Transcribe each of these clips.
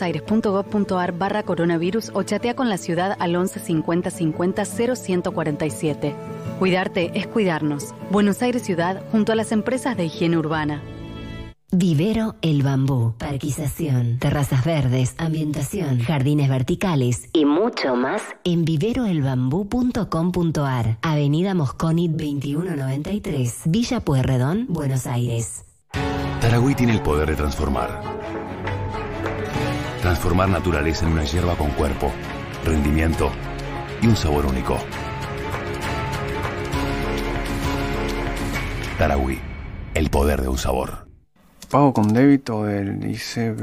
buenosaires.gov.ar barra coronavirus o chatea con la ciudad al 11 50 50 0147. Cuidarte es cuidarnos. Buenos Aires Ciudad junto a las empresas de higiene urbana. Vivero El Bambú, parquización, terrazas verdes, ambientación, jardines verticales y mucho más en viveroelbambú.com.ar. Avenida Mosconi 2193, Villa Pueyrredón, Buenos Aires. Taragüí tiene el poder de transformar. Transformar naturaleza en una hierba con cuerpo, rendimiento y un sabor único. Taragüí, el poder de un sabor. Pago con débito del ICE.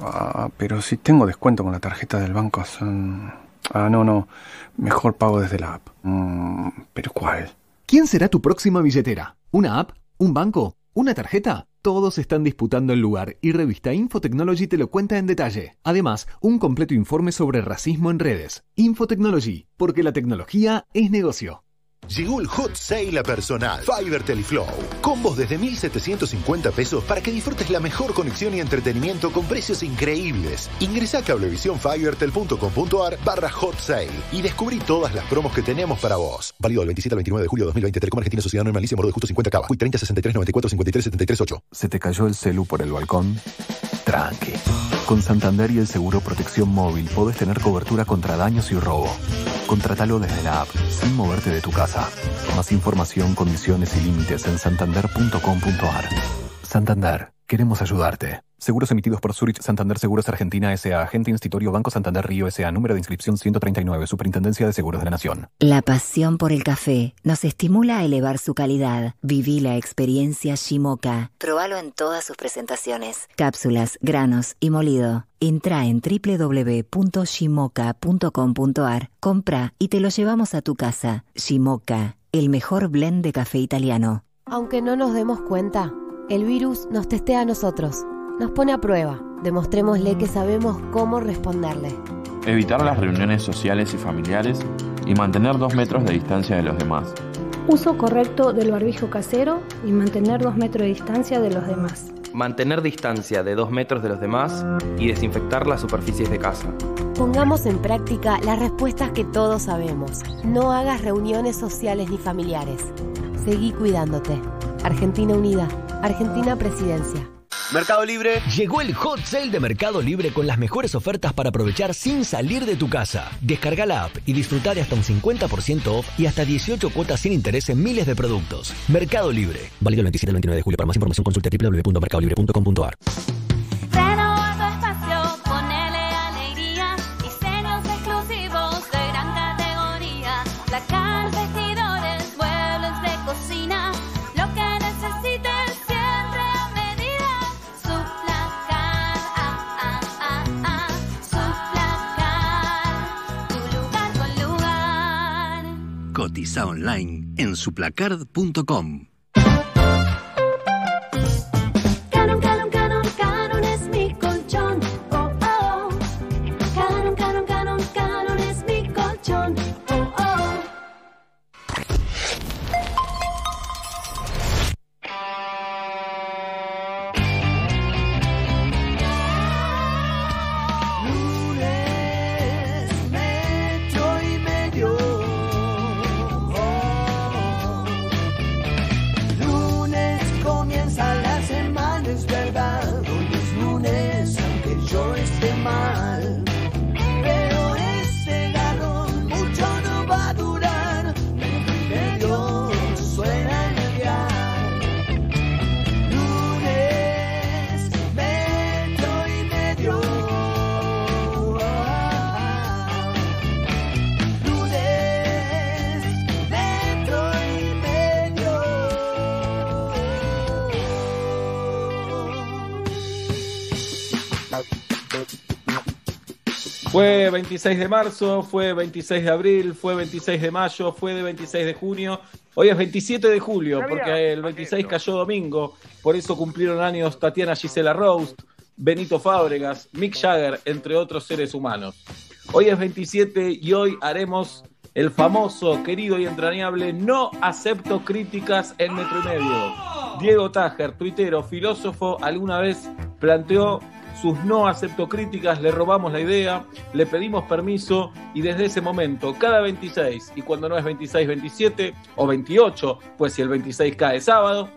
Ah, pero si tengo descuento con la tarjeta del banco son. Ah, no, no. Mejor pago desde la app. Mm, ¿Pero cuál? ¿Quién será tu próxima billetera? ¿Una app? ¿Un banco? ¿Una tarjeta? Todos están disputando el lugar y revista Infotechnology te lo cuenta en detalle. Además, un completo informe sobre racismo en redes. Infotechnology, porque la tecnología es negocio. Llegó el hot sale a personal. Fiverr Teleflow. Combos desde 1,750 pesos para que disfrutes la mejor conexión y entretenimiento con precios increíbles. Ingresa a cablevisionfivertel.com.ar barra hot sale y descubrí todas las promos que tenemos para vos. Válido del 27 al 29 de julio de 2020. Telecom Argentina Sociedad Normal Moro de Justo 50 Cava. 30 63 94 53 73 8. ¿Se te cayó el celu por el balcón? Con Santander y el seguro Protección Móvil podés tener cobertura contra daños y robo. Contratalo desde la app, sin moverte de tu casa. Más información, condiciones y límites en santander.com.ar. Santander, queremos ayudarte. Seguros emitidos por Zurich Santander Seguros Argentina S.A. Agente Institutorio Banco Santander Río S.A. Número de inscripción 139. Superintendencia de Seguros de la Nación. La pasión por el café nos estimula a elevar su calidad. Viví la experiencia Shimoka. Probalo en todas sus presentaciones. Cápsulas, granos y molido. Entra en www.shimoka.com.ar, compra y te lo llevamos a tu casa. Shimoka, el mejor blend de café italiano. Aunque no nos demos cuenta, el virus nos testea a nosotros, nos pone a prueba. Demostrémosle que sabemos cómo responderle. Evitar las reuniones sociales y familiares y mantener dos metros de distancia de los demás. Uso correcto del barbijo casero y mantener dos metros de distancia de los demás. Mantener distancia de dos metros de los demás y desinfectar las superficies de casa. Pongamos en práctica las respuestas que todos sabemos. No hagas reuniones sociales ni familiares. Seguí cuidándote. Argentina Unida. Argentina Presidencia. Mercado Libre. Llegó el hot sale de Mercado Libre con las mejores ofertas para aprovechar sin salir de tu casa. Descarga la app y disfrutar de hasta un 50% off y hasta 18 cuotas sin interés en miles de productos. Mercado Libre. Válido el 27 al 29 de julio. Para más información consulte www.mercadolibre.com.ar. Cotiza online en suplacard.com. Fue 26 de marzo, fue 26 de abril, fue 26 de mayo, fue de 26 de junio. Hoy es 27 de julio, porque el 26 cayó domingo. Por eso cumplieron años Tatiana Gisela Roast, Benito Fábregas, Mick Jagger, entre otros seres humanos. Hoy es 27 y hoy haremos el famoso, querido y entrañable No acepto críticas en metro y medio. Diego Tájer, tuitero, filósofo, alguna vez planteó sus no acepto críticas, le robamos la idea, le pedimos permiso y desde ese momento, cada 26, y cuando no es 26, 27 o 28, pues si el 26 cae sábado,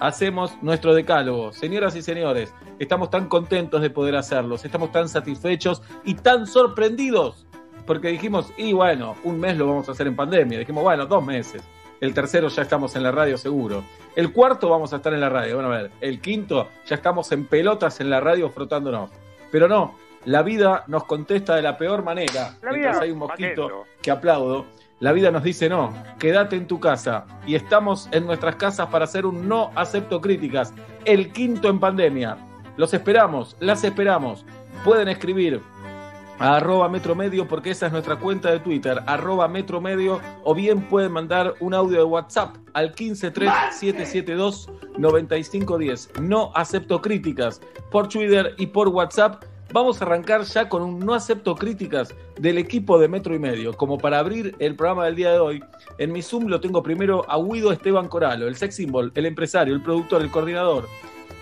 hacemos nuestro decálogo. Señoras y señores, estamos tan contentos de poder hacerlos, estamos tan satisfechos y tan sorprendidos, porque dijimos, y bueno, un mes lo vamos a hacer en pandemia, dijimos, bueno, dos meses. El tercero ya estamos en la radio seguro. El cuarto vamos a estar en la radio. Bueno, a ver, el quinto ya estamos en pelotas en la radio frotándonos. Pero no, la vida nos contesta de la peor manera. La Mientras vida, hay un mosquito Paqueto. que aplaudo. La vida nos dice no, quédate en tu casa. Y estamos en nuestras casas para hacer un no acepto críticas. El quinto en pandemia. Los esperamos, las esperamos. Pueden escribir arroba metromedio porque esa es nuestra cuenta de Twitter, arroba metromedio, o bien pueden mandar un audio de WhatsApp al 1537729510. No acepto críticas por Twitter y por WhatsApp. Vamos a arrancar ya con un no acepto críticas del equipo de Metro y Medio. Como para abrir el programa del día de hoy, en mi Zoom lo tengo primero a Guido Esteban Coralo, el sex symbol, el empresario, el productor, el coordinador,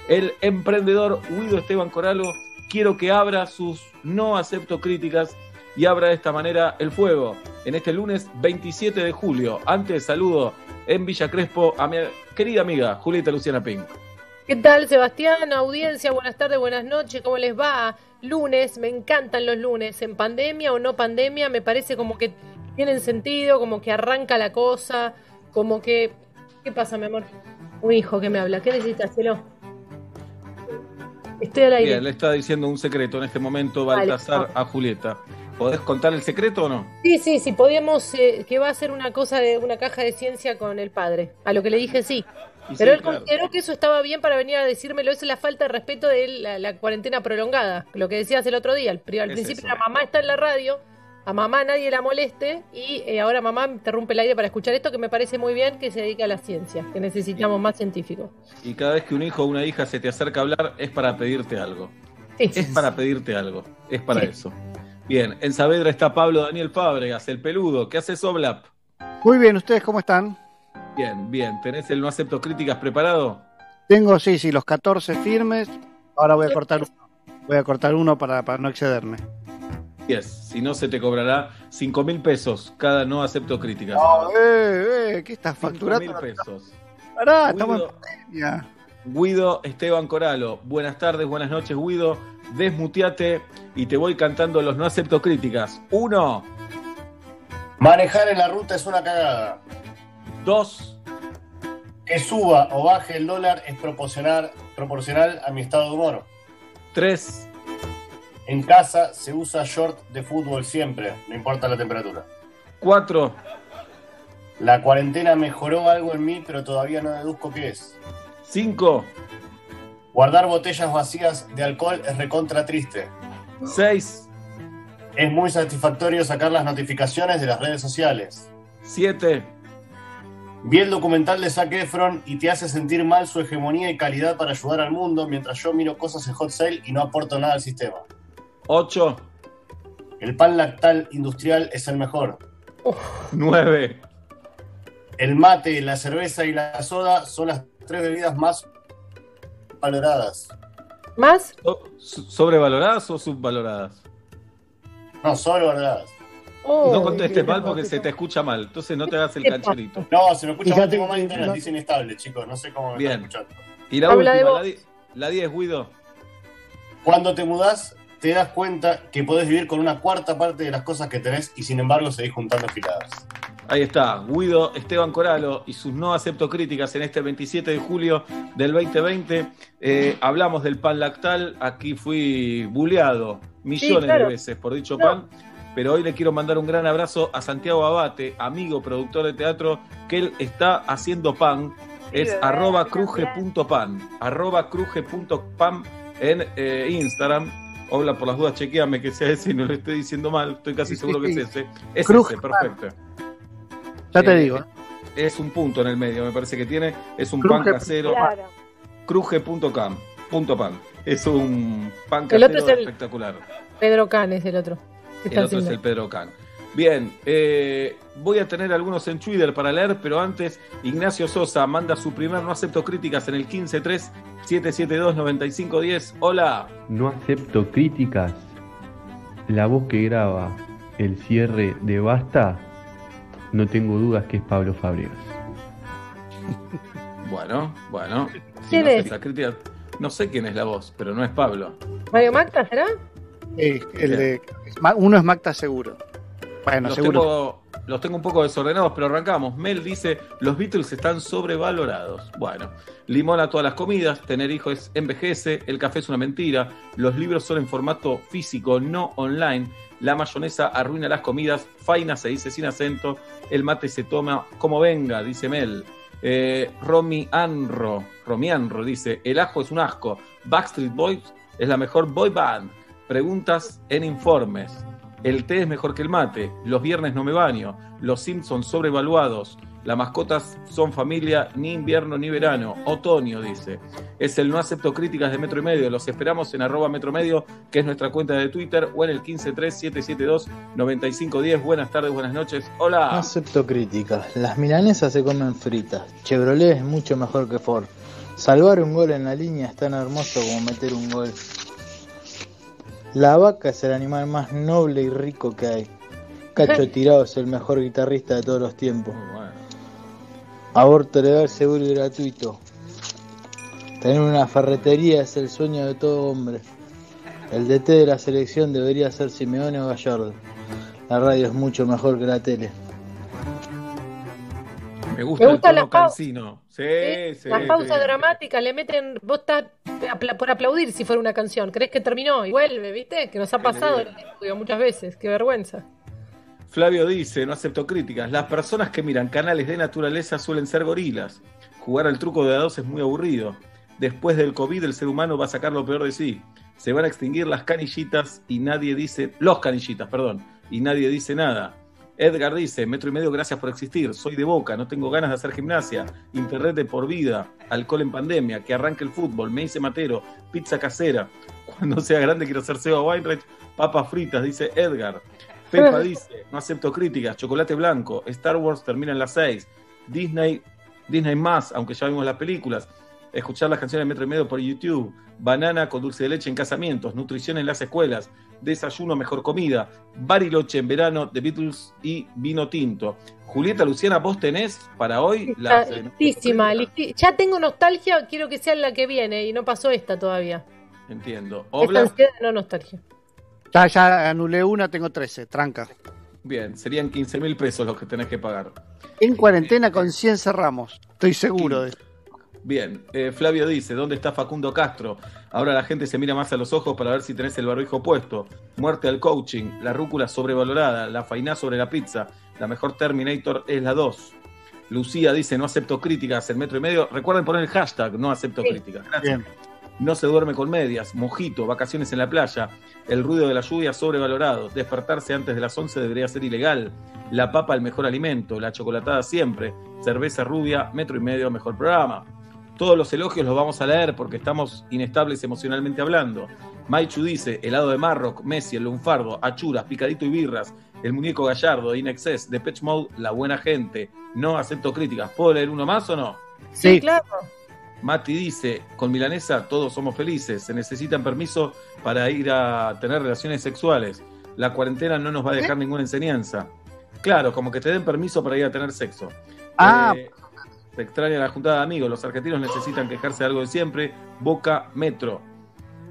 el emprendedor Guido Esteban Coralo. Quiero que abra sus no acepto críticas y abra de esta manera el fuego en este lunes 27 de julio. Antes saludo en Villa Crespo a mi querida amiga Julieta Luciana Pink. ¿Qué tal, Sebastián? Audiencia, buenas tardes, buenas noches, ¿cómo les va? Lunes, me encantan los lunes, en pandemia o no pandemia, me parece como que tienen sentido, como que arranca la cosa, como que... ¿Qué pasa, mi amor? Un hijo que me habla, ¿qué necesitas, cielo? Estoy al aire. Bien, le está diciendo un secreto en este momento Vale. Baltasar a Julieta. ¿Podés contar el secreto o no? Sí, sí, sí, podíamos, eh, que va a ser una cosa de una caja de ciencia con el padre. A lo que le dije sí. Y Pero sí, él claro. consideró que eso estaba bien para venir a decírmelo. Esa es la falta de respeto de la, la cuarentena prolongada. Lo que decías el otro día. Al, al Es principio eso. la mamá está en la radio, a mamá nadie la moleste y eh, ahora mamá interrumpe el aire para escuchar esto que me parece muy bien que se dedica a la ciencia, que necesitamos más científicos. Y cada vez que un hijo o una hija se te acerca a hablar es para pedirte algo. Es para pedirte algo. Es para eso. Bien, en Saavedra está Pablo Daniel Fábregas, el peludo. ¿Qué hace Soblap? Muy bien, ¿ustedes cómo están? Bien, bien. ¿Tenés el no acepto críticas preparado? Tengo, sí, sí, los 14 firmes. Ahora voy a cortar uno. Voy a cortar uno para, para no excederme. Yes. Si no, se te cobrará 5 mil pesos cada no acepto críticas. No, eh, eh, ¿qué estás facturando? mil pesos. Pará, estamos en pandemia. Guido Esteban Coralo. Buenas tardes, buenas noches, Guido. Desmuteate y te voy cantando los no acepto críticas. Uno, Manejar en la ruta es una cagada. dos, Que suba o baje el dólar es proporcional, proporcional a mi estado de humor. tres, En casa se usa short de fútbol siempre, no importa la temperatura. cuatro, La cuarentena mejoró algo en mí, pero todavía no deduzco qué es. cinco, Guardar botellas vacías de alcohol es recontra triste. seis, Es muy satisfactorio sacar las notificaciones de las redes sociales. siete, Vi el documental de Zac Efron y te hace sentir mal su hegemonía y calidad para ayudar al mundo mientras yo miro cosas en hot sale y no aporto nada al sistema. Ocho, El pan lactal industrial es el mejor. nueve, El mate, la cerveza y la soda son las tres bebidas más valoradas. ¿Más? So- ¿Sobrevaloradas o subvaloradas? No, sobrevaloradas. Oh, no contestes mal porque se te escucha mal. Entonces no te hagas el cancherito. No, se me escucha mal, tengo mal internet, dice inestable, chicos, no sé cómo me Bien. están escuchando. Y la Habla de última, la 10, Guido. Cuando te mudás, te das cuenta que podés vivir con una cuarta parte de las cosas que tenés y sin embargo seguís juntando filadas. Ahí está, Guido Esteban Coralo y sus no acepto críticas en este 27 de julio del 2020. Eh, hablamos del pan lactal, aquí fui buleado millones Sí, claro. de veces por dicho No. pan, pero hoy le quiero mandar un gran abrazo a Santiago Abate, amigo productor de teatro, que él está haciendo pan, es arroba cruje.pan, arroba cruje.pan en eh, Instagram. Hola, por las dudas, chequeame que sea ese y no lo estoy diciendo mal, estoy casi Sí, seguro sí, que es ese. Es Cruje ese, perfecto. Ya te Eh, digo. Es un punto en el medio, me parece que tiene. Es un Cruje pan casero. Claro. Cruje.com. Punto pan. Es un pan El otro casero es el- espectacular. Pedro Can es el otro. El otro es el Pedro Can. Bien, eh, voy a tener algunos en Twitter para leer, pero antes Ignacio Sosa manda su primer no acepto críticas en el 153-772-9510. Hola. No acepto críticas. La voz que graba el cierre de Basta, no tengo dudas que es Pablo Fabregas. Bueno, bueno. Si ¿Quién no es? acepta críticas- no sé quién es la voz, pero no es Pablo. ¿Mario Magda será? Sí, el de, uno es Macta seguro. Bueno, los, seguro. Tengo, los tengo un poco desordenados, pero arrancamos. Mel dice, los Beatles están sobrevalorados. Bueno, limón a todas las comidas, tener hijos envejece, el café es una mentira, los libros son en formato físico, no online, la mayonesa arruina las comidas, faina se dice sin acento, el mate se toma como venga, dice Mel. Eh, Romy Anro, Romy Anro dice, el ajo es un asco, Backstreet Boys es la mejor boy band. Preguntas en informes. El té es mejor que el mate. Los viernes no me baño. Los Simpsons sobrevaluados. Las mascotas son familia, ni invierno ni verano. Otoño, dice. Es el no acepto críticas de Metro y Medio. Los esperamos en arroba Metro Medio, que es nuestra cuenta de Twitter, o en el 153772-9510. Buenas tardes, buenas noches. No Hola. acepto críticas. Las milanesas se comen fritas. Chevrolet es mucho mejor que Ford. Salvar un gol en la línea es tan hermoso como meter un gol. La vaca es el animal más noble y rico que hay. Cacho Tirado es el mejor guitarrista de todos los tiempos. Aborto legal, seguro y gratuito. Tener una ferretería es el sueño de todo hombre. El DT de la selección debería ser Simeone o Gallardo. La radio es mucho mejor que la tele. Me gusta, Me gusta el la cansino. Sí, sí. La pausa sí. dramática, le meten. Vos estás por aplaudir si fuera una canción. ¿Crees que terminó? Y vuelve, ¿viste? Que nos ha pasado en el estudio muchas veces. Qué vergüenza. Flavio dice, no acepto críticas. Las personas que miran canales de naturaleza suelen ser gorilas. Jugar al truco de a dos es muy aburrido. Después del COVID el ser humano va a sacar lo peor de sí. Se van a extinguir las canillitas y nadie dice... Los canillitas, perdón. Y nadie dice nada. Edgar dice, metro y medio, gracias por existir. Soy de boca, no tengo ganas de hacer gimnasia. Internet de por vida. Alcohol en pandemia. Que arranque el fútbol. Me hice matero. Pizza casera. Cuando sea grande quiero ser Seba Weinreich. Papas fritas, dice Edgar. Pepa dice, no acepto críticas, chocolate blanco, Star Wars termina en las 6, Disney, Disney más, aunque ya vimos las películas, escuchar las canciones de Metro y Medio por YouTube, banana con dulce de leche en casamientos, nutrición en las escuelas, desayuno mejor comida, Bariloche en verano, The Beatles y vino tinto. Julieta Luciana, vos tenés para hoy. Está listísima, Ya tengo nostalgia, quiero que sea la que viene y no pasó esta todavía. Entiendo. Esta ansiedad, no nostalgia. Ya, ya anulé una, tengo 13, tranca. bien, serían 15 mil pesos los que tenés que pagar. En cuarentena con 100 cerramos. Estoy seguro de Bien, eh, Flavio dice, ¿dónde está Facundo Castro? Ahora la gente se mira más a los ojos para ver si tenés el barbijo puesto. Muerte al coaching, la rúcula sobrevalorada, la fainá sobre la pizza, la mejor Terminator es la 2. Lucía dice, no acepto críticas, el metro y medio. Recuerden poner el hashtag, no acepto críticas. Gracias. No se duerme con medias, mojito, vacaciones en la playa, el ruido de la lluvia sobrevalorado, despertarse antes de las 11 debería ser ilegal, la papa el mejor alimento, la chocolatada siempre, cerveza rubia, metro y medio mejor programa. Todos los elogios los vamos a leer porque estamos inestables emocionalmente hablando. Maichu dice, helado de Marrock, Messi, el lunfardo, achuras, picadito y birras, el muñeco gallardo, Inexcess, Depeche Mode, la buena gente. No acepto críticas. ¿Puedo leer uno más o no? Sí, claro. Mati dice, con Milanesa todos somos felices, se necesitan permiso para ir a tener relaciones sexuales. La cuarentena no nos va a dejar ninguna enseñanza. Claro, como que te den permiso para ir a tener sexo. Ah. Eh, se extraña la juntada de amigos, los argentinos necesitan quejarse de algo de siempre. Boca Metro.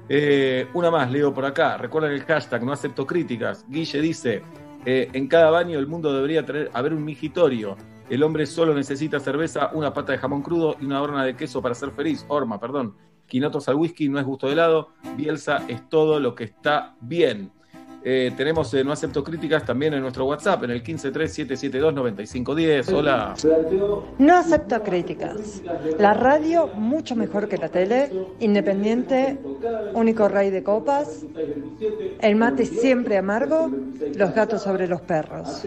Eh, una más, leo por acá. Recuerden el hashtag, no acepto críticas. Guille dice, eh, en cada baño el mundo debería tener, haber un migitorio. El hombre solo necesita cerveza, una pata de jamón crudo y una horna de queso para ser feliz. Horma, perdón. Quinotos al whisky no es gusto de helado. Bielsa es todo lo que está bien. Eh, tenemos eh, No Acepto Críticas también en nuestro WhatsApp, en el 1537729510. Hola. No acepto críticas. La radio mucho mejor que la tele, independiente, único rey de copas, el mate siempre amargo, los gatos sobre los perros.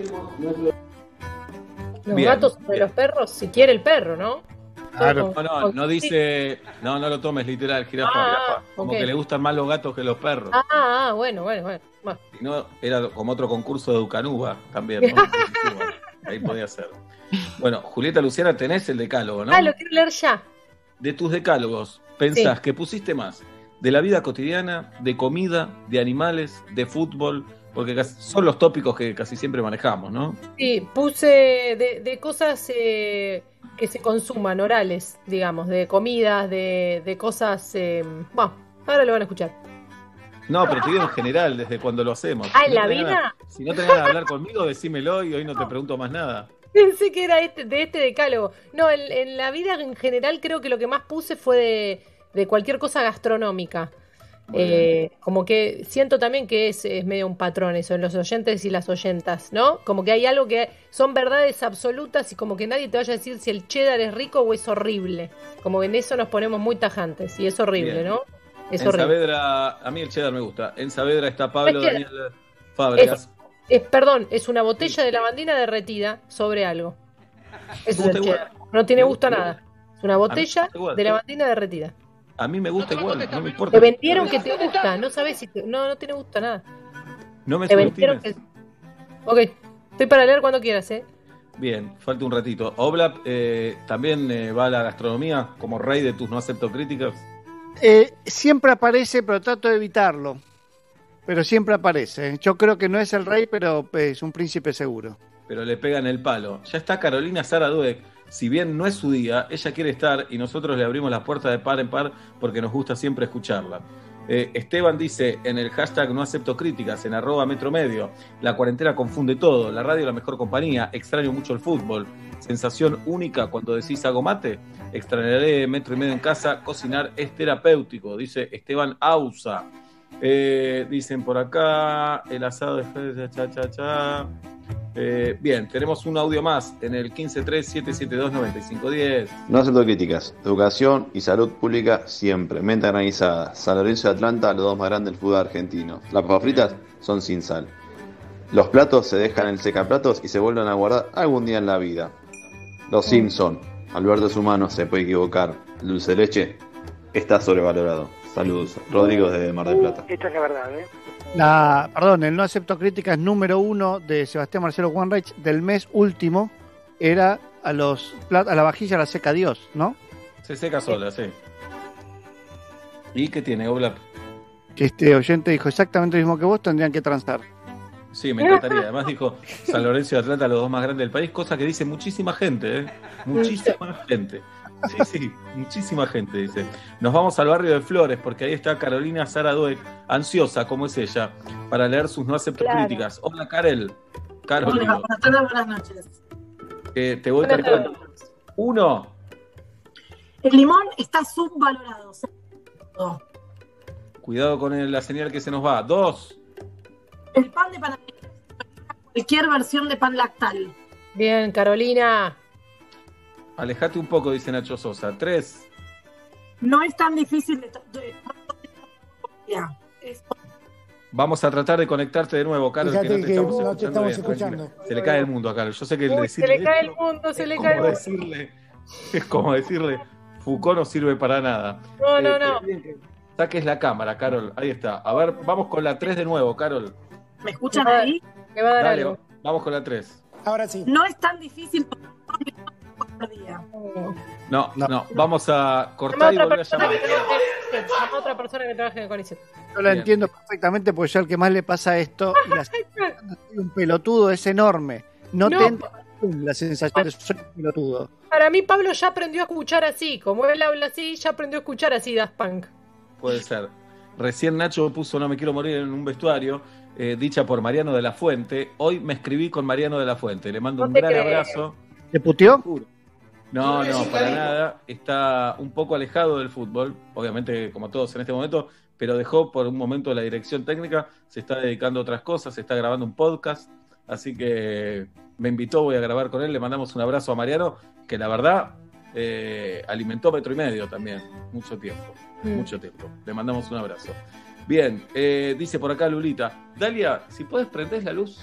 Los Bien, gatos sobre los perros, si quiere el perro, ¿no? Claro. No, no, no dice. No, no lo tomes literal, jirafa. Ah, como que le gustan más los gatos que los perros. Ah, ah, bueno, bueno, bueno. bueno. Si no, era como otro concurso de Ducanuba también. ¿no? Ahí podía ser. Bueno, Julieta Luciana, tenés el decálogo, ¿no? Ah, lo quiero leer ya. De tus decálogos, pensás Sí. que pusiste más de la vida cotidiana, de comida, de animales, de fútbol, porque son los tópicos que casi siempre manejamos, ¿no? Sí, puse de, de cosas eh, que se consuman, orales, digamos, de comidas, de, de cosas. eh, bueno, ahora lo van a escuchar. No, pero te digo en general, desde cuando lo hacemos. Ah, ¿en no la vida? si no tenés de hablar conmigo, decímelo y hoy no te pregunto más nada. Pensé que era este, de este decálogo. No, en, en la vida en general creo que lo que más puse fue de, de cualquier cosa gastronómica. Eh, como que siento también que es, es medio un patrón eso en los oyentes y las oyentas, ¿no? Como que hay algo que son verdades absolutas y como que nadie te vaya a decir si el cheddar es rico o es horrible. Como que en eso nos ponemos muy tajantes y es horrible, Bien. ¿no? Es en horrible. Saavedra, a mí el cheddar me gusta. En Saavedra está Pablo Es Daniel Fábregas. Es, perdón, es una botella de lavandina derretida sobre algo. Eso es el cheddar. No tiene gusto a nada. Es una botella de lavandina derretida. A mí me gusta igual, no me importa. Te vendieron que te gusta, no sabes si te... No, no tiene gusto nada. No me Te vendieron que... Ok, estoy para leer cuando quieras, ¿eh? Bien, falta un ratito. Oblap eh, también eh, va a la gastronomía como rey de tus no acepto críticas. Eh, siempre aparece, pero trato de evitarlo. Pero siempre aparece. Yo creo que no es el rey, pero es un príncipe seguro. pero le pegan el palo. Ya está Carolina Sara Dueck. Si bien no es su día, ella quiere estar y nosotros le abrimos las puertas de par en par porque nos gusta siempre escucharla. Eh, Esteban dice en el hashtag no acepto críticas, en arroba metro medio, la cuarentena confunde todo, la radio la mejor compañía, extraño mucho el fútbol, sensación única cuando decís hago mate, extrañaré metro y medio en casa, cocinar es terapéutico, dice Esteban Ausa. Eh, dicen por acá, el asado de cha cha cha. Eh, bien, tenemos un audio más en el 153-772-9510. No acepto críticas. Educación y salud pública siempre. Mente organizada. San Lorenzo y Atlanta, los dos más grandes del fútbol argentino. Las papas fritas son sin sal. Los platos se dejan en secaplatos y se vuelven a guardar algún día en la vida. Los Simpson. Alberto es humano, se puede equivocar. El dulce de leche está sobrevalorado. Saludos. Rodrigo de Mar del Plata. Esta es la verdad, ¿eh? La, perdón, el no acepto críticas número uno de Sebastián Marcelo Wanreich del mes último era a los a la vajilla la seca Dios, ¿no? Se seca sola, sí. ¿Y qué tiene, Oblap? Que este oyente dijo exactamente lo mismo que vos, tendrían que transar. Sí, me encantaría. Además dijo San Lorenzo y Atlanta, los dos más grandes del país, cosa que dice muchísima gente, ¿eh? Muchísima gente. Sí, sí, muchísima gente dice. Nos vamos al barrio de Flores, porque ahí está Carolina Sara Dueck, ansiosa como es ella, para leer sus no acepto Claro. críticas. Hola, Karel. Carol, Hola, buenas tardes, buenas noches. eh, te voy Buenas tratando. Uno, El limón está subvalorado. cuidado con el- la señal que se nos va. Dos, El pan de panadería, cualquier versión de pan lactal. Bien, Carolina. Alejate un poco, dice Nacho Sosa. Tres, No es tan difícil de... de- Ya, es- Vamos a tratar de conectarte de nuevo, Carol, Fíjate que no te que estamos no te escuchando estamos bien, tranquila. escuchando. Se le cae el mundo a Carol. Yo sé que el Uy, se decirle le cae el mundo, se le es cae el como mundo. decirle, es como decirle, Foucault no sirve para nada. No, no, Eh, no. bien que Saques la cámara, Carol. Ahí está. A ver, vamos con la 3 de nuevo, Carol. ¿Me escuchan ahí? Me va a dar Dale, algo. vamos con la 3. Ahora sí. No es tan difícil día. No, no, vamos a Llama cortar y volver a persona llamar. Llama a otra persona que trabaje en CONICET. Yo la Bien. entiendo perfectamente porque yo al que más le pasa esto y la sensación de soy un pelotudo es enorme. No, No. te entra la sensación de soy un pelotudo. Para mí, Pablo ya aprendió a escuchar así. Como él habla así, ya aprendió a escuchar así Daft Punk. Puede ser. Recién Nacho puso No me quiero morir en un vestuario, eh, dicha por Mariano de la Fuente. Hoy me escribí con Mariano de la Fuente. Le mando No un te gran creo. abrazo. ¿Te puteó? No, no, para nada. Está un poco alejado del fútbol, obviamente como todos en este momento, pero dejó por un momento la dirección técnica, se está dedicando a otras cosas, se está grabando un podcast, así que me invitó, voy a grabar con él, le mandamos un abrazo a Mariano, que la verdad eh, alimentó metro y medio también, mucho tiempo, Mm. mucho tiempo. Le mandamos un abrazo. Bien, eh, dice por acá Lulita, Dalia, si puedes prender la luz,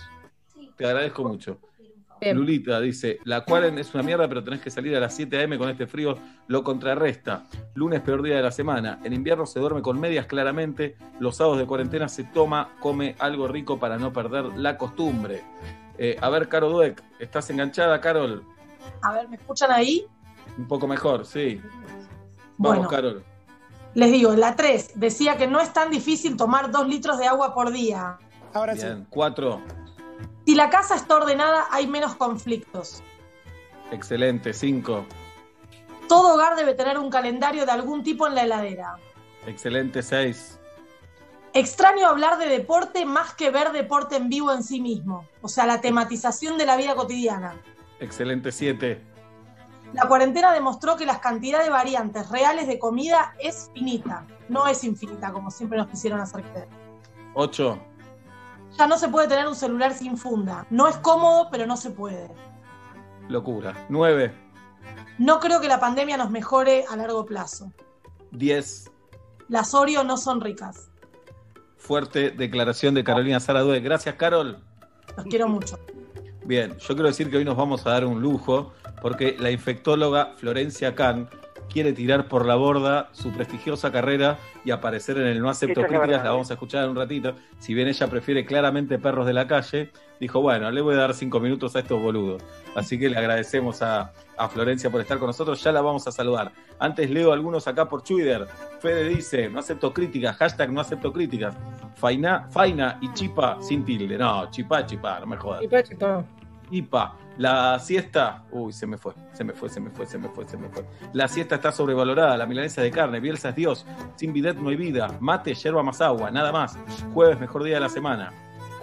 te agradezco mucho. Bien. Lulita dice, la cuaren es una mierda, pero tenés que salir a las 7 am con este frío, lo contrarresta. Lunes peor día de la semana. En invierno se duerme con medias claramente. Los sábados de cuarentena se toma, come algo rico para no perder la costumbre. Eh, a ver, Caro Dueck, ¿estás enganchada, Carol? A ver, ¿me escuchan ahí? Un poco mejor, sí. Vamos, Bueno. Carol. Les digo, la 3 decía que no es tan difícil tomar 2 litros de agua por día. Ahora Bien, cuatro. Si la casa está ordenada, hay menos conflictos. Excelente, cinco. Todo hogar debe tener un calendario de algún tipo en la heladera. Excelente, seis. Extraño hablar de deporte más que ver deporte en vivo en sí mismo. O sea, la tematización de la vida cotidiana. Excelente, siete. La cuarentena demostró que las cantidades de variantes reales de comida es finita, no es infinita, como siempre nos quisieron hacer creer. Ocho. Ya no se puede tener un celular sin funda. No es cómodo, pero no se puede. Locura. Nueve. No creo que la pandemia nos mejore a largo plazo. Diez. Las Oreo no son ricas. Fuerte declaración de Carolina Saradue. Gracias, Carol. Los quiero mucho. Bien, yo quiero decir que hoy nos vamos a dar un lujo porque la infectóloga Florencia Kahn quiere tirar por la borda su prestigiosa carrera y aparecer en el No Acepto Críticas. La vamos a escuchar en un ratito. Si bien ella prefiere claramente perros de la calle, dijo, bueno, le voy a dar cinco minutos a estos boludos. Así que le agradecemos a, a Florencia por estar con nosotros. Ya la vamos a saludar. Antes leo algunos acá por Twitter. Fede dice, no acepto críticas, hashtag no acepto críticas. Faina, Faina y Chipa sin tilde. No, Chipa, Chipa, no me jodas. Chipá, chipá. Ipa, la siesta. Uy, se me fue, se me fue, se me fue, se me fue, se me fue. La siesta está sobrevalorada. La milanesa de carne, Bielsa es Dios. Sin bidet no hay vida. Mate, yerba más agua, nada más. Jueves, mejor día de la semana.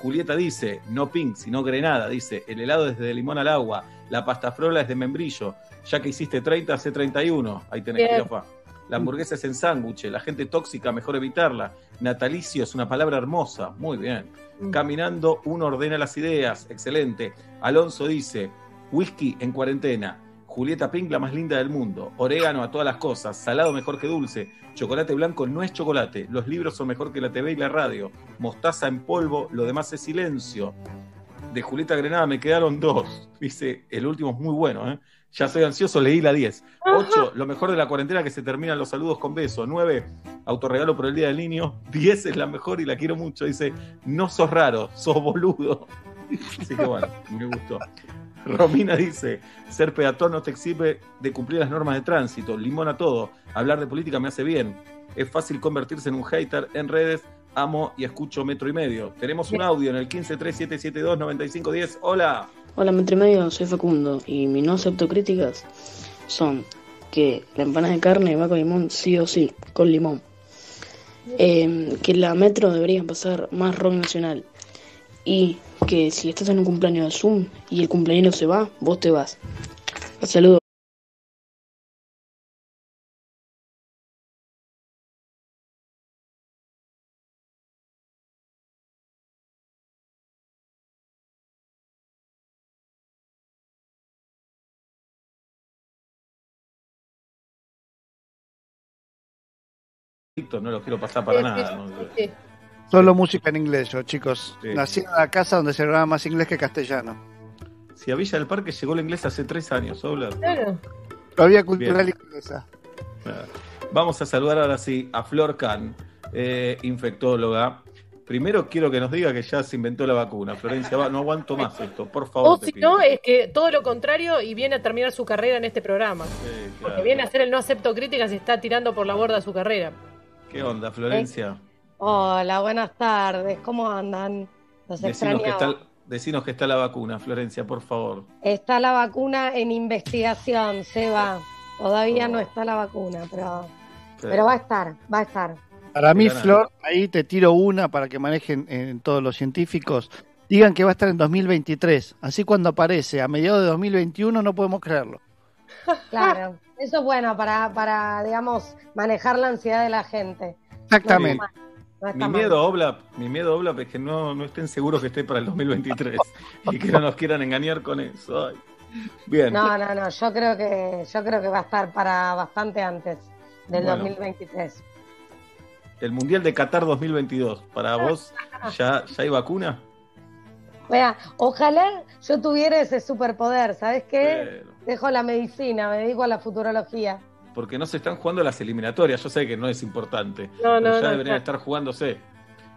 Julieta dice, no pink, sino grenada. Dice, el helado es de limón al agua. La pasta frola es de membrillo. Ya que hiciste 30, hace 31. Ahí tenés, jirafa. La hamburguesa es en sándwich. La gente tóxica, mejor evitarla. Natalicio es una palabra hermosa. Muy bien. Caminando, uno ordena las ideas. Excelente. Alonso dice, whisky en cuarentena. Julieta Pink, la más linda del mundo. Orégano a todas las cosas. Salado mejor que dulce. Chocolate blanco no es chocolate. Los libros son mejor que la TV y la radio. Mostaza en polvo. Lo demás es silencio. De Julieta Grenada me quedaron dos. Dice, el último es muy bueno, ¿eh? Ya soy ansioso, leí la 10. 8, lo mejor de la cuarentena que se terminan los saludos con beso. 9, autorregalo por el Día del Niño. 10 es la mejor y la quiero mucho. Dice, no sos raro, sos boludo. Así que bueno, me gustó. Romina dice, ser peatón no te exime de cumplir las normas de tránsito. Limón a todo. Hablar de política me hace bien. Es fácil convertirse en un hater en redes. Amo y escucho metro y medio. Tenemos un audio en el 1537729510. Hola. Hola, Medio, soy Facundo y mi no acepto críticas son que la empanada de carne va con limón sí o sí, con limón. Eh, que la Metro debería pasar más rock nacional y que si estás en un cumpleaños de Zoom y el cumpleaños se va, vos te vas. Saludos. No lo quiero pasar para Sí, nada. sí, ¿no? sí. Solo música en inglés, yo, chicos. Sí. Nací en la casa donde se grababa más inglés que castellano. Si a Villa del Parque llegó el inglés hace tres años, Obler. Claro. Todavía cultural Bien. inglesa. Vamos a saludar ahora sí a Flor Can, eh, infectóloga. Primero quiero que nos diga que ya se inventó la vacuna. Florencia, va- no aguanto más esto, por favor. O te si pido. no, es que todo lo contrario y viene a terminar su carrera en este programa. Sí, Porque viene a hacer el no acepto críticas y está tirando por la borda su carrera. ¿Qué onda, Florencia? Hola, buenas tardes. ¿Cómo andan? Los Decinos que, está, decinos que está la vacuna, Florencia, por favor. Está la vacuna en investigación, Seba. Todavía no está la vacuna, pero, Sí. pero va a estar, va a estar. Para mí. Flor, ahí te tiro una para que manejen en todos los científicos. Digan que va a estar en 2023. Así cuando aparece a mediados de 2021 no podemos creerlo. Claro, eso es bueno para, para, digamos, manejar la ansiedad de la gente. Exactamente. No no Mi miedo, Oblap, mi miedo, Oblap, es que no, no estén seguros que esté para el 2023 y que no nos quieran engañar con eso. Ay. Bien. No, no, no, yo creo que yo creo que va a estar para bastante antes del Bueno. 2023. El Mundial de Qatar 2022, ¿para vos ya, ya hay vacuna? Vea, ojalá yo tuviera ese superpoder, ¿sabes qué? Pero- Dejo la medicina, me dedico a la futurología. Porque no se están jugando las eliminatorias. Yo sé que no es importante. No, no, pero ya no, deberían estar jugándose.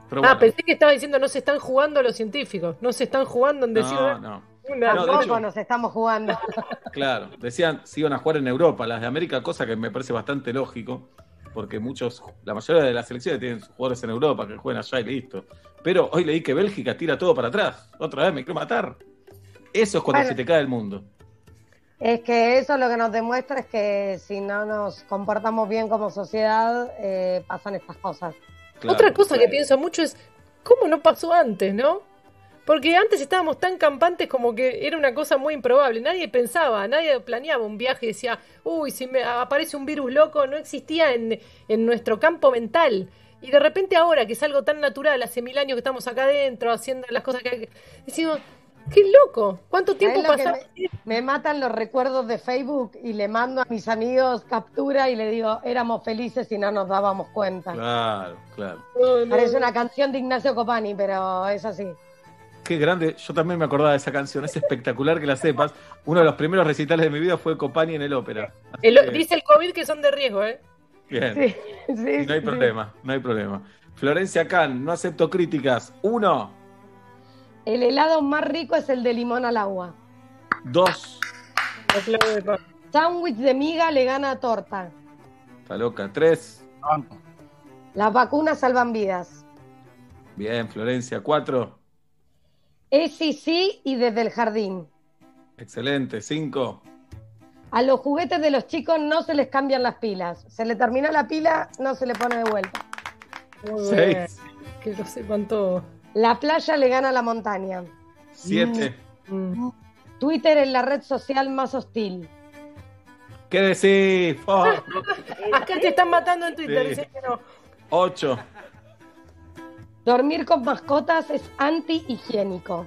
Pero ah, bueno, pensé que estaba diciendo no se están jugando los científicos, no se están jugando en decir no, no. una No, Tampoco hecho- nos estamos jugando. Claro, decían si iban a jugar en Europa, las de América, cosa que me parece bastante lógico, porque muchos, la mayoría de las selecciones tienen sus jugadores en Europa que juegan allá y listo. Pero hoy leí que Bélgica tira todo para atrás. Otra vez me quiero matar. Eso es cuando Bueno. se te cae el mundo. Es que eso lo que nos demuestra es que si no nos comportamos bien como sociedad, eh, pasan estas cosas. Claro. Otra cosa que pienso mucho es, ¿cómo no pasó antes, no? Porque antes estábamos tan campantes como que era una cosa muy improbable. Nadie pensaba, nadie planeaba un viaje y decía, uy, si me aparece un virus loco, no existía en, en nuestro campo mental. Y de repente ahora, que es algo tan natural, hace mil años que estamos acá adentro haciendo las cosas que... que- Decimos, qué loco, ¿cuánto tiempo ¿Sabes lo que pasó? Me, me matan los recuerdos de Facebook y le mando a mis amigos captura y le digo, éramos felices y no nos dábamos cuenta. Claro, claro. Parece una canción de Ignacio Copani, pero es así. Qué grande. Yo también me acordaba de esa canción. Es espectacular que la sepas. Uno de los primeros recitales de mi vida fue Copani en el ópera. Así El- que, dice el COVID que son de riesgo, ¿eh? Bien. Sí, sí, Y no hay sí. problema, no hay problema. Florencia Can, no acepto críticas. Uno, El helado más rico es el de limón al agua. dos, Sándwich de miga le gana a torta. está loca. Tres, Las vacunas salvan vidas. bien, Florencia. Cuatro, Es sí, sí y desde el jardín. excelente. Cinco, A los juguetes de los chicos no se les cambian las pilas. Se le terminó la pila, no se le pone de vuelta. Muy Seis. bien. Que lo sepan todo. La playa le gana a la montaña. siete. Mm. Twitter es la red social más hostil. ¿Qué decís? Oh, Acá te están matando en Twitter. Sí. dicen que no. ocho. Dormir con mascotas es anti-higiénico.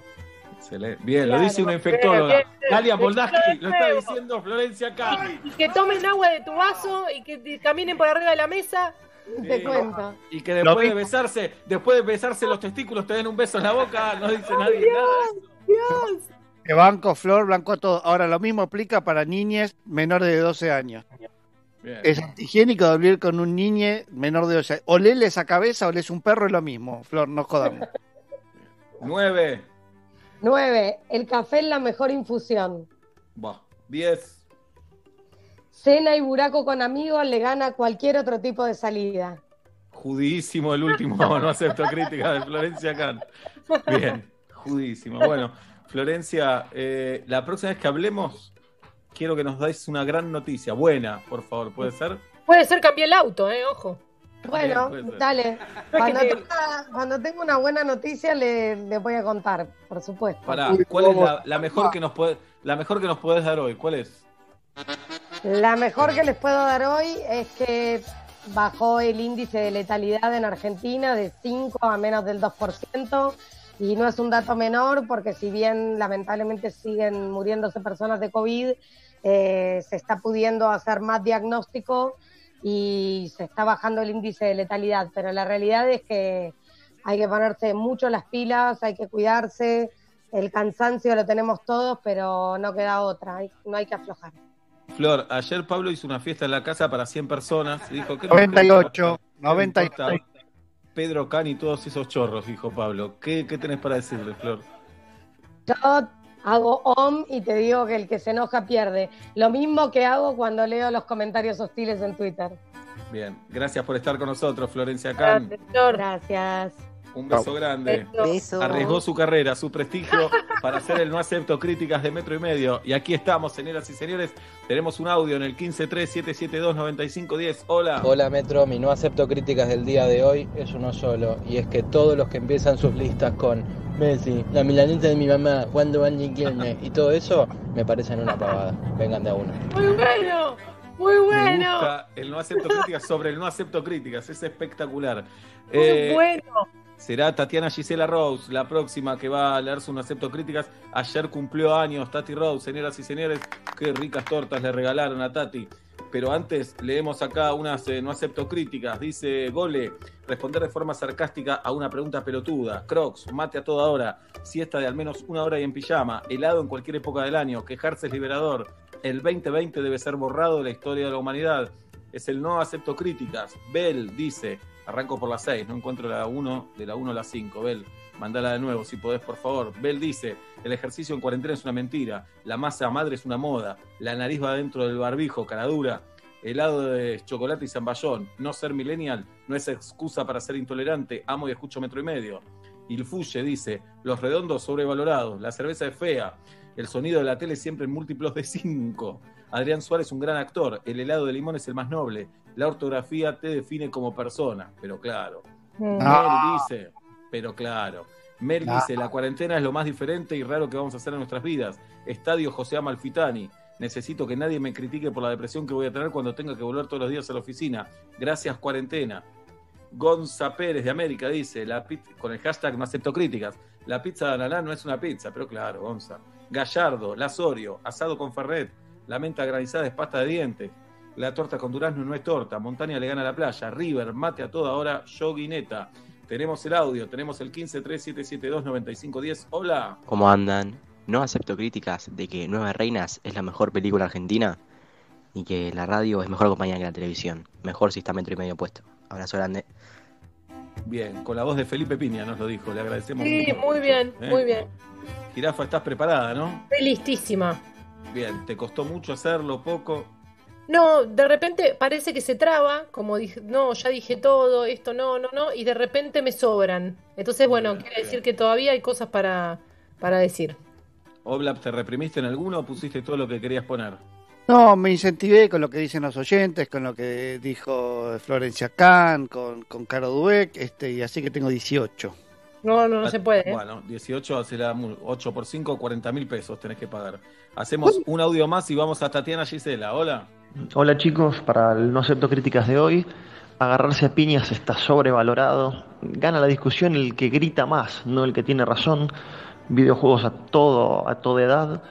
Excelente. Bien, lo Claro, dice una infectóloga. Dalia Moldaski, lo está diciendo Florencia Can. Y que tomen agua de tu vaso y que caminen por arriba de la mesa. Te Sí. cuento. Y que después de besarse, después de besarse los testículos te den un beso en la boca, no dice nadie nada. Dios. Que banco, Flor, blanco todo. Ahora, lo mismo aplica para niñes menores de 12 años. Bien. Es antihigiénico dormir con un niñe menor de 12 años. O lele esa cabeza o lees un perro, es lo mismo. Flor, no jodamos. Nueve. 9. El café es la mejor infusión. Bah. Diez. Cena y buraco con amigos le gana cualquier otro tipo de salida. Judísimo el último, no acepto crítica de Florencia Can. Bien, judísimo. Bueno, Florencia, eh, la próxima vez que hablemos, quiero que nos dais una gran noticia, buena, por favor, ¿puede ser? Puede ser cambié el auto, ¿eh? Ojo. Bueno, dale. Cuando, tenga, cuando tenga una buena noticia le, le voy a contar, por supuesto. Pará, ¿cuál es la, la mejor que nos puede, la mejor que nos podés dar hoy? ¿Cuál es? La mejor que les puedo dar hoy es que bajó el índice de letalidad en Argentina de 5 a menos del 2%. Y no es un dato menor porque si bien lamentablemente siguen muriéndose personas de COVID, eh, se está pudiendo hacer más diagnóstico y se está bajando el índice de letalidad. Pero la realidad es que hay que ponerse mucho las pilas, hay que cuidarse. El cansancio lo tenemos todos, pero no queda otra, hay- no hay que aflojar. Flor, ayer Pablo hizo una fiesta en la casa para 100 personas y dijo que 98, 98. Pedro Can y todos esos chorros, dijo Pablo. ¿Qué, qué tenés para decirle, Flor? Yo hago om y te digo que el que se enoja pierde. Lo mismo que hago cuando leo los comentarios hostiles en Twitter. Bien, gracias por estar con nosotros, Florencia Can. Gracias. Un beso grande. Beso. Arriesgó su carrera, su prestigio para hacer el no acepto críticas de metro y medio. Y aquí estamos, señoras y señores. Tenemos un audio en el 153-772-9510. Hola. Hola Metro, mi no acepto críticas del día de hoy es uno solo, y es que todos los que empiezan sus listas con Messi, la milanesa de mi mamá, cuando van y y todo eso, me parecen una pavada. Vengan de a uno. Muy bueno. Muy Me bueno. gusta el no acepto críticas sobre el no acepto críticas. Es espectacular. Muy Eh, bueno. Será Tatiana Gisela Rose, la próxima que va a leer su no acepto críticas. Ayer cumplió años Tati Rose, señoras y señores. Qué ricas tortas le regalaron a Tati. Pero antes leemos acá unas eh, no acepto críticas. Dice Gole, responder de forma sarcástica a una pregunta pelotuda. Crocs, mate a toda hora, siesta de al menos una hora y en pijama, helado en cualquier época del año, quejarse es liberador. El 2020 debe ser borrado de la historia de la humanidad. Es el no acepto críticas. Bell dice, arranco por la 6, no encuentro la 1, de la 1 a la 5. Bell, mandala de nuevo si podés, por favor. Bell dice, el ejercicio en cuarentena es una mentira, la masa madre es una moda, la nariz va dentro del barbijo, cara dura, helado de chocolate y zamballón, no ser millennial no es excusa para ser intolerante, amo y escucho metro y medio. Ilfuye dice, los redondos sobrevalorados, la cerveza es fea, el sonido de la tele siempre en múltiplos de 5. Adrián Suárez un gran actor, el helado de limón es el más noble, la ortografía te define como persona, pero claro. Mm. Mel dice, pero claro. Mel Ah. dice, la cuarentena es lo más diferente y raro que vamos a hacer en nuestras vidas. Estadio José Amalfitani. Necesito que nadie me critique por la depresión que voy a tener cuando tenga que volver todos los días a la oficina. Gracias, cuarentena. Gonza Pérez de América dice, la pizza, con el hashtag no acepto críticas, la pizza de ananá no es una pizza, pero claro, Gonza. Gallardo, Lazorio, asado con ferret, la menta granizada es pasta de dientes, la torta con durazno no es torta, Montaña le gana a la playa, River, mate a toda hora, Yoguineta. Tenemos el audio, tenemos el 1537729510. Hola. ¿Cómo andan? No acepto críticas de que Nueve Reinas es la mejor película argentina y que la radio es mejor compañía que la televisión. Mejor si está metro y medio puesto. Abrazo grande. Bien, con la voz de Felipe Piña nos lo dijo, le agradecemos Sí, mucho. muy bien, ¿Eh? muy bien. Jirafa, estás preparada, ¿no? Estoy listísima. Bien, ¿te costó mucho hacerlo, poco? No, de repente parece que se traba, como dije, no, ya dije todo, esto no, no, no, y de repente me sobran. Entonces, bueno, quiere decir que todavía hay cosas para, para decir. Oblap, ¿te reprimiste en alguno o pusiste todo lo que querías poner? No, me incentivé con lo que dicen los oyentes, con lo que dijo Florencia Kahn, con, con Caro Dueck, este, y así que tengo 18. No, no, no se puede. ¿eh? Bueno, 18 hace la 8 por 5, 40 mil pesos tenés que pagar. Hacemos un audio más y vamos a Tatiana Gisela. Hola. Hola chicos, para el no acepto críticas de hoy, agarrarse a piñas está sobrevalorado. Gana la discusión el que grita más, no el que tiene razón. Videojuegos a todo, a toda edad.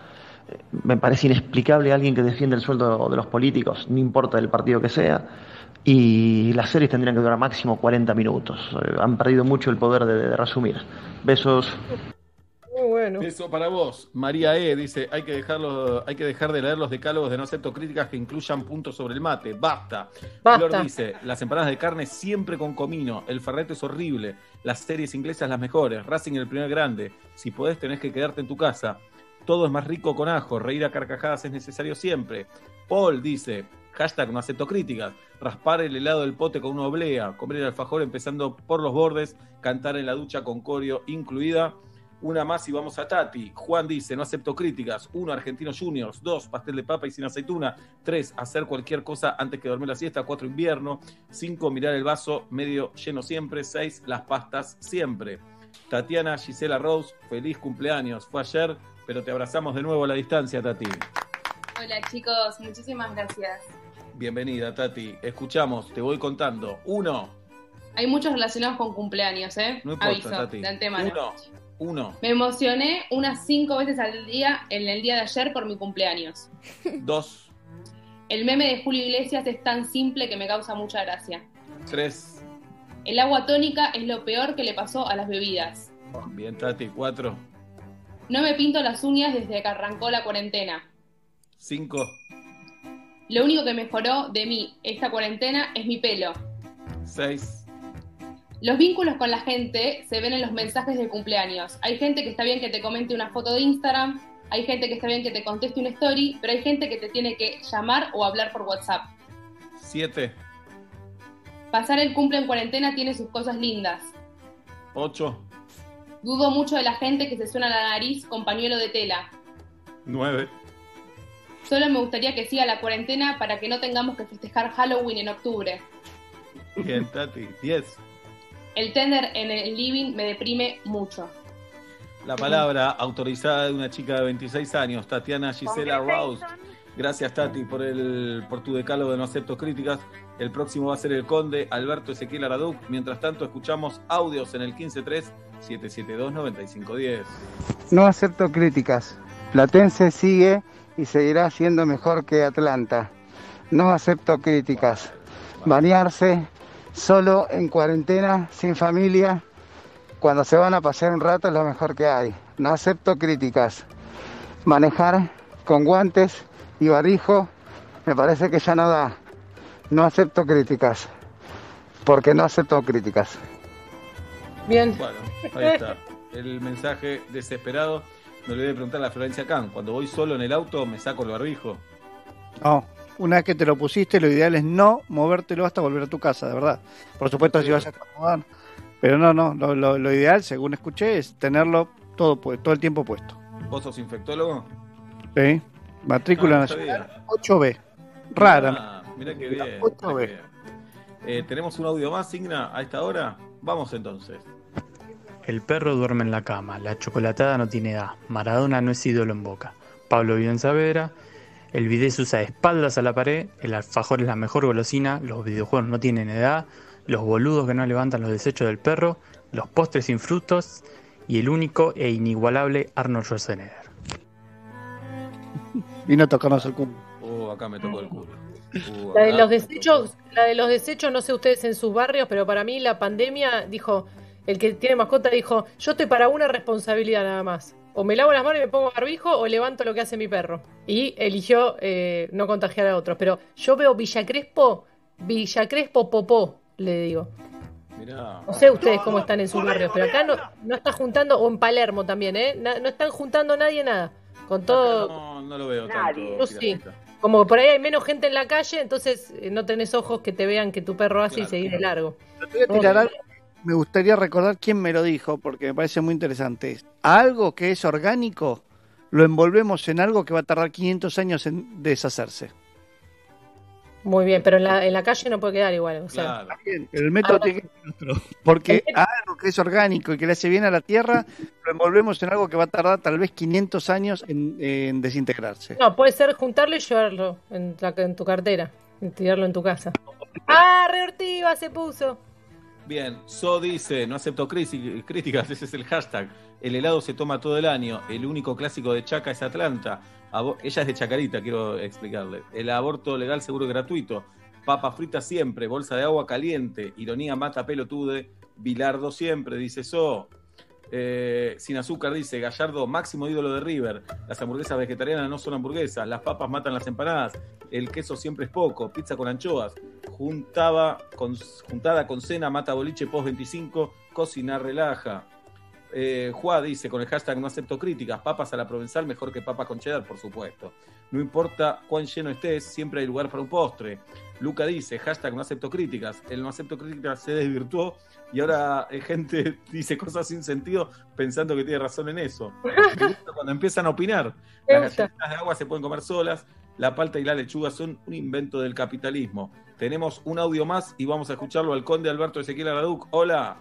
Me parece inexplicable alguien que defiende el sueldo de los políticos, no importa del partido que sea. Y las series tendrían que durar máximo 40 minutos. Eh, Han perdido mucho el poder de, de resumir. Besos. Muy bueno. Eso para vos. María E. dice, hay que, dejarlo, hay que dejar de leer los decálogos de no acepto críticas que incluyan puntos sobre el mate. Basta. Basta. Flor dice, las empanadas de carne siempre con comino. El ferrete es horrible. Las series inglesas las mejores. Racing el primer grande. Si podés tenés que quedarte en tu casa. Todo es más rico con ajo. Reír a carcajadas es necesario siempre. Paul dice, hashtag no acepto críticas. Raspar el helado del pote con una oblea. Comer el alfajor empezando por los bordes. Cantar en la ducha con corio incluida. Una más y vamos a Tati. Juan dice, no acepto críticas. Uno, Argentinos Juniors. Dos, pastel de papa y sin aceituna. Tres, hacer cualquier cosa antes que dormir la siesta. Cuatro, invierno. Cinco, mirar el vaso medio lleno siempre. Seis, las pastas siempre. Tatiana Gisela Rose, feliz cumpleaños. Fue ayer, pero te abrazamos de nuevo a la distancia, Tati. Hola chicos, muchísimas gracias. Bienvenida, Tati. Escuchamos, te voy contando. Uno, Hay muchos relacionados con cumpleaños, ¿eh? no importa, Aviso, Tati. de antemano. Uno, uno. Me emocioné unas cinco veces al día en el día de ayer por mi cumpleaños. Dos, El meme de Julio Iglesias es tan simple que me causa mucha gracia. tres. El agua tónica es lo peor que le pasó a las bebidas. Bien, Tati. Cuatro, No me pinto las uñas desde que arrancó la cuarentena. cinco, Lo único que mejoró de mí esta cuarentena es mi pelo. seis, Los vínculos con la gente se ven en los mensajes de cumpleaños. Hay gente que está bien que te comente una foto de Instagram, hay gente que está bien que te conteste una story, pero hay gente que te tiene que llamar o hablar por WhatsApp. siete, Pasar el cumple en cuarentena tiene sus cosas lindas. ocho, Dudo mucho de la gente que se suena la nariz con pañuelo de tela. nueve, Solo me gustaría que siga la cuarentena para que no tengamos que festejar Halloween en octubre. Bien, Tati. Diez. El tender en el living me deprime mucho. La palabra autorizada de una chica de 26 años, Tatiana Gisela Rouse. Gracias, Tati, por el por tu decálogo de no acepto críticas. El próximo va a ser el conde Alberto Ezequiel Araduc. Mientras tanto, escuchamos audios en el 153-772-9510. No acepto críticas. Platense sigue y seguirá siendo mejor que Atlanta. No acepto críticas. Bañarse solo en cuarentena, sin familia, cuando se van a pasear un rato es lo mejor que hay. No acepto críticas. Manejar con guantes y barrijo me parece que ya no da. No acepto críticas. Porque no acepto críticas. Bien. Bueno, ahí está. El mensaje desesperado. Me olvidé de preguntarle a Florencia Can. Cuando voy solo en el auto, me saco el barbijo. No, una vez que te lo pusiste, lo ideal es no movértelo hasta volver a tu casa, de verdad. Por supuesto, si vas a acomodar. Pero no, no, lo, lo- lo ideal, según escuché, es tenerlo todo, todo el tiempo puesto. ¿Vos sos infectólogo? ¿Sí? Matrícula Ah, nacional sabía. 8B. Rara. Ah, mirá qué bien. Ocho mirá B. qué bien. Eh, ¿Tenemos un audio más, Signa, a esta hora? Vamos entonces. El perro duerme en la cama, la chocolatada no tiene edad, Maradona no es ídolo en boca, Pablo vive en Saavedra, el bidet se usa de espaldas a la pared, el alfajor es la mejor golosina, los videojuegos no tienen edad, los boludos que no levantan los desechos del perro, los postres sin frutos y el único e inigualable Arnold Schwarzenegger. Vino a tocarnos el culo. Uh, acá me tocó el culo. Uh, La de los desechos, la de los desechos, no sé ustedes en sus barrios, pero para mí la pandemia dijo, el que tiene mascota dijo, yo estoy para una responsabilidad nada más. O me lavo las manos y me pongo barbijo o levanto lo que hace mi perro. Y eligió eh, no contagiar a otros. Pero yo veo Villa Crespo, Villa Crespo Popó, le digo. Mirá. No sé ustedes cómo están en sus barrios, pero acá no, no está juntando, o en Palermo también, ¿eh? No están juntando nadie nada. Con todo, No, no lo veo Nadie. tanto. Yo sí. como por ahí hay menos gente en la calle, entonces eh, no tenés ojos que te vean que tu perro hace y seguir de largo. Voy a tirar algo. Me gustaría recordar quién me lo dijo, porque me parece muy interesante. Algo que es orgánico, lo envolvemos en algo que va a tardar 500 años en deshacerse. Muy bien, pero en la, en la calle no puede quedar igual. O sea, El método Ah, tiene que ser otro. Porque algo que es orgánico y que le hace bien a la tierra, lo envolvemos en algo que va a tardar tal vez 500 años en, en desintegrarse. No, puede ser juntarlo y llevarlo en, la- en tu cartera, y tirarlo en tu casa. ¡Ah, reortiva se puso! Bien, So dice, no acepto críticas, ese es el hashtag. El helado se toma todo el año, el único clásico de Chaca es Atlanta. Ella es de Chacarita, quiero explicarle. El aborto legal seguro y gratuito. Papa frita siempre, bolsa de agua caliente. Ironía mata pelotude. Bilardo siempre, dice So. Eh, sin azúcar dice Gallardo, máximo ídolo de River. Las hamburguesas vegetarianas no son hamburguesas. Las papas matan las empanadas. El queso siempre es poco. Pizza con anchoas. Juntaba con, juntada con cena, mata boliche post 25. Cocinar relaja. Eh, Juá dice con el hashtag no acepto críticas. Papas a la provenzal mejor que papas con cheddar, por supuesto. No importa cuán lleno estés, siempre hay lugar para un postre. Luca dice, hashtag no acepto críticas. El no acepto críticas se desvirtuó y ahora eh, gente dice cosas sin sentido pensando que tiene razón en eso. Cuando empiezan a opinar. Las gusta. galletitas de agua se pueden comer solas. La palta y la lechuga son un invento del capitalismo. Tenemos un audio más y vamos a escucharlo al conde Alberto Ezequiel Araduc. Hola.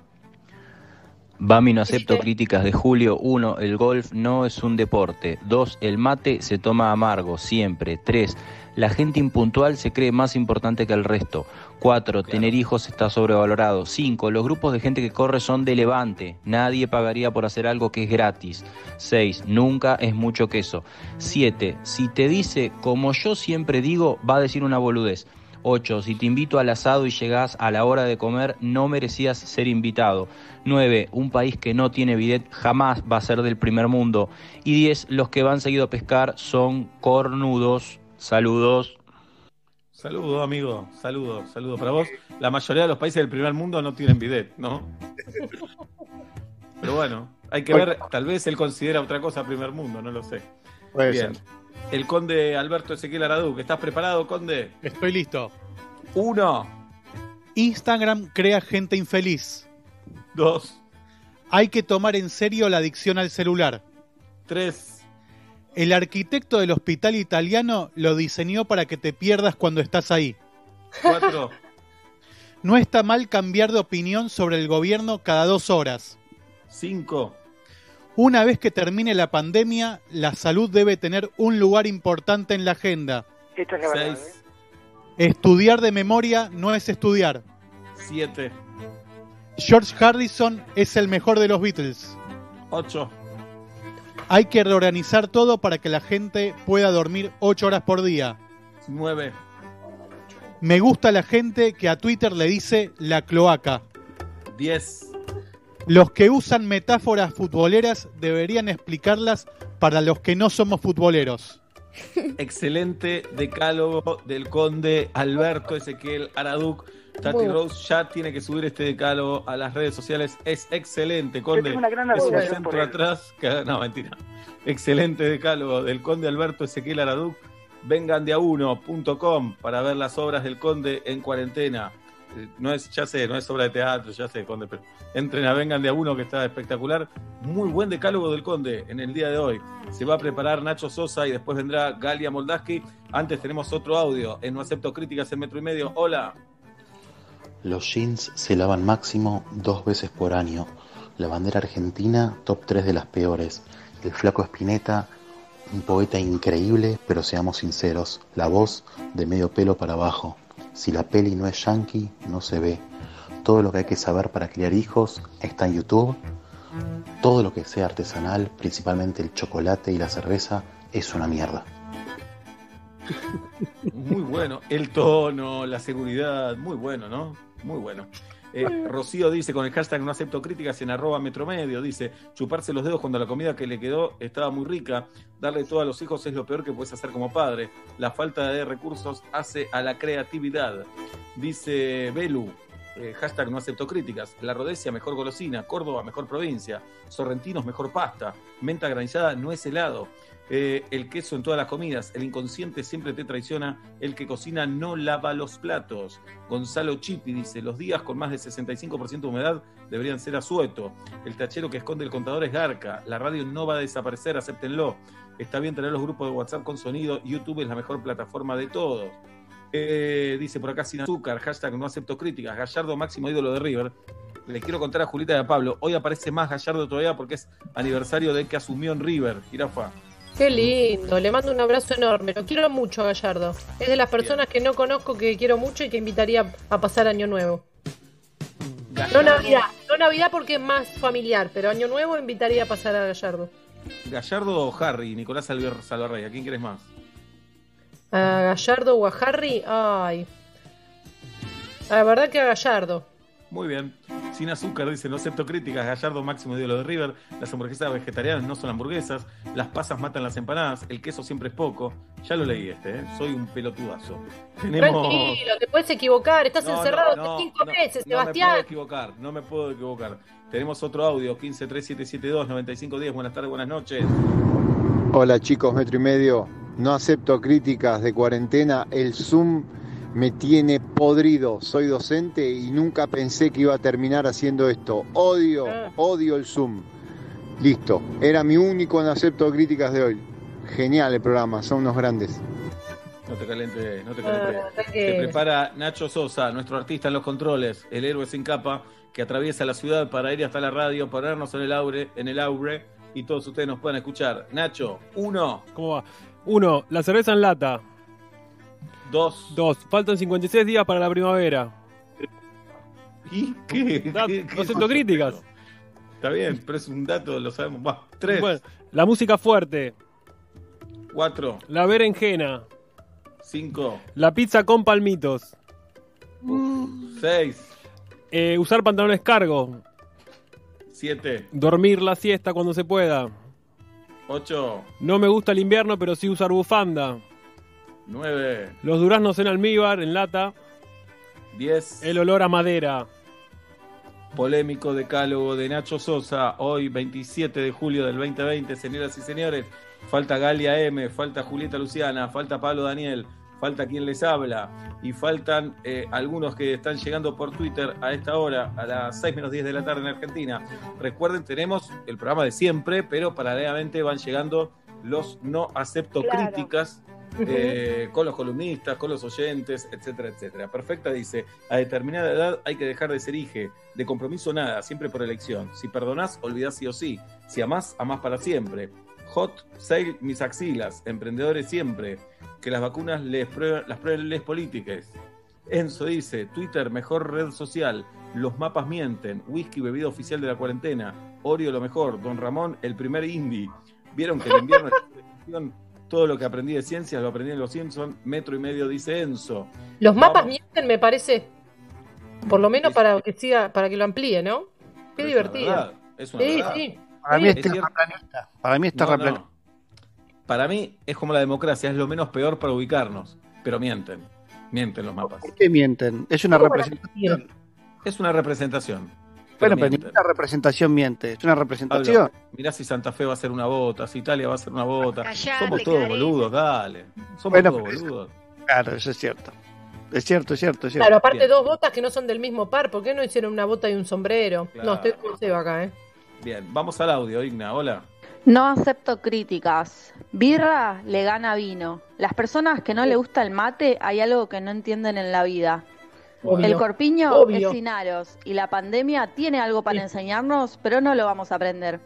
Bami no acepto críticas de Julio. 1. El golf no es un deporte. 2. El mate se toma amargo, siempre. 3. La gente impuntual se cree más importante que el resto. 4. Tener hijos está sobrevalorado. 5. Los grupos de gente que corre son de levante. Nadie pagaría por hacer algo que es gratis. 6. Nunca es mucho queso. 7. Si te dice como yo siempre digo, va a decir una boludez. 8. Si te invito al asado y llegás a la hora de comer, no merecías ser invitado. 9. Un país que no tiene bidet jamás va a ser del primer mundo. Y 10. Los que van seguido a pescar son cornudos. Saludos. Saludos, amigo. Saludos, saludos para vos. La mayoría de los países del primer mundo no tienen bidet, ¿no? Pero bueno, hay que ver, tal vez él considera otra cosa primer mundo, no lo sé. Puede Bien. El conde Alberto Ezequiel Araduc, ¿estás preparado, conde? Estoy listo. Uno. Instagram crea gente infeliz. Dos. Hay que tomar en serio la adicción al celular. Tres. El arquitecto del hospital italiano lo diseñó para que te pierdas cuando estás ahí. Cuatro. No está mal cambiar de opinión sobre el gobierno cada dos horas. Cinco. Una vez que termine la pandemia, la salud debe tener un lugar importante en la agenda. Esto es la verdad. Seis. Estudiar de memoria no es estudiar. Siete. George Harrison es el mejor de los Beatles. Ocho. Hay que reorganizar todo para que la gente pueda dormir 8 horas por día. Nueve. Me gusta la gente que a Twitter le dice la cloaca. 10. Los que usan metáforas futboleras deberían explicarlas para los que no somos futboleros. Excelente decálogo del conde Alberto Ezequiel Araduc. Tati bueno. Rose ya tiene que subir este decálogo a las redes sociales. Es excelente, conde. tengo una gran es un centro atrás. que- no, mentira. Excelente decálogo del conde Alberto Ezequiel Araduc. Vengan de a uno.com para ver las obras del conde en cuarentena. No es, ya sé, no es obra de teatro, ya sé, conde, pero entren a Vengan de a uno que está espectacular. Muy buen decálogo del conde en el día de hoy. Se va a preparar Nacho Sosa y después vendrá Galia Moldaski. Antes tenemos otro audio en No Acepto Críticas en Metro y Medio. Hola. Los jeans se lavan máximo dos veces por año. La bandera argentina, top 3 de las peores. El flaco Espineta, un poeta increíble, pero seamos sinceros, la voz de medio pelo para abajo. Si la peli no es yankee, no se ve. Todo lo que hay que saber para criar hijos está en YouTube. Todo lo que sea artesanal, principalmente el chocolate y la cerveza, es una mierda. Muy bueno. El tono, la seguridad, muy bueno, ¿no? Muy bueno. Eh, Rocío dice con el hashtag no acepto críticas en arroba metromedio, dice chuparse los dedos cuando la comida que le quedó estaba muy rica, darle todo a los hijos es lo peor que puedes hacer como padre, la falta de recursos hace a la creatividad. Dice Belu, eh, hashtag no acepto críticas, La Rodesia mejor golosina, Córdoba mejor provincia, Sorrentinos mejor pasta, menta granizada no es helado, eh, el queso en todas las comidas, el inconsciente siempre te traiciona, el que cocina no lava los platos. Gonzalo Chipi dice, los días con más de 65% de humedad deberían ser asueto, el tachero que esconde el contador es garca, la radio no va a desaparecer, acéptenlo, está bien tener los grupos de WhatsApp con sonido, YouTube es la mejor plataforma de todos. Eh, dice por acá sin azúcar, hashtag no acepto críticas, Gallardo máximo ídolo de River. Le quiero contar a Julita y a Pablo, hoy aparece más Gallardo todavía porque es aniversario de que asumió en River, Jirafa. Qué lindo, le mando un abrazo enorme. Lo quiero mucho a Gallardo. Es de las personas que no conozco que quiero mucho y que invitaría a pasar Año Nuevo. No Navidad, no Navidad porque es más familiar, pero Año Nuevo invitaría a pasar a Gallardo. Gallardo o Harry, Nicolás Salvarrey, ¿a quién quieres más? A Gallardo o a Harry, ay. La verdad que a Gallardo. Muy bien. Sin azúcar, dice, no acepto críticas. Gallardo máximo ídolo de River. Las hamburguesas vegetarianas no son hamburguesas. Las pasas matan las empanadas. El queso siempre es poco. Ya lo leí este, ¿eh? Soy un pelotudazo. Tenemos... Tranquilo, te puedes equivocar, estás No, encerrado no, hace cinco no, meses, No me Sebastián. puedo equivocar, no me puedo equivocar. Tenemos otro audio, 153772-9510. Buenas tardes, buenas noches. Hola chicos, metro y medio. No acepto críticas de cuarentena. El Zoom me tiene podrido. Soy docente y nunca pensé que iba a terminar haciendo esto. Odio, odio el Zoom. Listo. Era mi único no acepto críticas de hoy. Genial el programa, son unos grandes. No te calentes, no te Ah, calentes. tranquilo. Se prepara Nacho Sosa, nuestro artista en los controles, el héroe sin capa, que atraviesa la ciudad para ir hasta la radio, ponernos en el aure, en el aure, y todos ustedes nos puedan escuchar. Nacho, uno. ¿Cómo va? Uno, la cerveza en lata. Dos. Dos, faltan 56 días para la primavera. ¿Y qué? Da- ¿Qué- no qué acepto es críticas. Está bien, pero es un dato, lo sabemos. Va, tres. Bueno, la música fuerte. Cuatro. La berenjena. Cinco. La pizza con palmitos. Seis. Eh, usar pantalones cargo. Siete. Dormir la siesta cuando se pueda. Ocho. No me gusta el invierno, pero sí usar bufanda. Nueve. Los duraznos en almíbar, en lata. Diez. El olor a madera. Polémico decálogo de Nacho Sosa, hoy 27 de julio del 2020, señoras y señores. Falta Galia M, falta Julieta Luciana, falta Pablo Daniel, falta quien les habla y faltan eh, algunos que están llegando por Twitter a esta hora, a las 6 menos 10 de la tarde en Argentina. Recuerden, tenemos el programa de siempre, pero paralelamente van llegando los no acepto Claro. críticas eh, con los columnistas, con los oyentes, etcétera, etcétera. Perfecta dice, a determinada edad hay que dejar de ser hije, de compromiso nada, siempre por elección. Si perdonás, olvidás sí o sí. Si amás, amás para siempre. Hot sale mis axilas, emprendedores siempre. Que las vacunas les prueben, las prueben les políticas. Enzo dice, Twitter, mejor red social. Los mapas mienten. Whisky, bebida oficial de la cuarentena. Oreo, lo mejor. Don Ramón, el primer indie. Vieron que el invierno Todo lo que aprendí de ciencias lo aprendí en los Simpsons. Metro y medio dice Enzo. Los mapas mienten, me parece. Por lo menos para que siga, para que lo amplíe, ¿no? Qué Pero es una divertido. verdad, es una sí, verdad. sí. Para Sí. mí Es es. Para mí es No, terraplanista. no. Para mí es como la democracia, es lo menos peor para ubicarnos. Pero mienten. Mienten los mapas. ¿Por qué mienten? Es una ¿Cómo van a representación. Es una representación. Bueno, Pero ninguna representación miente. Es una Pablo, representación. mirá si Santa Fe va a ser una bota, si Italia va a ser una bota. Callate, Somos todos Karen. boludos, dale. Somos Bueno, todos pero boludos. Claro, eso es cierto. Es cierto, es cierto, es cierto. Claro, aparte Bien. dos botas que no son del mismo par, ¿por qué no hicieron una bota y un sombrero? Claro. No, estoy con Seba acá, ¿eh? Bien, vamos al audio, Igna. Hola. No acepto críticas. Birra le gana vino. Las personas que no le gusta el mate hay algo que no entienden en la vida. Obvio. El corpiño Obvio. es sin aros y la pandemia tiene algo para enseñarnos, pero no lo vamos a aprender.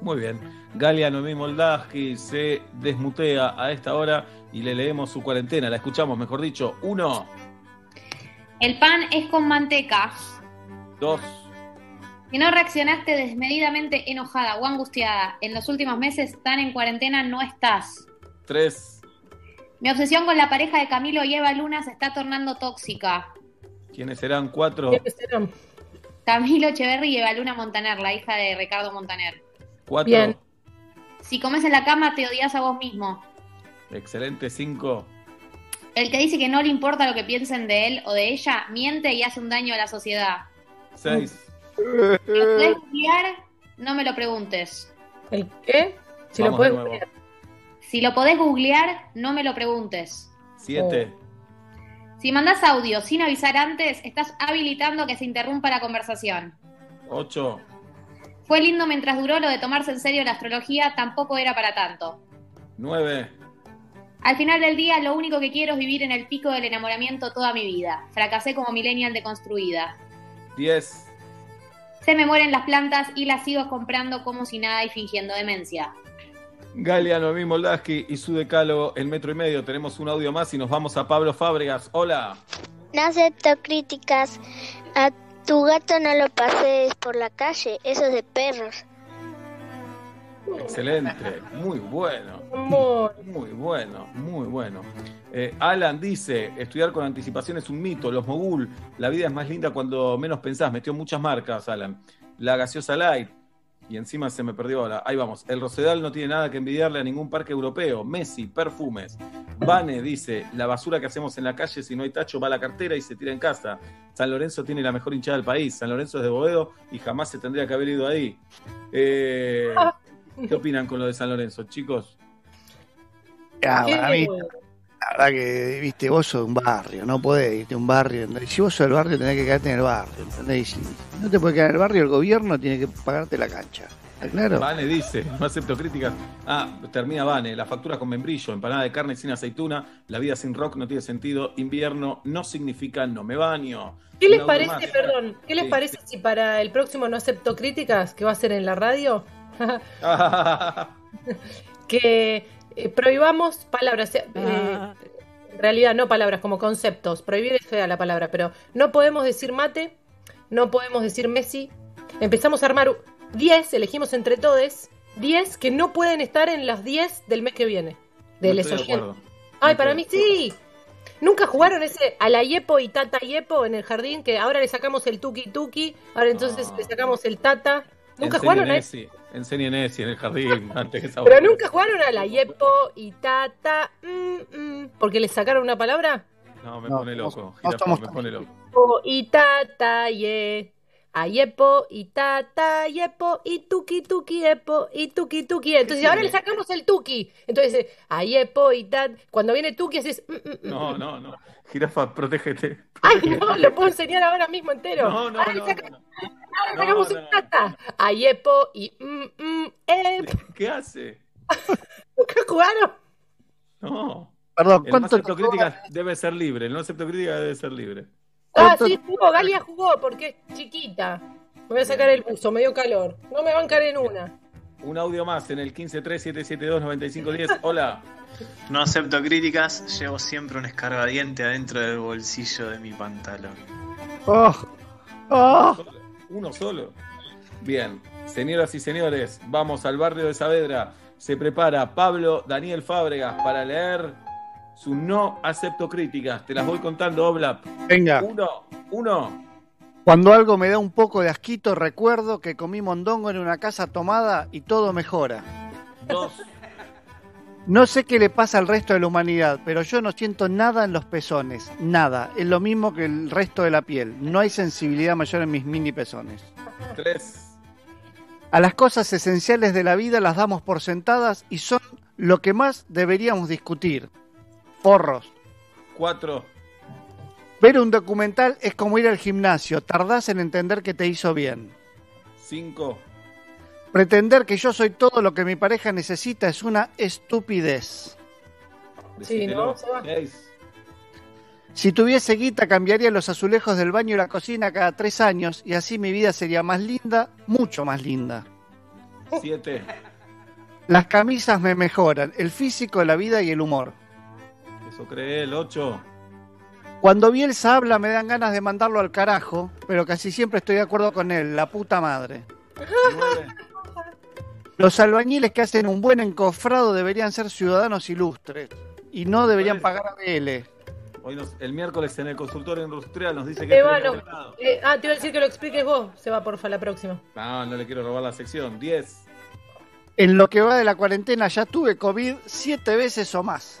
Muy bien. Galia Noemí Moldaski se desmutea a esta hora y le leemos su cuarentena. La escuchamos, mejor dicho. Uno, El pan es con manteca. dos, Si no reaccionaste desmedidamente enojada o angustiada en los últimos meses, tan en cuarentena no estás. tres. Mi obsesión con la pareja de Camilo y Eva Luna se está tornando tóxica. ¿Quiénes serán? Cuatro, Camilo Echeverry y Eva Luna Montaner, la hija de Ricardo Montaner. cuatro. Bien. Si comes en la cama, te odias a vos mismo. Excelente. Cinco, El que dice que no le importa lo que piensen de él o de ella, miente y hace un daño a la sociedad. seis, Si lo podés googlear, no me lo preguntes. ¿El qué? Si lo puedes. Si lo podés googlear, no me lo preguntes. siete, Si mandás audio sin avisar antes, estás habilitando que se interrumpa la conversación. ocho, Fue lindo mientras duró lo de tomarse en serio la astrología, tampoco era para tanto. nueve, Al final del día, lo único que quiero es vivir en el pico del enamoramiento toda mi vida. Fracasé como millennial deconstruida. diez, Se me mueren las plantas y las sigo comprando como si nada y fingiendo demencia. Galia Noemí Moldaski y su decálogo El Metro y Medio. Tenemos un audio más y nos vamos a Pablo Fábregas. Hola. No acepto críticas. A tu gato no lo pases por la calle, eso es de perros. Excelente, muy bueno. Muy. Muy bueno, muy bueno. Eh, Alan dice, estudiar con anticipación es un mito, los mogul, la vida es más linda cuando menos pensás, metió muchas marcas, Alan. La gaseosa light, y encima se me perdió ahora, ahí vamos, el Rosedal no tiene nada que envidiarle a ningún parque europeo, Messi, perfumes. Vane dice, la basura que hacemos en la calle, si no hay tacho, va a la cartera y se tira en casa. San Lorenzo tiene la mejor hinchada del país, San Lorenzo es de Boedo y jamás se tendría que haber ido ahí. Eh, ¿Qué opinan con lo de San Lorenzo, chicos? Ah, ¿Qué? para mí, la verdad que, viste, vos sos de un barrio, no podés irte a un barrio. ¿entendés? Si vos sos del barrio, tenés que quedarte en el barrio, ¿entendés? Y si no te puedes quedar en el barrio, el gobierno tiene que pagarte la cancha. ¿Está claro? Vane dice, no acepto críticas. Ah, termina Vane, las facturas con membrillo, empanada de carne sin aceituna, la vida sin rock no tiene sentido, invierno no significa no me baño. ¿Qué les parece, más. perdón, qué les Sí. parece si para el próximo no acepto críticas, que va a ser en la radio, que eh, prohibamos palabras, eh, Ah. en realidad no palabras, como conceptos, prohibir es fea la palabra, pero no podemos decir mate, no podemos decir Messi, empezamos a armar 10, elegimos entre todos, 10 que no pueden estar en los 10 del mes que viene, de No les oyentes. Ay, para mí sí. ¿Nunca jugaron ese a la Yepo y Tata Yepo en el jardín? Que ahora le sacamos el Tuki Tuki, ahora entonces le sacamos el Tata. ¿Nunca jugaron a eso? Esi, enseñen Esi en el jardín antes que esa Pero nunca jugaron a la Yepo y Tata, mm, mm, porque le sacaron una palabra. No, me No, pone loco. no somos me pone loco. Yepo y Tata Ye. A Yepo y Tata Yepo y Tuki Tuki Yepo y Tuki Tuki. Entonces ahora le sacamos el Tuki. Entonces, a Yepo y Tata. Cuando viene Tuki haces. mm, mm, mm, No, no, no. Jirafa, protégete. Ay, no, lo puedo enseñar ahora mismo entero. No, no, ahora le no, saca- no. ahora sacamos un tata. A Yepo y mm, mm, ep. ¿Qué hace? ¿Nunca jugaron? No. Perdón, El no ¿cuánto acepto críticas debe ser libre. El no acepto críticas debe ser libre. Ah, sí, jugó. Galia jugó porque es chiquita. Me voy a sacar el buzo, me dio calor. No me bancar en una. Un audio más en el 1537729510. Hola. No acepto críticas, llevo siempre un escarbadiente adentro del bolsillo de mi pantalón. Oh, oh. Uno solo. Bien, señoras y señores, vamos al barrio de Saavedra. se prepara Pablo Daniel Fábregas para leer su no acepto críticas. Te las voy contando, Oblap. Venga. Uno, uno. Cuando algo me da un poco de asquito, recuerdo que comí mondongo en una casa tomada y todo mejora. Dos. No sé qué le pasa al resto de la humanidad, pero yo no siento nada en los pezones. Nada. Es lo mismo que el resto de la piel. No hay sensibilidad mayor en mis mini pezones. Tres. A las cosas esenciales de la vida las damos por sentadas y son lo que más deberíamos discutir. Porros. Cuatro. Ver un documental es como ir al gimnasio. Tardás en entender que te hizo bien. Cinco. Pretender que yo soy todo lo que mi pareja necesita es una estupidez. Sí, ¿no? Se va. Seis. Si tuviese guita cambiaría los azulejos del baño y la cocina cada tres años y así mi vida sería más linda, mucho más linda. Siete. Las camisas me mejoran, el físico, la vida y el humor. Eso cree el ocho. Cuando Bielsa habla me dan ganas de mandarlo al carajo, pero casi siempre estoy de acuerdo con él, la puta madre. Nueve. Los albañiles que hacen un buen encofrado deberían ser ciudadanos ilustres y no deberían pagar ABL. Hoy nos- el miércoles en el consultorio industrial nos dice que Eva, no. Eh, ah, te iba a decir que lo expliques vos. Se va, porfa, la próxima. No, no le quiero robar la sección. Diez. En lo que va de la cuarentena ya tuve COVID siete veces o más.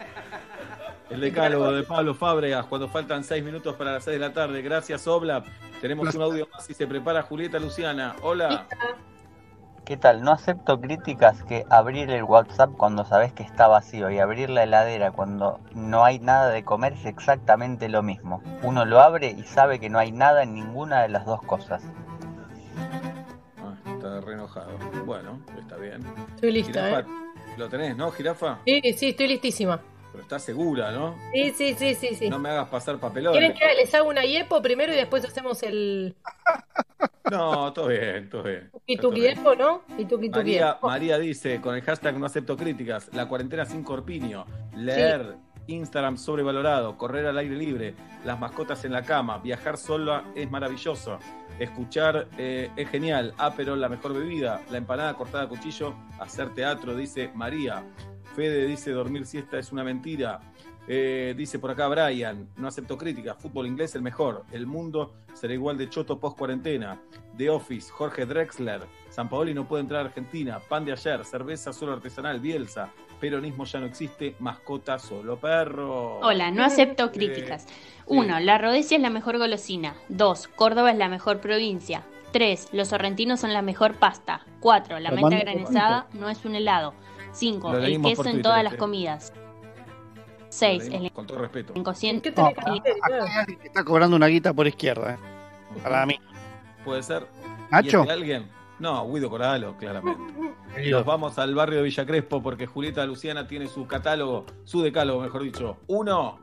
El decálogo de Pablo Fábregas cuando faltan seis minutos para las seis de la tarde. Gracias, Oblap. Tenemos un audio más y se prepara Julieta Luciana. Hola. ¿Qué tal? No acepto críticas que abrir el WhatsApp cuando sabes que está vacío y abrir la heladera cuando no hay nada de comer es exactamente lo mismo. Uno lo abre y sabe que no hay nada en ninguna de las dos cosas. Ah, está re enojado. Bueno, está bien. Estoy lista, ¿eh? ¿Lo tenés, no, jirafa? Sí, sí, estoy listísima. Pero estás segura, ¿no? Sí, sí, sí, sí, sí. No me hagas pasar papelón. ¿Quieren que les haga una yepo primero y después hacemos el No, todo bien, todo bien. tuki tuki yepo, no? Y tuki María. María dice, con el hashtag no acepto críticas, la cuarentena sin corpiño, leer, Instagram sobrevalorado, correr al aire libre, las mascotas en la cama, viajar sola es maravilloso, escuchar eh, es genial, Aperol la mejor bebida, la empanada cortada a cuchillo, hacer teatro, dice María. Fede dice dormir siesta es una mentira. Eh, dice por acá Brian, no acepto críticas, fútbol inglés el mejor, el mundo será igual de choto post cuarentena. The Office, Jorge Drexler, San Paoli no puede entrar a Argentina, pan de ayer, cerveza solo artesanal, Bielsa, peronismo ya no existe, mascota solo perro. Hola, no acepto críticas. 1. La Rodesia es la mejor golosina. 2. Córdoba es la mejor provincia. 3. Los sorrentinos son la mejor pasta. 4. La menta granizada no es un helado. 5. Lo El queso en Twitter, todas este. las comidas. Lo 6. leímos El Con todo respeto. inconsciente. No, acá hay alguien que está cobrando una guita por izquierda. ¿eh? Para mí. ¿Puede ser? ¿Nacho? ¿Y este alguien? No, Guido Coralo, claramente. Nos vamos al barrio de Villa Crespo porque Julieta Luciana tiene su catálogo, su decálogo, mejor dicho. Uno,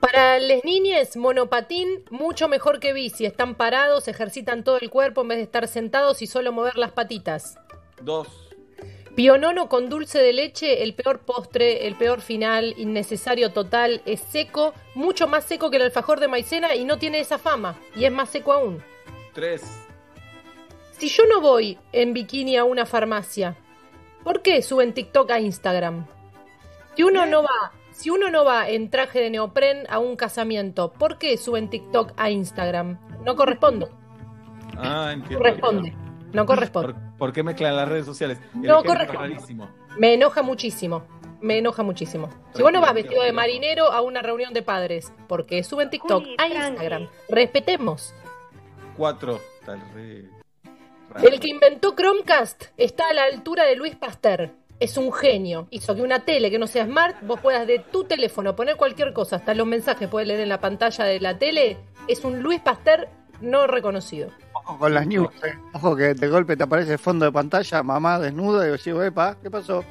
Para las niñas, monopatín mucho mejor que bici. Están parados, ejercitan todo el cuerpo en vez de estar sentados y solo mover las patitas. dos, Pionono con dulce de leche, el peor postre, el peor final, innecesario total, es seco, mucho más seco que el alfajor de maicena y no tiene esa fama, y es más seco aún. tres, Si yo no voy en bikini a una farmacia, ¿por qué suben TikTok a Instagram? Si uno no va, si uno no va en traje de neopren a un casamiento, ¿por qué suben TikTok a Instagram? No corresponde, Ah, entiendo. corresponde, no corresponde. ¿Por, por qué mezclan las redes sociales? El No corresponde. Me enoja muchísimo. Me enoja muchísimo. Si vos no vas vestido de marinero a una reunión de padres, porque suben TikTok a Instagram, respetemos. Cuatro. Re- raro. El que inventó Chromecast está a la altura de Luis Pasteur. Es un genio. Hizo que una tele que no sea smart, vos puedas de tu teléfono poner cualquier cosa, hasta los mensajes puedes leer en la pantalla de la tele. Es un Luis Pasteur no reconocido. Ojo con las news. eh. Ojo que de golpe te aparece el fondo de pantalla, mamá desnuda, y yo digo, epa, ¿qué pasó?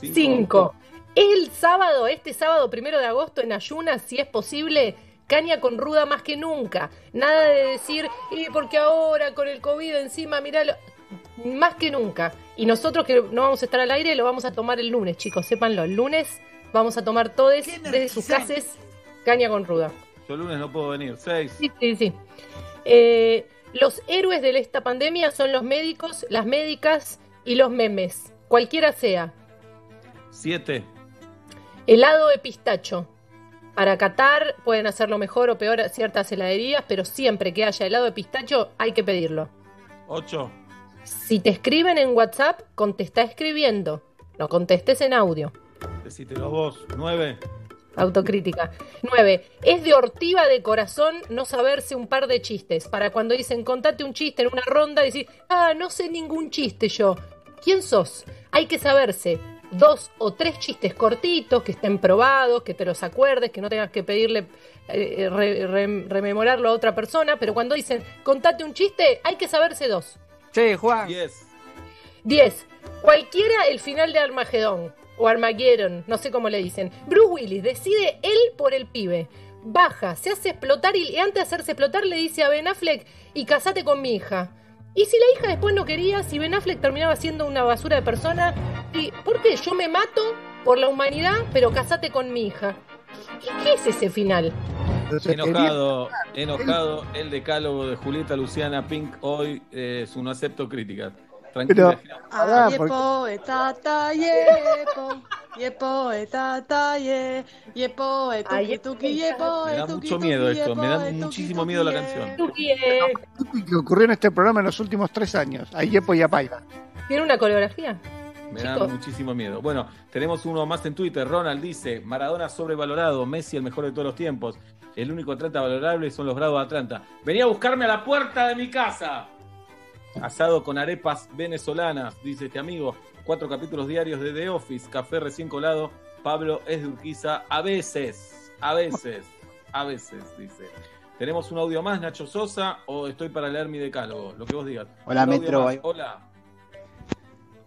Cinco. El sábado, este sábado primero de agosto, en ayunas, si es posible, caña con ruda más que nunca. Nada de decir, y porque ahora con el COVID encima, miralo. Más que nunca. Y nosotros que no vamos a estar al aire, lo vamos a tomar el lunes, chicos, sépanlo. El lunes vamos a tomar todos desde sus casas caña con ruda. Yo el lunes no puedo venir. Seis. Sí, sí, sí. Eh, los héroes de esta pandemia son los médicos, las médicas y los memes. cualquiera sea. Siete. Helado de pistacho. Para Qatar pueden hacerlo mejor o peor ciertas heladerías, pero siempre que haya helado de pistacho hay que pedirlo. Ocho. Si te escriben en WhatsApp, contesta escribiendo. No contestes en audio. Decítelo vos. Nueve. Autocrítica. 9. Es de ortiva de corazón no saberse un par de chistes. Para cuando dicen contate un chiste en una ronda, decir, ah, no sé ningún chiste yo. ¿Quién sos? Hay que saberse dos o tres chistes cortitos, que estén probados, que te los acuerdes, que no tengas que pedirle eh, re- re- rememorarlo a otra persona. Pero cuando dicen contate un chiste, hay que saberse dos. Sí, Juan. Diez. 10. Cualquiera el final de Armagedón o Armageddon, no sé cómo le dicen. Bruce Willis decide él por el pibe. Baja, se hace explotar y antes de hacerse explotar le dice a Ben Affleck y casate con mi hija. Y si la hija después no quería, si Ben Affleck terminaba siendo una basura de persona, y ¿por qué? Yo me mato por la humanidad, pero casate con mi hija. ¿Y qué es ese final? Enojado, enojado, el decálogo de Julieta Luciana Pink hoy eh, es un no acepto críticas. Tranquila. Ah, yepo, etata, yepo, yepo, etata, ye, yepo, etuki, tuki, yepo, Me da mucho tuki, miedo esto, me da muchísimo miedo la canción. que ocurrió en este programa en los últimos tres años. A Yepo y a Paiva. ¿Tiene una coreografía? Me da muchísimo miedo. Bueno, tenemos uno más en Twitter. Ronald dice: Maradona sobrevalorado, Messi el mejor de todos los tiempos. El único Atlanta valorable son los grados de Atlanta. Venía a buscarme a la puerta de mi casa. Asado con arepas venezolanas, dice este amigo. Cuatro capítulos diarios de The Office, café recién colado. Pablo es de Urquiza. A veces, a veces, a veces, dice. ¿Tenemos un audio más, Nacho Sosa? ¿O estoy para leer mi decálogo? Lo que vos digas. Hola, Un Metro, ahí- Hola.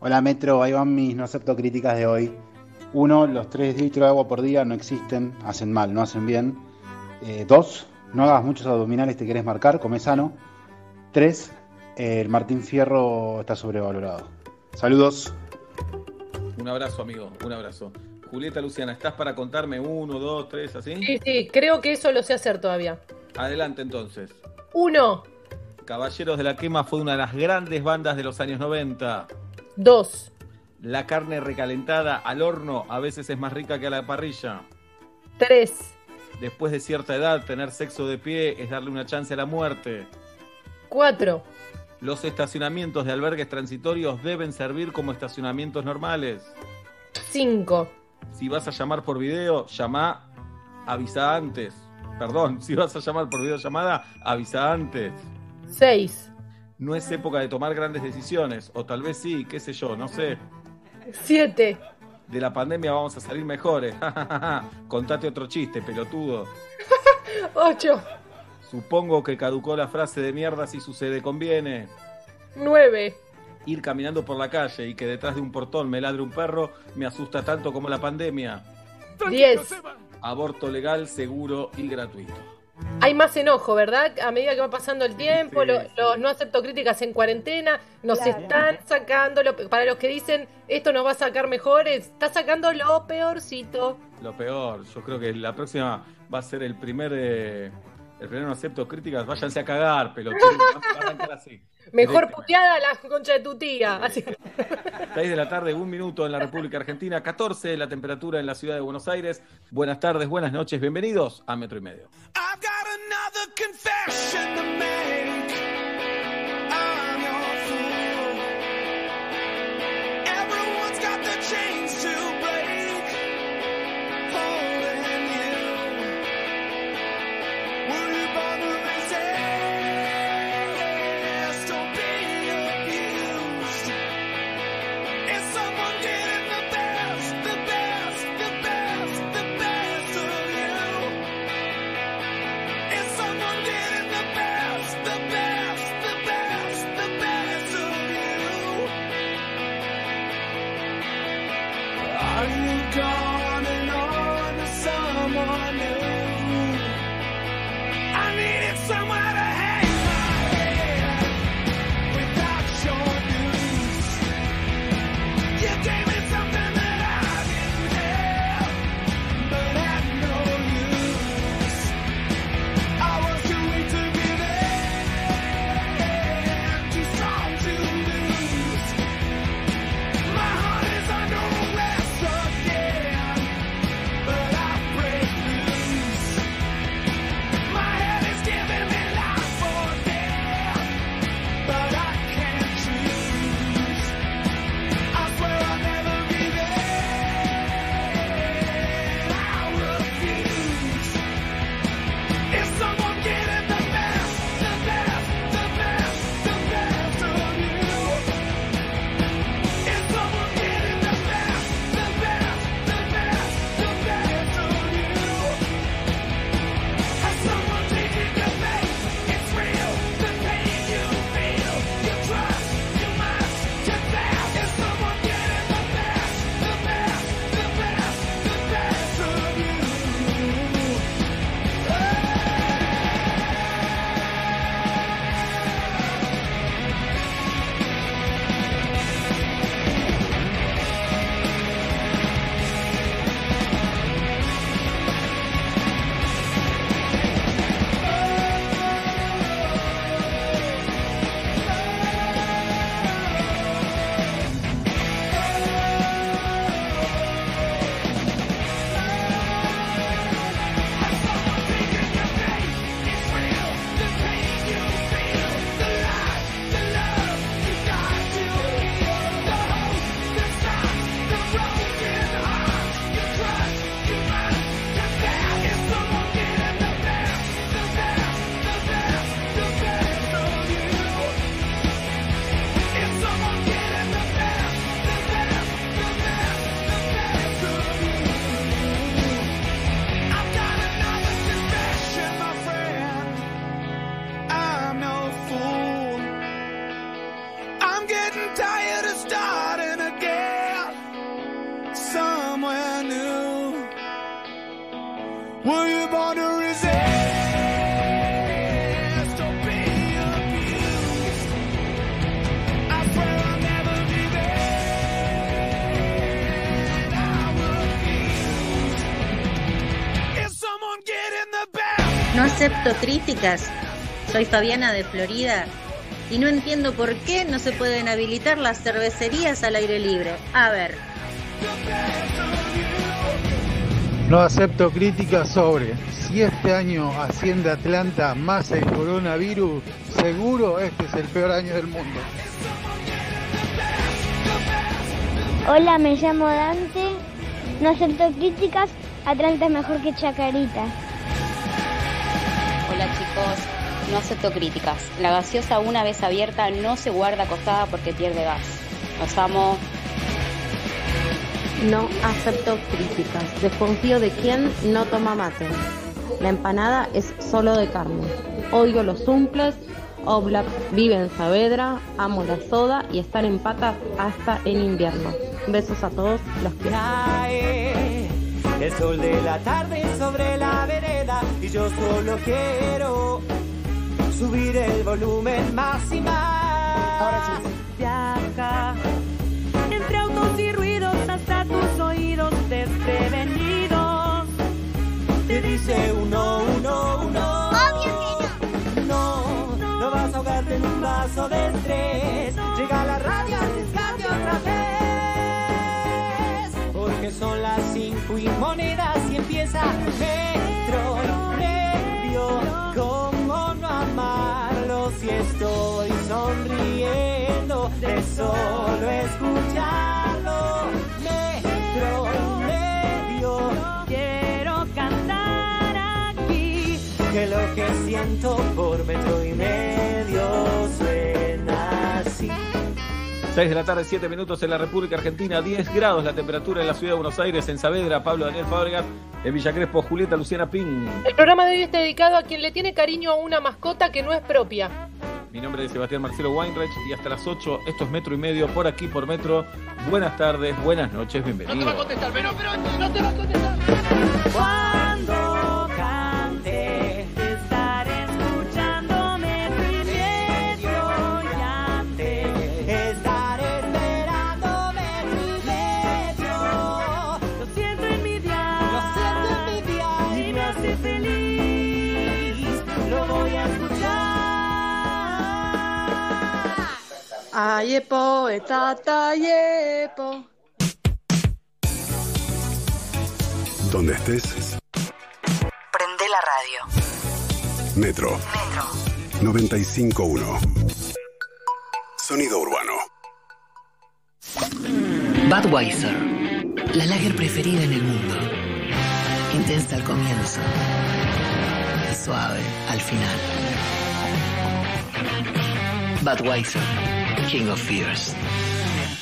Hola Metro, ahí van mis no acepto críticas de hoy. Uno, los 3 litros de agua por día no existen, hacen mal, no hacen bien. Eh, dos, no hagas muchos abdominales, te querés marcar, come sano. Tres, el Martín Fierro está sobrevalorado. Saludos. Un abrazo, amigo, un abrazo. Julieta Luciana, ¿estás para contarme uno, dos, tres, así? Sí, sí, creo que eso lo sé hacer todavía. Adelante entonces. Uno, Caballeros de la Quema fue una de las grandes bandas de los años 90. dos, La carne recalentada al horno a veces es más rica que a la parrilla. tres, Después de cierta edad, tener sexo de pie es darle una chance a la muerte. cuatro, Los estacionamientos de albergues transitorios deben servir como estacionamientos normales. cinco, Si vas a llamar por video, llama, avisa antes. Perdón, si vas a llamar por videollamada, avisa antes. seis, No es época de tomar grandes decisiones, o tal vez sí, qué sé yo, no sé. siete, De la pandemia vamos a salir mejores. Contate otro chiste, pelotudo. ocho, Supongo que caducó la frase de mierda si sucede conviene. nueve, Ir caminando por la calle y que detrás de un portón me ladre un perro me asusta tanto como la pandemia. diez. Aborto legal, seguro y gratuito. Hay más enojo, ¿verdad? A medida que va pasando el tiempo, los no acepto críticas en cuarentena, nos Claro. están sacando, lo- para los que dicen esto nos va a sacar mejores, está sacando lo peorcito. Lo peor, yo creo que la próxima va a ser el primer eh, el primer no acepto críticas. Váyanse a cagar, pelotudo. Va a arrancar así. Mejor puteada la concha de tu tía. Así. 6 de la tarde, un minuto en la República Argentina, 14 la temperatura en la ciudad de Buenos Aires. Buenas tardes, buenas noches, bienvenidos a Metro y Medio. another confession to make. Acepto críticas. Soy Fabiana de Florida y no entiendo por qué no se pueden habilitar las cervecerías al aire libre. A ver, No acepto críticas sobre si este año asciende Atlanta más el coronavirus, seguro este es el peor año del mundo. Hola, me llamo Dante. No acepto críticas. Atlanta es mejor que Chacarita. No acepto críticas. La gaseosa una vez abierta no se guarda acostada porque pierde gas. Los amo. No acepto críticas. Desconfío de quien no toma mate. La empanada es solo de carne. Odio los zumples. Oblak vive en Saavedra. Amo la soda y estar en patas hasta en invierno. Besos a todos. Los quiero. Cae el sol de la tarde sobre la vereda y yo solo quiero subir el volumen más y más. Ahora sí. Viaja entre autos y ruidos hasta tus oídos desprevenidos. Te dice uno, uno, uno. Obvio que no. No, no vas a ahogarte en un vaso de estrés. Llega la radio a arriesgarte otra vez. Porque son las cinco y monedas y empieza metro medio. ¿Cómo no amarlo si estoy sonriendo de solo escucharlo? Metro y medio. Quiero cantar aquí que lo que siento por metro y medio suena así. 6 de la tarde, 7 minutos en la República Argentina, 10 grados la temperatura en la ciudad de Buenos Aires, en Saavedra, Pablo Daniel Fábregas, en Villa Crespo, Julieta Luciana Ping. El programa de hoy está dedicado a quien le tiene cariño a una mascota que no es propia. Mi nombre es Sebastián Marcelo Weinreich y hasta las 8, esto es Metro y Medio, por aquí por Metro. Buenas tardes, buenas noches, bienvenidos. contestar, pero, pero no te va a contestar. Ayepo, etata, yepo. Donde estés, Prende la radio. Metro. Metro. 95.1. Sonido urbano. Budweiser, la lager preferida en el mundo. Intensa al comienzo y suave al final. Budweiser, King of Fears.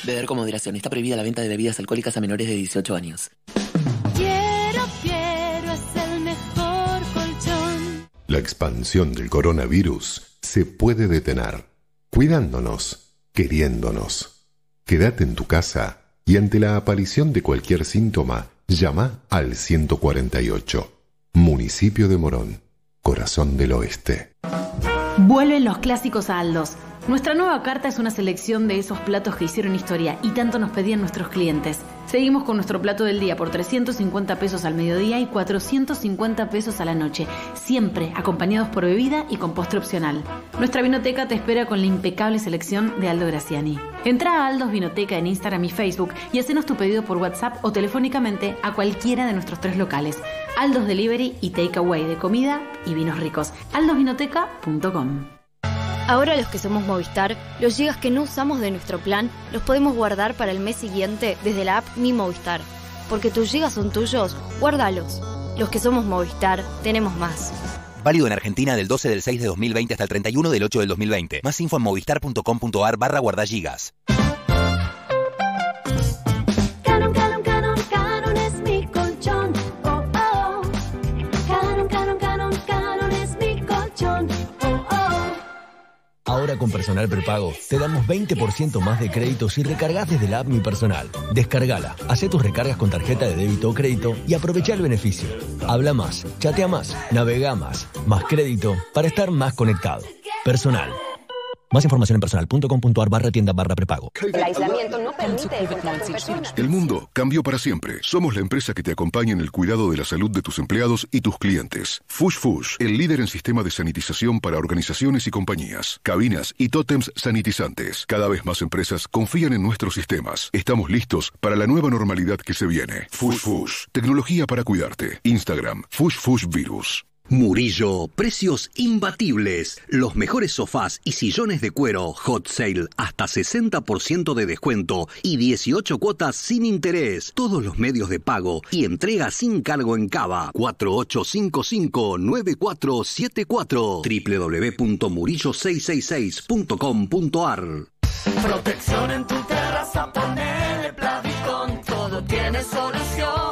Beber con moderación. Está prohibida la venta de bebidas alcohólicas a menores de 18 años. Quiero, quiero, es el mejor colchón. La expansión del coronavirus se puede detener. Cuidándonos, queriéndonos. Quédate en tu casa y ante la aparición de cualquier síntoma, llama al 148. Municipio de Morón, Corazón del Oeste. Vuelven los clásicos a Aldos. Nuestra nueva carta es una selección de esos platos que hicieron historia y tanto nos pedían nuestros clientes. Seguimos con nuestro plato del día por 350 pesos al mediodía y 450 pesos a la noche, siempre acompañados por bebida y con postre opcional. Nuestra vinoteca te espera con la impecable selección de Aldo Graciani. Entra a Aldos Vinoteca en Instagram y Facebook y hacenos tu pedido por WhatsApp o telefónicamente a cualquiera de nuestros tres locales. Aldos Delivery y Takeaway de comida y vinos ricos. aldosvinoteca.com Ahora los que somos Movistar, los gigas que no usamos de nuestro plan los podemos guardar para el mes siguiente desde la app Mi Movistar. Porque tus gigas son tuyos, guárdalos. Los que somos Movistar, tenemos más. Válido en Argentina del 12 del 6 de 2020 hasta el 31 del 8 del 2020. Más info en movistar.com.ar barra guardagigas. Ahora con Personal Prepago te damos 20% más de créditos si recargas desde la app Mi Personal. Descargala, hace tus recargas con tarjeta de débito o crédito y aprovecha el beneficio. Habla más, chatea más, navega más, más crédito para estar más conectado. Personal. Más información en personal.com.ar barra tienda barra prepago. El aislamiento no permite el contacto personal. El mundo cambió para siempre. Somos la empresa que te acompaña en el cuidado de la salud de tus empleados y tus clientes. Fush Fush, el líder en sistema de sanitización para organizaciones y compañías, cabinas y tótems sanitizantes. Cada vez más empresas confían en nuestros sistemas. Estamos listos para la nueva normalidad que se viene. Fush Fush, tecnología para cuidarte. Instagram, Fush Fush Virus. Murillo, precios imbatibles. Los mejores sofás y sillones de cuero, hot sale, hasta 60% de descuento y 18 cuotas sin interés. Todos los medios de pago y entrega sin cargo en Cava. 4855-9474 www.murillo666.com.ar Protección en tu terraza, ponele Plavicon. Todo tiene solución.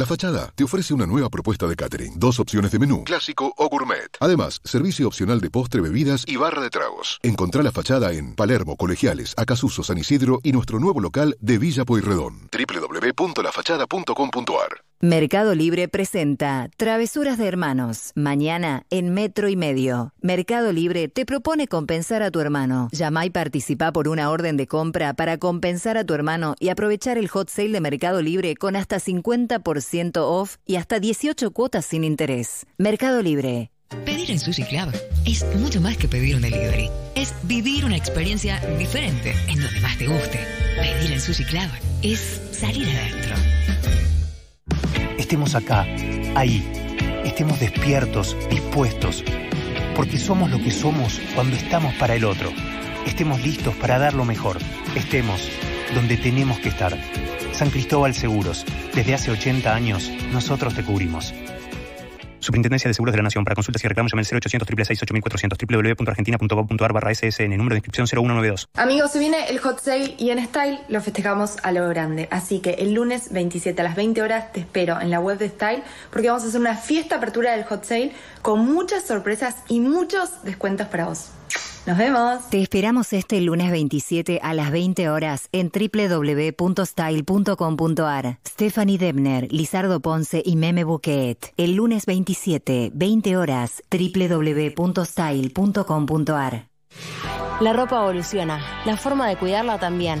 La Fachada te ofrece una nueva propuesta de catering. Dos opciones de menú, clásico o gourmet. Además, servicio opcional de postre, bebidas y barra de tragos. Encontrá La Fachada en Palermo, Colegiales, Acasuso, San Isidro y nuestro nuevo local de Villa Pueyrredón. www.lafachada.com.ar Mercado Libre presenta Travesuras de Hermanos. Mañana en Metro y Medio. Mercado Libre te propone compensar a tu hermano. Llama y participa por una orden de compra para compensar a tu hermano y aprovechar el hot sale de Mercado Libre con hasta 50% off y hasta 18 cuotas sin interés. Mercado Libre. Pedir en Sushi Club es mucho más que pedir un delivery. Es vivir una experiencia diferente en donde más te guste. Pedir en Sushi Club es salir adentro. Estemos acá, ahí. Estemos despiertos, dispuestos. Porque somos lo que somos cuando estamos para el otro. Estemos listos para dar lo mejor. Estemos donde tenemos que estar. San Cristóbal Seguros. Desde hace 80 años, nosotros te cubrimos. Superintendencia de Seguros de la Nación. Para consultas y reclamos llame al 0800 666 8400 www.argentina.gov.ar barra SSN. Número de inscripción 0192. Amigos, se viene el hot sale y en Style lo festejamos a lo grande. Así que el lunes 27 a las 20 horas te espero en la web de Style porque vamos a hacer una fiesta apertura del hot sale con muchas sorpresas y muchos descuentos para vos. Nos vemos. Te esperamos este lunes 27 a las 20 horas en www.style.com.ar. Stephanie Debner, Lizardo Ponce y Meme Bouquet. El lunes 27, 20 horas, www.style.com.ar. La ropa evoluciona, la forma de cuidarla también.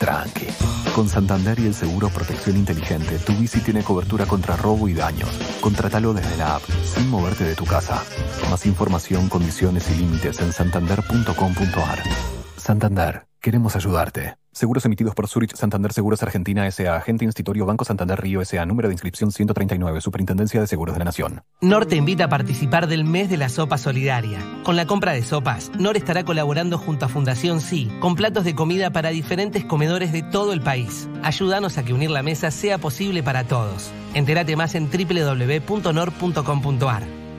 Tranqui. Con Santander y el seguro Protección Inteligente, tu bici tiene cobertura contra robo y daños. Contratalo desde la app, sin moverte de tu casa. Más información, condiciones y límites en santander.com.ar. Santander, queremos ayudarte. Seguros emitidos por Zurich Santander Seguros Argentina S.A. Agente Institutorio Banco Santander Río S.A. Número de inscripción 139. Superintendencia de Seguros de la Nación. NOR te invita a participar del mes de la sopa solidaria. Con la compra de sopas, NOR estará colaborando junto a Fundación Sí, con platos de comida para diferentes comedores de todo el país. Ayúdanos a que unir la mesa sea posible para todos. Entérate más en www.nor.com.ar.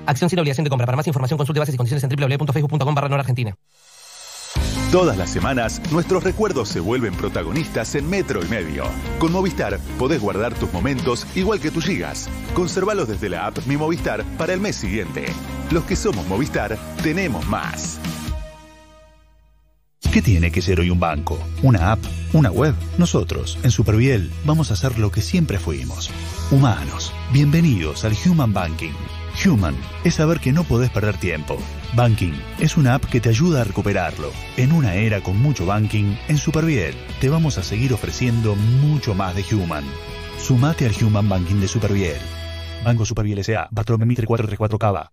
Acción sin obligación de compra. Para más información consulte bases y condiciones en www.facebook.com barra Argentina. Todas las semanas, nuestros recuerdos se vuelven protagonistas en Metro y Medio. Con Movistar podés guardar tus momentos igual que tus gigas. Conservalos desde la app Mi Movistar para el mes siguiente. Los que somos Movistar, tenemos más. ¿Qué tiene que ser hoy un banco? ¿Una app? ¿Una web? Nosotros, en Superviel, vamos a hacer lo que siempre fuimos. Humanos. Bienvenidos al Human Banking. Human es saber que no podés perder tiempo. Banking es una app que te ayuda a recuperarlo. En una era con mucho banking, en Superviel te vamos a seguir ofreciendo mucho más de Human. Sumate al Human Banking de Superviel. Banco Superviel S.A. Bartolomé Mitre 434 Cava.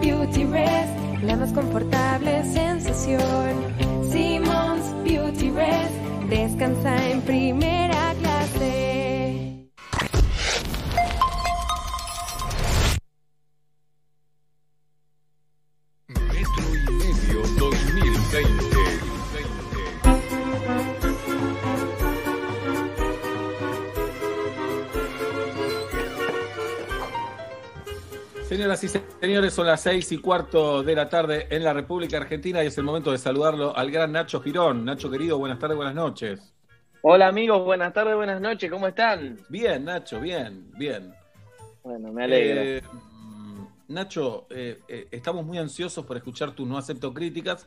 Beauty Rest, la más confortable Señoras y señores, son las seis y cuarto de la tarde en la República Argentina y es el momento de saludarlo al gran Nacho Girón. Nacho querido, buenas tardes, buenas noches. Hola amigos, buenas tardes, buenas noches, ¿cómo están? Bien, Nacho, bien, bien. Bueno, me alegro. Eh, Nacho, eh, eh, estamos muy ansiosos por escuchar tus no acepto críticas,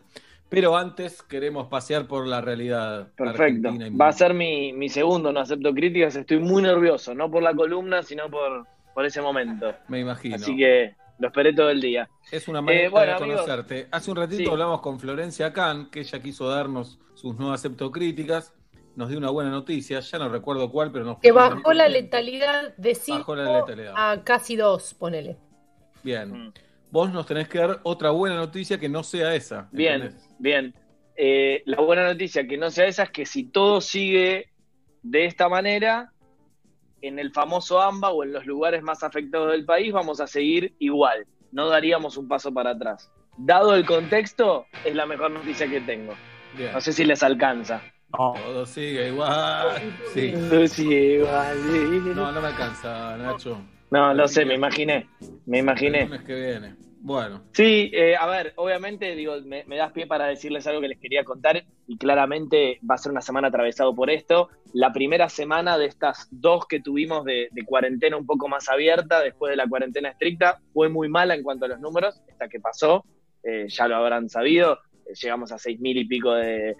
pero antes queremos pasear por la realidad. Perfecto. argentina y Va a ser mi, mi segundo, no acepto críticas. Estoy muy nervioso, no por la columna, sino por, por ese momento. Me imagino. Así que lo esperé todo el día. Es una manera Eh, bueno, de amigos. conocerte. Hace un ratito Sí. hablamos con Florencia Can, que ella quiso darnos sus no acepto críticas. Nos dio una buena noticia, ya no recuerdo cuál, pero nos Que bajó la letalidad de Bajó la 5 letalidad. a casi 2, ponele. Bien. Vos nos tenés que dar otra buena noticia que no sea esa. Bien, bien. Eh, la buena noticia que no sea esa es que si todo sigue de esta manera, en el famoso AMBA o en los lugares más afectados del país, vamos a seguir igual. No daríamos un paso para atrás. Dado el contexto, es la mejor noticia que tengo. Bien. No sé si les alcanza. Todo sigue igual. Sí. Todo sigue igual. sí. No, no me alcanza, Nacho. No, lo sé, me imaginé. Me imaginé. El lunes que viene. Bueno. Sí, eh, a ver, obviamente, digo, me, das pie para decirles algo que les quería contar y claramente va a ser una semana atravesado por esto. La primera semana de estas dos que tuvimos de, cuarentena un poco más abierta, después de la cuarentena estricta, fue muy mala en cuanto a los números, esta que pasó, eh, ya lo habrán sabido, eh, llegamos a seis mil y pico de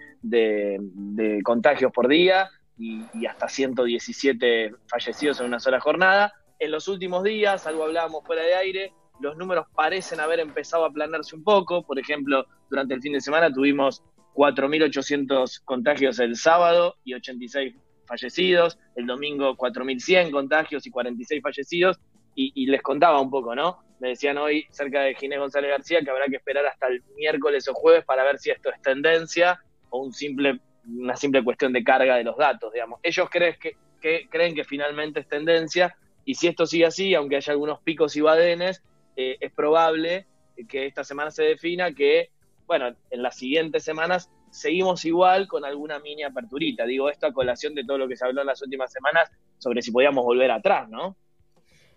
contagios por día y, y hasta 117 fallecidos en una sola jornada. En los últimos días, algo hablábamos fuera de aire, los números parecen haber empezado a aplanarse un poco. Por ejemplo, durante el fin de semana tuvimos 4.800 contagios el sábado y 86 fallecidos. El domingo 4.100 contagios y 46 fallecidos. Y, les contaba un poco, ¿no? Me decían hoy cerca de Ginés González García que habrá que esperar hasta el miércoles o jueves para ver si esto es tendencia o un simple, una simple cuestión de carga de los datos, digamos. Ellos creen que, que- creen que finalmente es tendencia y si esto sigue así, aunque haya algunos picos y badenes, eh, es probable que esta semana se defina que, bueno, en las siguientes semanas seguimos igual con alguna mini aperturita. Digo esto a colación de todo lo que se habló en las últimas semanas sobre si podíamos volver atrás, ¿no?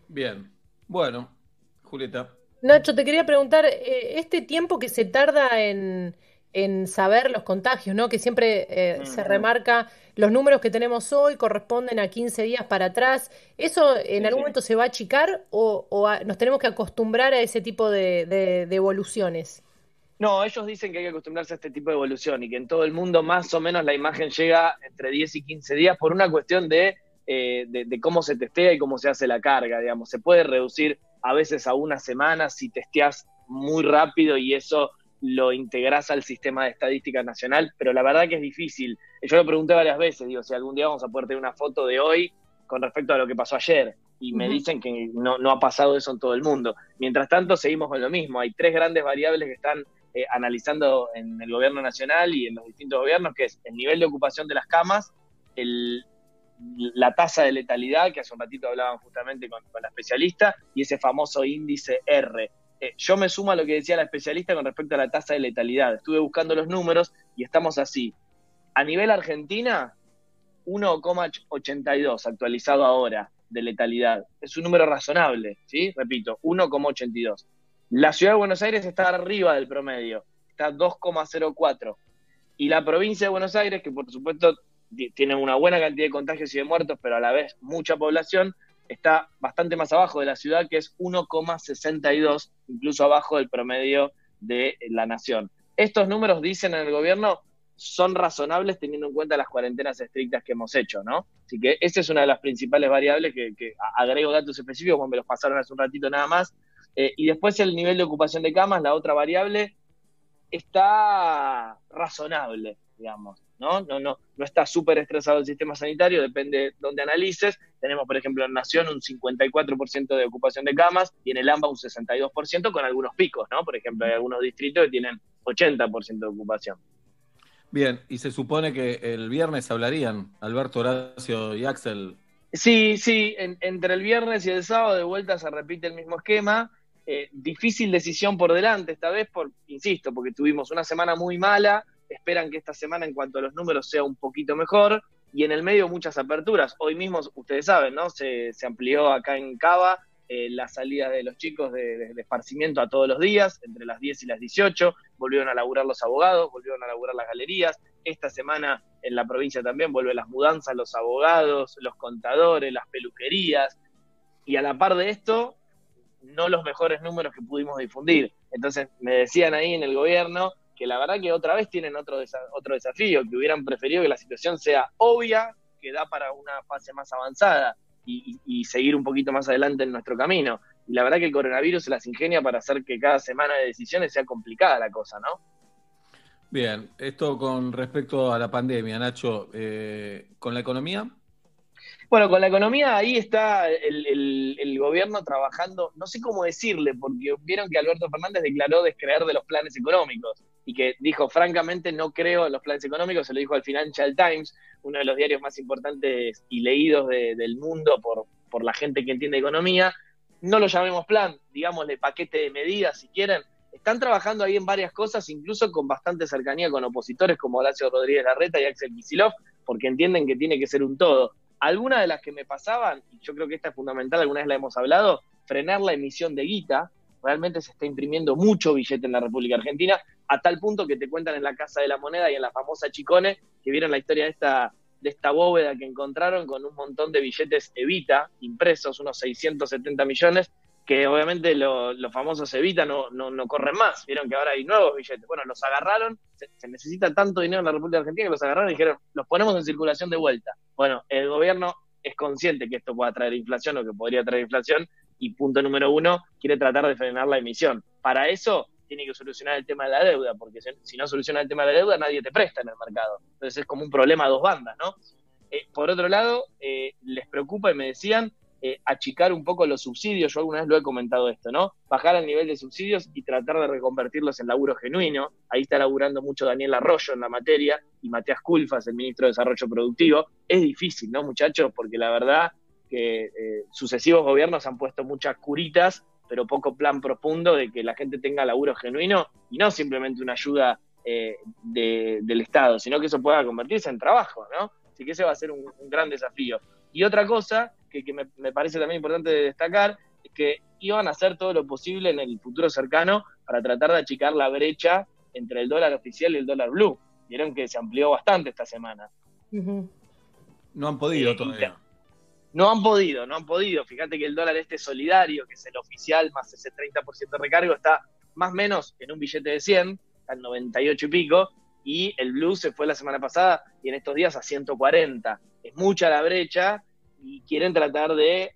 Bien. Bueno, Julieta. Nacho, te quería preguntar, eh, este tiempo que se tarda en, en saber los contagios, ¿no? Que siempre eh, se remarca, los números que tenemos hoy corresponden a 15 días para atrás. ¿Eso en algún momento se va a achicar o, o a- nos tenemos que acostumbrar a ese tipo de, de- de evoluciones? No, ellos dicen que hay que acostumbrarse a este tipo de evolución y que en todo el mundo más o menos la imagen llega entre 10 y 15 días por una cuestión de, eh, de, de cómo se testea y cómo se hace la carga, digamos. Se puede reducir a veces a una semana si testeas muy rápido y eso lo integras al sistema de estadística nacional, pero la verdad que es difícil. Yo lo pregunté varias veces, digo, si algún día vamos a poder tener una foto de hoy con respecto a lo que pasó ayer. Y me dicen que no, no ha pasado eso en todo el mundo. Mientras tanto, seguimos con lo mismo. Hay tres grandes variables que están eh, analizando en el gobierno nacional y en los distintos gobiernos, que es el nivel de ocupación de las camas, el, la tasa de letalidad, que hace un ratito hablaban justamente con, con la especialista, y ese famoso índice R. Eh, yo me sumo a lo que decía la especialista con respecto a la tasa de letalidad. Estuve buscando los números y estamos así. A nivel Argentina, 1,82 actualizado ahora de letalidad. Es un número razonable, ¿sí? Repito, 1,82. La ciudad de Buenos Aires está arriba del promedio, está 2,04. Y la provincia de Buenos Aires, que por supuesto ti- tiene una buena cantidad de contagios y de muertos, pero a la vez mucha población, está bastante más abajo de la ciudad, que es 1,62, incluso abajo del promedio de la nación. Estos números, dicen en el gobierno, son razonables teniendo en cuenta las cuarentenas estrictas que hemos hecho, ¿no? Así que esa es una de las principales variables que, que agrego datos específicos, como me los pasaron hace un ratito nada más. Eh, y después el nivel de ocupación de camas, la otra variable, está razonable, digamos, ¿no? No, no, no está súper estresado el sistema sanitario, depende de dónde analices. Tenemos, por ejemplo, en Nación un 54% de ocupación de camas y en el AMBA un 62% con algunos picos, ¿no? Por ejemplo, hay algunos distritos que tienen 80% de ocupación. Bien, y se supone que el viernes hablarían Alberto Horacio y Axel. Sí, sí, en- entre el viernes y el sábado de vuelta se repite el mismo esquema. Eh, difícil decisión por delante esta vez, por, insisto, porque tuvimos una semana muy mala, esperan que esta semana en cuanto a los números sea un poquito mejor, y en el medio muchas aperturas. Hoy mismo, ustedes saben, ¿no? Se, amplió acá en Cava eh, la salida de los chicos de, de- de esparcimiento a todos los días, entre las 10 y las 18, volvieron a laburar los abogados, volvieron a laburar las galerías, esta semana en la provincia también vuelven las mudanzas, los abogados, los contadores, las peluquerías, y a la par de esto, no los mejores números que pudimos difundir. Entonces me decían ahí en el gobierno que la verdad que otra vez tienen otro, desa- otro desafío, que hubieran preferido que la situación sea obvia, que da para una fase más avanzada y, y- y seguir un poquito más adelante en nuestro camino. Y la verdad que el coronavirus se las ingenia para hacer que cada semana de decisiones sea complicada la cosa, ¿no? Bien, esto con respecto a la pandemia, Nacho, eh, con la economía. Bueno, con la economía ahí está el, el- el gobierno trabajando, no sé cómo decirle, porque vieron que Alberto Fernández declaró descreer de los planes económicos y que dijo, francamente, no creo en los planes económicos, se lo dijo al Financial Times, uno de los diarios más importantes y leídos de- del mundo por, por la gente que entiende economía. No lo llamemos plan, digámosle paquete de medidas si quieren. Están trabajando ahí en varias cosas, incluso con bastante cercanía con opositores como Horacio Rodríguez Larreta y Axel Kicillof, porque entienden que tiene que ser un todo. Algunas de las que me pasaban, y yo creo que esta es fundamental, alguna vez la hemos hablado, frenar la emisión de guita. Realmente se está imprimiendo mucho billete en la República Argentina, a tal punto que te cuentan en la Casa de la Moneda y en la famosa Chicone, que vieron la historia de esta, de esta bóveda que encontraron con un montón de billetes Evita impresos, unos 670 millones, que obviamente lo- los famosos Evita no, no, no corren más. Vieron que ahora hay nuevos billetes. Bueno, los agarraron, se, se necesita tanto dinero en la República Argentina que los agarraron y dijeron, los ponemos en circulación de vuelta. Bueno, el gobierno es consciente que esto pueda traer inflación o que podría traer inflación y punto número uno, quiere tratar de frenar la emisión. Para eso tiene que solucionar el tema de la deuda, porque si, no soluciona el tema de la deuda, nadie te presta en el mercado. Entonces es como un problema a dos bandas, ¿no? Eh, por otro lado, eh, les preocupa y me decían eh, achicar un poco los subsidios, yo alguna vez lo he comentado esto, ¿no? Bajar el nivel de subsidios y tratar de reconvertirlos en laburo genuino. Ahí está laburando mucho Daniel Arroyo en la materia y Matías Culfas, el ministro de Desarrollo Productivo. Es difícil, ¿no, muchachos? Porque la verdad que eh, sucesivos gobiernos han puesto muchas curitas, pero poco plan profundo de que la gente tenga laburo genuino y no simplemente una ayuda eh, de- del Estado, sino que eso pueda convertirse en trabajo, ¿no? Así que ese va a ser un, un gran desafío. Y otra cosa que, que me, me parece también importante destacar es que iban a hacer todo lo posible en el futuro cercano para tratar de achicar la brecha entre el dólar oficial y el dólar blue. Vieron que se amplió bastante esta semana. No han podido todavía. No han podido, no han podido. Fíjate que el dólar este solidario, que es el oficial más ese 30% de recargo, está más o menos en un billete de 100, está en 98 y pico, y el blue se fue la semana pasada y en estos días a 140. Es mucha la brecha y quieren tratar de,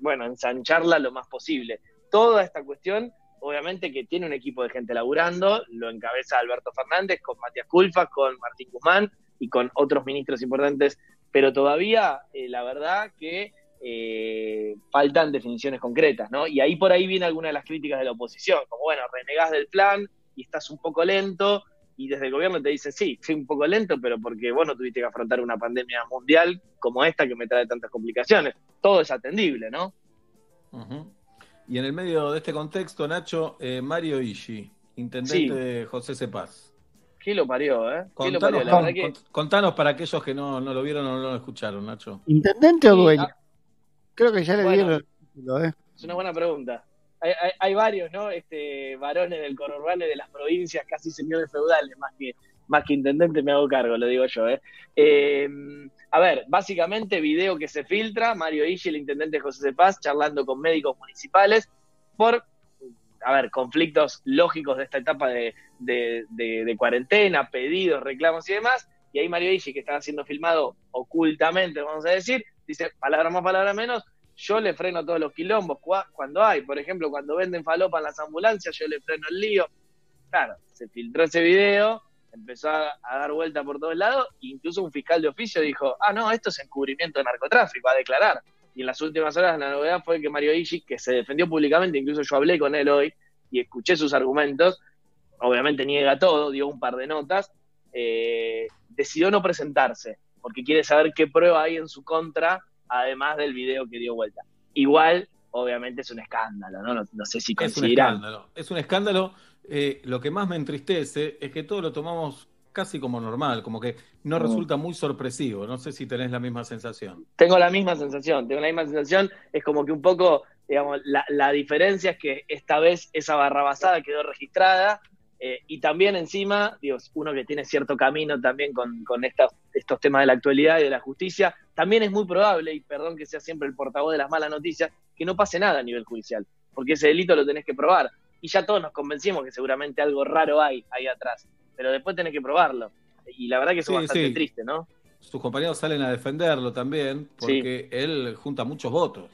bueno, ensancharla lo más posible. Toda esta cuestión, obviamente que tiene un equipo de gente laburando, lo encabeza Alberto Fernández con Matías Culfas, con Martín Guzmán y con otros ministros importantes, pero todavía eh, la verdad que eh, faltan definiciones concretas, ¿no? Y ahí por ahí viene alguna de las críticas de la oposición, como bueno, renegás del plan y estás un poco lento, y desde el gobierno te dicen, sí, fui un poco lento, pero porque vos no tuviste que afrontar una pandemia mundial como esta que me trae tantas complicaciones. Todo es atendible, ¿no? Y en el medio de este contexto, Nacho, eh, Mario Ishi, intendente Sí. de José Cepaz. ¿Qué lo parió, eh? ¿Qué lo Contanos, parió? La verdad que... cont- contanos para aquellos que no, no lo vieron o no lo escucharon, Nacho. ¿Intendente o dueño? ah, Creo que ya le bueno. dieron el ¿eh? Es una buena pregunta. Hay, hay- hay varios, ¿no? Este, varones del conurbano y de las provincias, casi señores feudales, más que, más que intendente, me hago cargo, lo digo yo, ¿eh? Eh, a ver, básicamente, video que se filtra, Mario Ishi, el intendente de José de Paz, charlando con médicos municipales por, a ver, conflictos lógicos de esta etapa de, de- cuarentena, pedidos, reclamos y demás. Y ahí Mario Ishi, que estaba siendo filmado ocultamente, vamos a decir, dice, palabra más, palabra menos, yo le freno todos los quilombos cua- cuando hay, por ejemplo, cuando venden falopa en las ambulancias, yo le freno el lío. Claro, se filtró ese video, empezó a, dar vuelta por todos lados, incluso un fiscal de oficio dijo, ah, no, esto es encubrimiento de narcotráfico, a declarar. Y en las últimas horas la novedad fue que Mario Ishi, que se defendió públicamente, incluso yo hablé con él hoy y escuché sus argumentos, obviamente niega todo, dio un par de notas, eh, decidió no presentarse, porque quiere saber qué prueba hay en su contra, además del video que dio vuelta. Igual, obviamente es un escándalo, ¿no? No, no sé si Es un escándalo. Es un escándalo. Eh, lo que más me entristece es que todo lo tomamos casi como normal, como que no resulta muy sorpresivo. No sé si tenés la misma sensación. Tengo la misma sensación, tengo la misma sensación, es como que un poco Digamos, la, la diferencia es que esta vez esa barrabasada quedó registrada eh, y también encima, digo, uno que tiene cierto camino también con, con estos, estos temas de la actualidad y de la justicia, también es muy probable, y perdón que sea siempre el portavoz de las malas noticias, que no pase nada a nivel judicial, porque ese delito lo tenés que probar. Y ya todos nos convencimos que seguramente algo raro hay ahí atrás, pero después tenés que probarlo. Y la verdad que eso Sí, es bastante sí. triste, ¿no? Sus compañeros salen a defenderlo también, porque él junta muchos votos.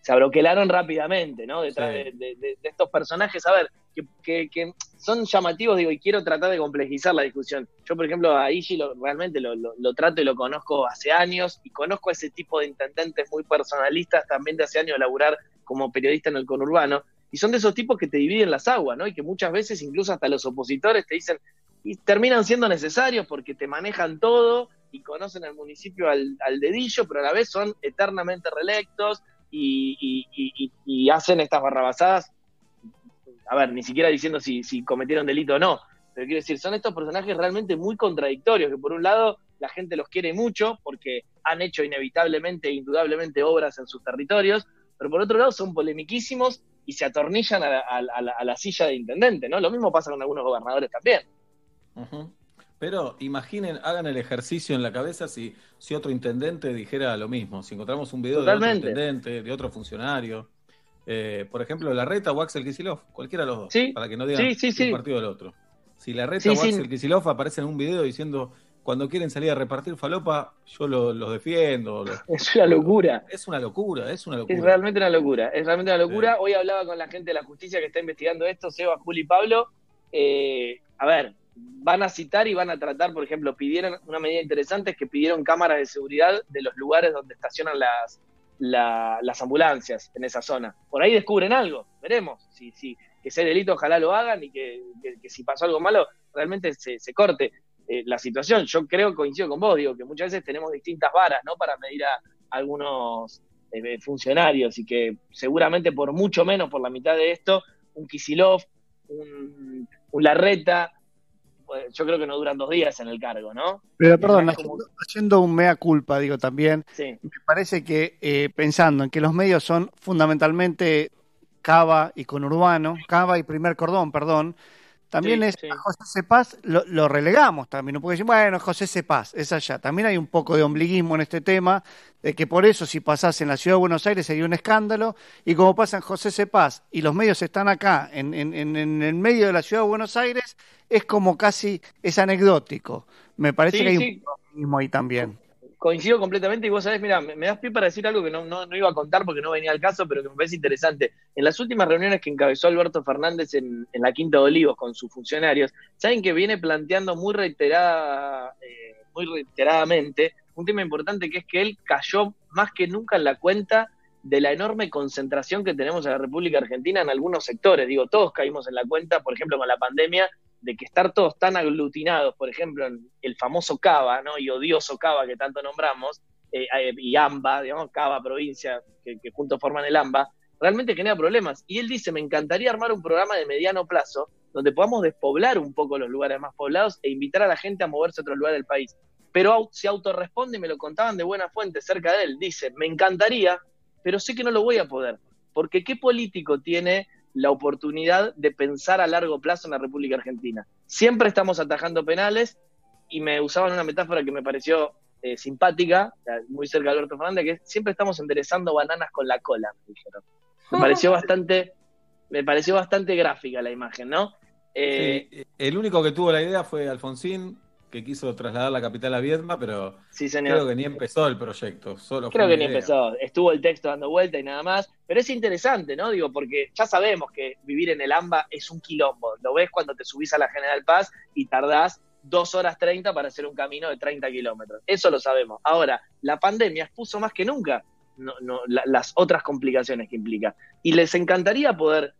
se abroquelaron rápidamente, ¿no? Detrás de, de- de- de estos personajes, a ver, que, que- que son llamativos, digo, y quiero tratar de complejizar la discusión. Yo, por ejemplo, a Ishi lo- realmente lo, lo- lo trato y lo conozco hace años, y conozco a ese tipo de intendentes muy personalistas también de hace años laburar como periodista en el conurbano, y son de esos tipos que te dividen las aguas, ¿no? Y que muchas veces, incluso hasta los opositores, te dicen, y terminan siendo necesarios porque te manejan todo y conocen el municipio al, al dedillo, pero a la vez son eternamente reelectos y hacen estas barrabasadas, a ver, ni siquiera diciendo si, si cometieron delito o no, pero quiero decir, son estos personajes realmente muy contradictorios, que por un lado la gente los quiere mucho porque han hecho inevitablemente e indudablemente obras en sus territorios, pero por otro lado son polemiquísimos y se atornillan a la, a la- a la- la silla de intendente, ¿no? Lo mismo pasa con algunos gobernadores también. Pero imaginen, hagan el ejercicio en la cabeza si, si otro intendente dijera lo mismo. Si encontramos un video Totalmente. de otro intendente, de otro funcionario. eh, por ejemplo, Larreta o Axel Kicillof, cualquiera de los dos. Sí, Para que no digan sí, sí, un partido del otro. Si Larreta Sí, o. Axel Kicillof aparecen en un video diciendo cuando quieren salir a repartir falopa, yo lo- los defiendo. lo- Es una locura. Es una locura, es una locura. Es realmente una locura, es realmente una locura. Hoy hablaba con la gente de la justicia que está investigando esto, Seba, Juli y Pablo. Eh, a ver, van a citar y van a tratar, por ejemplo, pidieron una medida interesante es que pidieron cámaras de seguridad de los lugares donde estacionan las, la- las ambulancias en esa zona. Por ahí descubren algo, veremos. Si, si, que ese delito ojalá lo hagan y que, que- que si pasó algo malo, realmente se, se corte eh, la situación. Yo creo, coincido con vos, digo, que muchas veces tenemos distintas varas, ¿no? Para medir a algunos eh, funcionarios y que seguramente por mucho menos, por la mitad de esto, un Kisilov, un, un Larreta, pues, yo creo que no duran dos días en el cargo, ¿no? Pero perdón, Es como- haciendo, haciendo un mea culpa, digo también, Sí. me parece que eh, pensando en que los medios son fundamentalmente Cava y conurbano, Cava y primer cordón, perdón, también Sí, es sí. a José Cepaz lo, lo relegamos también, no puede decir, bueno, José Cepaz, es allá. También hay un poco de ombliguismo en este tema, de que por eso si pasase en la ciudad de Buenos Aires sería un escándalo, y como pasa en José Cepaz y los medios están acá, en, en, en, en el medio de la ciudad de Buenos Aires, es como casi, es anecdótico. Me parece Sí, que hay un poco de ombliguismo ahí también. Coincido completamente y vos sabés, mira, me, das pie para decir algo que no, no, no iba a contar porque no venía al caso, pero que me parece interesante. En las últimas reuniones que encabezó Alberto Fernández en, en la Quinta de Olivos con sus funcionarios, saben que viene planteando muy reiterada, eh, muy reiteradamente un tema importante que es que él cayó más que nunca en la cuenta de la enorme concentración que tenemos en la República Argentina en algunos sectores. Digo, todos caímos en la cuenta, por ejemplo, con la pandemia, de que estar todos tan aglutinados, por ejemplo, el famoso Cava, ¿no? Y odioso Cava que tanto nombramos, eh, eh, y AMBA, digamos, Cava, provincia, que, que juntos forman el AMBA, realmente genera problemas. Y él dice, me encantaría armar un programa de mediano plazo donde podamos despoblar un poco los lugares más poblados e invitar a la gente a moverse a otro lugar del país. Pero se autorresponde, y me lo contaban de buena fuente cerca de él, dice, me encantaría, pero sé que no lo voy a poder. Porque ¿qué político tiene la oportunidad de pensar a largo plazo en la República Argentina? Siempre estamos atajando penales y me usaban una metáfora que me pareció eh, simpática, muy cerca de Alberto Fernández, que es, siempre estamos enderezando bananas con la cola, me dijeron. Me pareció bastante, me pareció bastante gráfica la imagen, ¿no? Eh, Sí, el único que tuvo la idea fue Alfonsín, que quiso trasladar la capital a Viedma, pero Sí, señor. creo que ni empezó el proyecto. Solo Creo que ni idea. empezó. Estuvo el texto dando vuelta y nada más. Pero es interesante, ¿no? Digo, porque ya sabemos que vivir en el AMBA es un quilombo. Lo ves cuando te subís a la General Paz y tardás dos horas 30 para hacer un camino de 30 kilómetros. Eso lo sabemos. Ahora, la pandemia expuso más que nunca no, no, la- las otras complicaciones que implica. Y les encantaría poder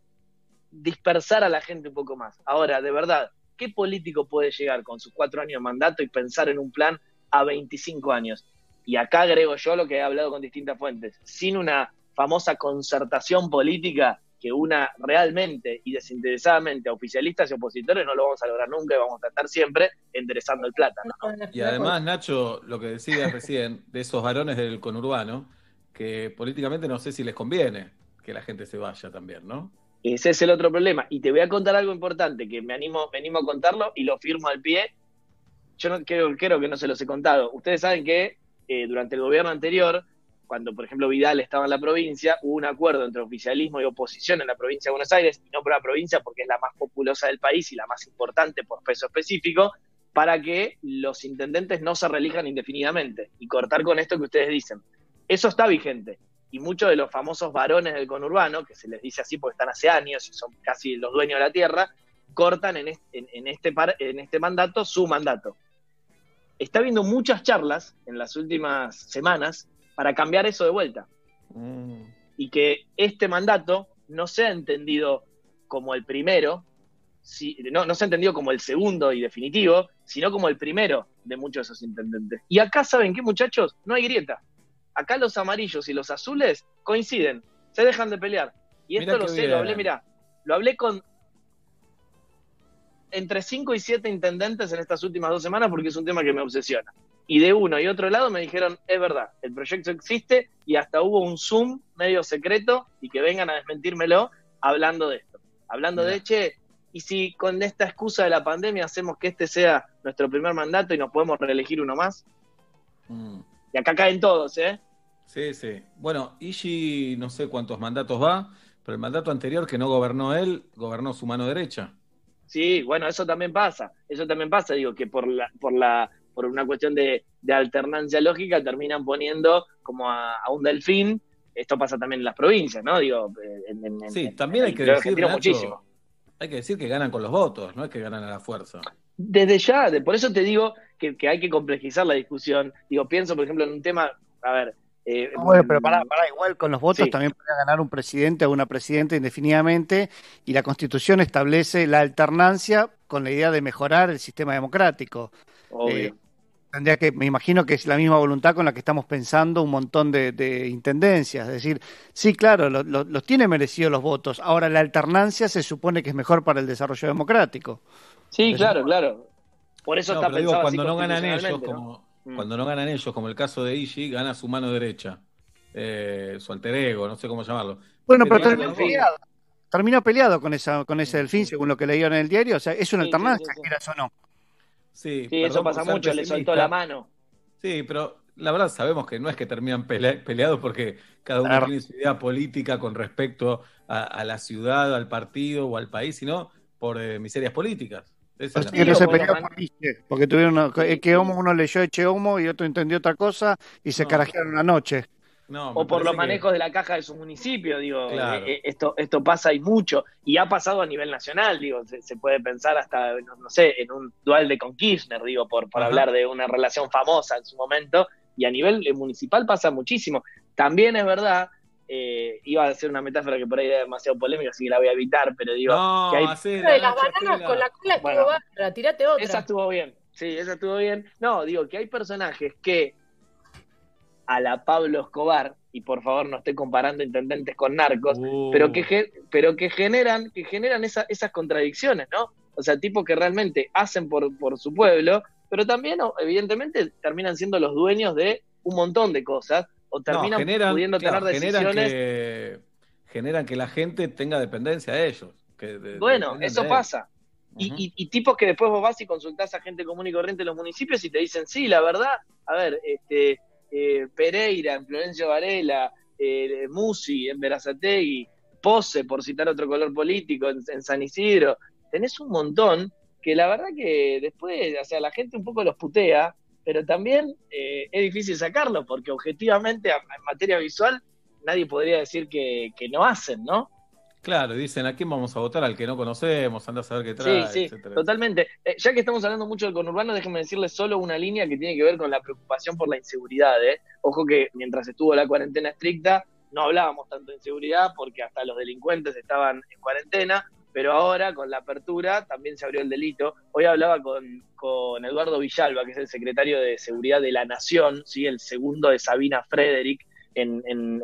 dispersar a la gente un poco más. Ahora, de verdad, ¿qué político puede llegar con sus cuatro años de mandato y pensar en un plan a 25 años? Y acá agrego yo lo que he hablado con distintas fuentes, sin una famosa concertación política que una realmente y desinteresadamente a oficialistas y opositores no lo vamos a lograr nunca y vamos a estar siempre enderezando el plátano. ¿no? Y además, Nacho, lo que decías recién de esos varones del conurbano, que políticamente no sé si les conviene que la gente se vaya también, ¿no? Ese es el otro problema. Y te voy a contar algo importante que me animo, me animo a contarlo y lo firmo al pie. Yo no creo, que no se los he contado. Ustedes saben que eh, durante el gobierno anterior, cuando por ejemplo Vidal estaba en la provincia, hubo un acuerdo entre oficialismo y oposición en la provincia de Buenos Aires, y no por la provincia porque es la más populosa del país y la más importante por peso específico, para que los intendentes no se reelijan indefinidamente y cortar con esto que ustedes dicen. Eso está vigente. Y muchos de los famosos varones del conurbano, que se les dice así porque están hace años y son casi los dueños de la tierra, cortan en este, en, en este, par- en este mandato su mandato. Está habiendo muchas charlas en las últimas semanas para cambiar eso de vuelta. Y que este mandato no sea entendido como el primero, si, no, no se ha entendido como el segundo y definitivo, sino como el primero de muchos de esos intendentes. Y acá, ¿saben qué, muchachos? No hay grieta. Acá los amarillos y los azules coinciden, se dejan de pelear. Y esto Mirá lo sé, bien. lo hablé, mira, lo hablé con entre 5 y 7 intendentes en estas últimas dos semanas porque es un tema que me obsesiona. Y de uno y otro lado me dijeron, es verdad, el proyecto existe y hasta hubo un Zoom medio secreto y que vengan a desmentírmelo hablando de esto. Hablando de, che, y si con esta excusa de la pandemia hacemos que este sea nuestro primer mandato y nos podemos reelegir uno más. Y acá caen todos, ¿eh? Sí, sí. Bueno, Ishi no sé cuántos mandatos va, pero el mandato anterior que no gobernó él, gobernó su mano derecha. Sí, bueno, eso también pasa. Eso también pasa, digo, que por la, por la, por una cuestión de, de alternancia lógica terminan poniendo como a, a un delfín. Esto pasa también en las provincias, ¿no? Digo, eh, en, en- Sí, en- también hay que decir, Nacho, muchísimo. Hay que decir que ganan con los votos, no es que ganan a la fuerza. Desde ya, de- por eso te digo que, que hay que complejizar la discusión. Digo, pienso, por ejemplo, en un tema, a ver. eh, No, bueno, pero pará, pará, igual con los votos Sí. también podría ganar un presidente o una presidenta indefinidamente y la Constitución establece la alternancia con la idea de mejorar el sistema democrático. Obvio. Eh, tendría que, me imagino que es la misma voluntad con la que estamos pensando un montón de, de intendencias. Es decir, sí, claro, lo- lo- los tiene merecidos los votos. Ahora, la alternancia se supone que es mejor para el desarrollo democrático. Sí, claro, claro. Por eso No, está pero digo, pensado así cuando no ganan ellos, como, Mm. cuando no ganan ellos, como el caso de Ishi, gana su mano derecha, eh, su alter ego, no sé cómo llamarlo. Bueno, pero votos. peleado. Terminó peleado con, esa, con ese delfín, según lo que leían en el diario. O sea, es una Sí, sí, alternancia, sí, sí. quieras o no. Sí, Sí, eso perdón pasa mucho, le soltó la mano. Sí, pero la verdad sabemos que no es que terminan pele- peleados porque cada uno Claro. tiene su idea política con respecto a, a la ciudad, al partido o al país, sino por eh, miserias políticas. Esa es la que no se peleó por porque tuvieron una- que Homo uno leyó Eche Homo y otro entendió otra cosa y se carajearon una noche. No, o por los que- manejos de la caja de su municipio, digo, Claro. eh, eh, esto, esto pasa y mucho, y ha pasado a nivel nacional, digo, se, se puede pensar hasta, no, no sé, en un dual de con Kirchner, digo, por, por Ajá. hablar de una relación famosa en su momento, y a nivel municipal pasa muchísimo. También es verdad, eh, iba a hacer una metáfora que por ahí era demasiado polémica, así que la voy a evitar, pero digo, No, que hay, hacela, de las bananas hacela. con la cola estuvo Bueno. bárbara, tirate otra. Esa estuvo bien, sí, esa estuvo bien. No, digo que hay personajes que a la Pablo Escobar, y por favor no estoy comparando intendentes con narcos, Uh, pero que pero que generan, que generan esa- esas contradicciones, ¿no? O sea, tipos que realmente hacen por, por su pueblo, pero también, evidentemente, terminan siendo los dueños de un montón de cosas, o no, terminan generan, pudiendo claro, tener generan decisiones. que, generan que la gente tenga dependencia de ellos. que de- Bueno, eso pasa. Y, y- y tipos que después vos vas y consultás a gente común y corriente en los municipios y te dicen, sí, la verdad, a ver, este eh, Pereira, en Florencio Varela, eh, Musi, en Verazategui, Pose, por citar otro color político, en, San Isidro, tenés un montón que la verdad que después, o sea, la gente un poco los putea, pero también eh, es difícil sacarlo, porque objetivamente en materia visual nadie podría decir que no hacen, ¿no? Claro, dicen, ¿a quién vamos a votar? Al que no conocemos, anda a saber qué trae, Sí, sí, etcétera. totalmente. Eh, ya que estamos hablando mucho del conurbano, déjenme decirles solo una línea que tiene que ver con la preocupación por la inseguridad. ¿eh? Ojo que mientras estuvo la cuarentena estricta, no hablábamos tanto de inseguridad porque hasta los delincuentes estaban en cuarentena, pero ahora con la apertura también se abrió el delito. Hoy hablaba con, con Eduardo Villalba, que es el secretario de Seguridad de la Nación, ¿sí? el segundo de Sabina Frederick en, en-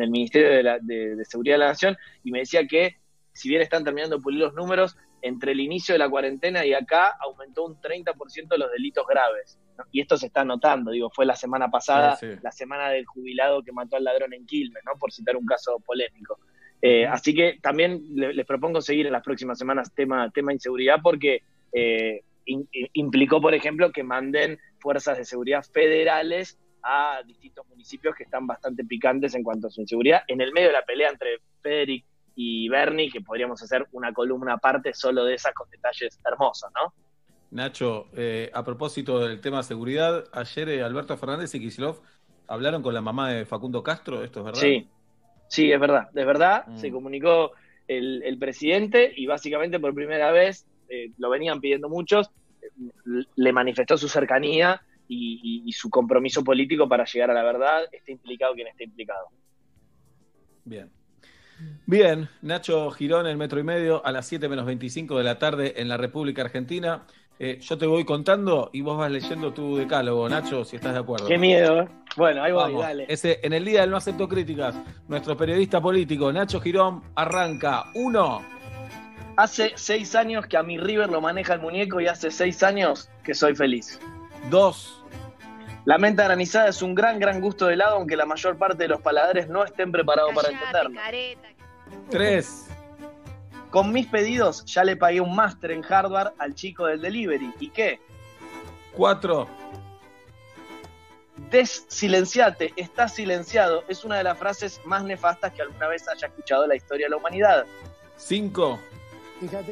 el Ministerio de, la- de- de Seguridad de la Nación, y me decía que si bien están terminando de pulir los números, entre el inicio de la cuarentena y acá aumentó un 30% los delitos graves. ¿no? Y esto se está notando, digo, fue la semana pasada, Sí, sí. la semana del jubilado que mató al ladrón en Quilmes, ¿no? Por citar un caso polémico. Eh, así que también le- les propongo seguir en las próximas semanas tema, tema inseguridad porque eh, in- in- implicó, por ejemplo, que manden fuerzas de seguridad federales a distintos municipios que están bastante picantes en cuanto a su inseguridad, en el medio de la pelea entre Federic y Bernie, que podríamos hacer una columna aparte solo de esas con detalles hermosos, ¿no? Nacho, eh, a propósito del tema seguridad, ayer eh, Alberto Fernández y Kicillof hablaron con la mamá de Facundo Castro, ¿esto es verdad? Sí, sí, es verdad, es verdad, Mm. se comunicó el, el presidente y básicamente por primera vez, eh, lo venían pidiendo muchos, le manifestó su cercanía y, y- y su compromiso político para llegar a la verdad, esté implicado quien esté implicado. Bien. Bien, Nacho Girón, el metro y medio, a las 7 menos 25 de la tarde en la República Argentina. Eh, yo te voy contando y vos vas leyendo tu decálogo, Nacho, si estás de acuerdo. Qué miedo, ¿eh? Bueno, ahí voy, Vamos. dale. Ese, en el día del no acepto críticas, nuestro periodista político Nacho Girón arranca. Uno, Hace seis años que a mi River lo maneja el muñeco y hace seis años que soy feliz. Dos, La menta granizada es un gran, gran gusto de helado, aunque la mayor parte de los paladares no estén preparados para entenderlo. tres, Con mis pedidos ya le pagué un máster en hardware al chico del delivery. ¿Y qué? cuatro, Desilenciate, estás silenciado. Es una de las frases más nefastas que alguna vez haya escuchado en la historia de la humanidad. cinco,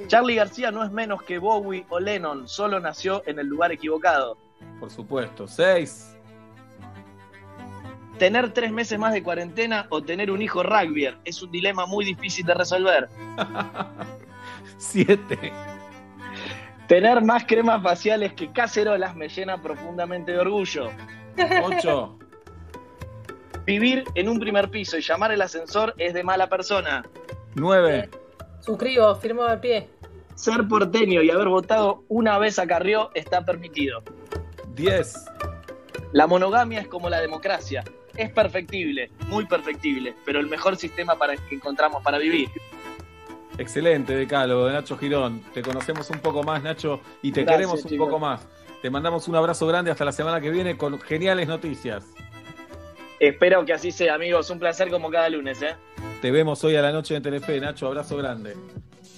Charlie García no es menos que Bowie o Lennon, solo nació en el lugar equivocado. Por supuesto, seis, Tener tres meses más de cuarentena o tener un hijo rugbyer es un dilema muy difícil de resolver. siete, Tener más cremas faciales que cacerolas me llena profundamente de orgullo. ocho, Vivir en un primer piso y llamar el ascensor es de mala persona. nueve, Suscribo, firmo de pie. Ser porteño y haber votado una vez a Carrió está permitido. Diez, La monogamia es como la democracia. Es perfectible, muy perfectible, pero el mejor sistema para que encontramos para vivir. Excelente decálogo de Nacho Girón. Te conocemos un poco más, Nacho, y te Gracias, queremos un poco más. Te mandamos un abrazo grande hasta la semana que viene con geniales noticias. Espero que así sea, amigos. Un placer como cada lunes, ¿eh? Te vemos hoy a la noche en Telefe, Nacho. Abrazo grande.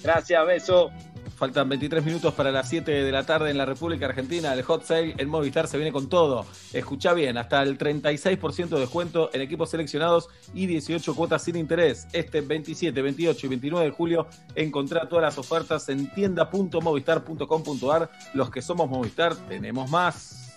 Gracias, beso. Faltan 23 minutos para las 7 de la tarde en la República Argentina. El hot sale en Movistar se viene con todo. Escucha bien, hasta el 36% de descuento en equipos seleccionados y 18 cuotas sin interés. Este 27, 28 y 29 de julio encontrá todas las ofertas en tienda.movistar.com.ar. Los que somos Movistar tenemos más.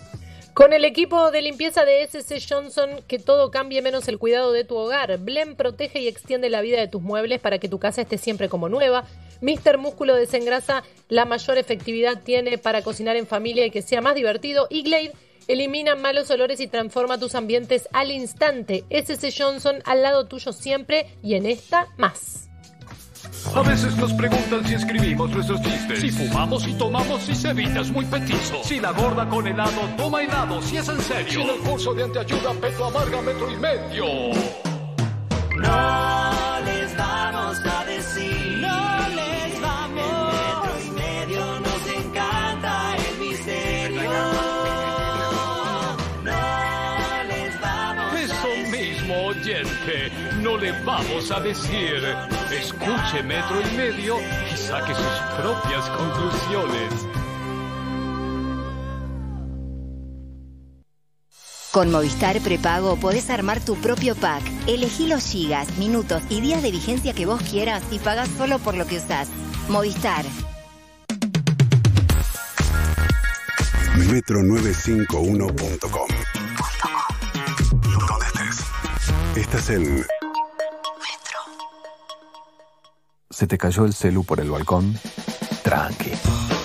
Con el equipo de limpieza de SC Johnson, que todo cambie menos el cuidado de tu hogar. Blem protege y extiende la vida de tus muebles para que tu casa esté siempre como nueva. Mr. Músculo desengrasa, la mayor efectividad tiene para cocinar en familia y que sea más divertido. Y Glade elimina malos olores y transforma tus ambientes al instante. SC Johnson al lado tuyo siempre y en esta más. A veces nos preguntan si escribimos nuestros chistes. Si fumamos y tomamos y Sevilla es muy petizo. Si la gorda con helado toma helado, si es en serio. Si en el curso de anteayuda peto amarga metro y medio. No les vamos a decir. No No le vamos a decir. Escuche metro y medio y saque sus propias conclusiones. Con Movistar Prepago podés armar tu propio pack. Elegí los gigas, minutos y días de vigencia que vos quieras y pagás solo por lo que usás. Movistar. Metro951.com Donde estés. Estás en ¿Se te cayó el celu por el balcón? Tranqui.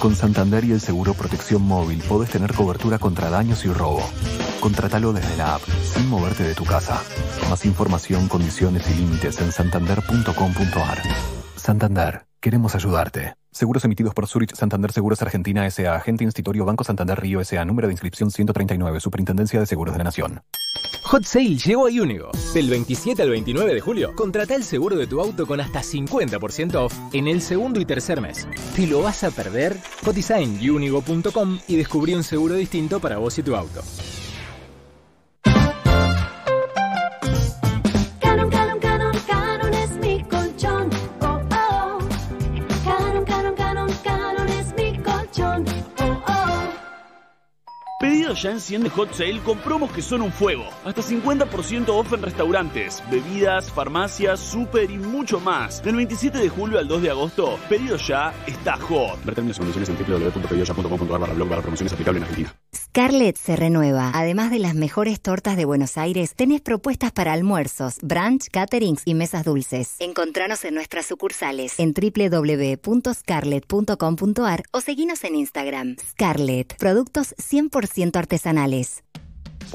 Con Santander y el seguro protección móvil podés tener cobertura contra daños y robo. Contratalo desde la app, sin moverte de tu casa. Más información, condiciones y límites en santander.com.ar. Santander, queremos ayudarte. Seguros emitidos por Zurich Santander Seguros Argentina S.A. Agente Institutorio Banco Santander Río S.A. Número de inscripción 139. Superintendencia de Seguros de la Nación. Hot Sale llegó a Unigo. Del 27 al 29 de julio, contrata el seguro de tu auto con hasta 50% off en el segundo y tercer mes. ¿Te lo vas a perder? Cotiza en unigo.com y descubrí un seguro distinto para vos y tu auto. Pedido ya enciende Hot Sale con promos que son un fuego. Hasta 50% off en restaurantes, bebidas, farmacias, súper y mucho más. Del 27 de julio al 2 de agosto, Pedido ya está hot. Ver términos y condiciones en www.pedidoya.com.ar barra blog barra promociones aplicable en Argentina. Scarlett se renueva. Además de las mejores tortas de Buenos Aires, tenés propuestas para almuerzos, brunch, caterings y mesas dulces. Encontranos en nuestras sucursales en www.scarlett.com.ar o seguinos en Instagram. Scarlett, productos 100% artesanales.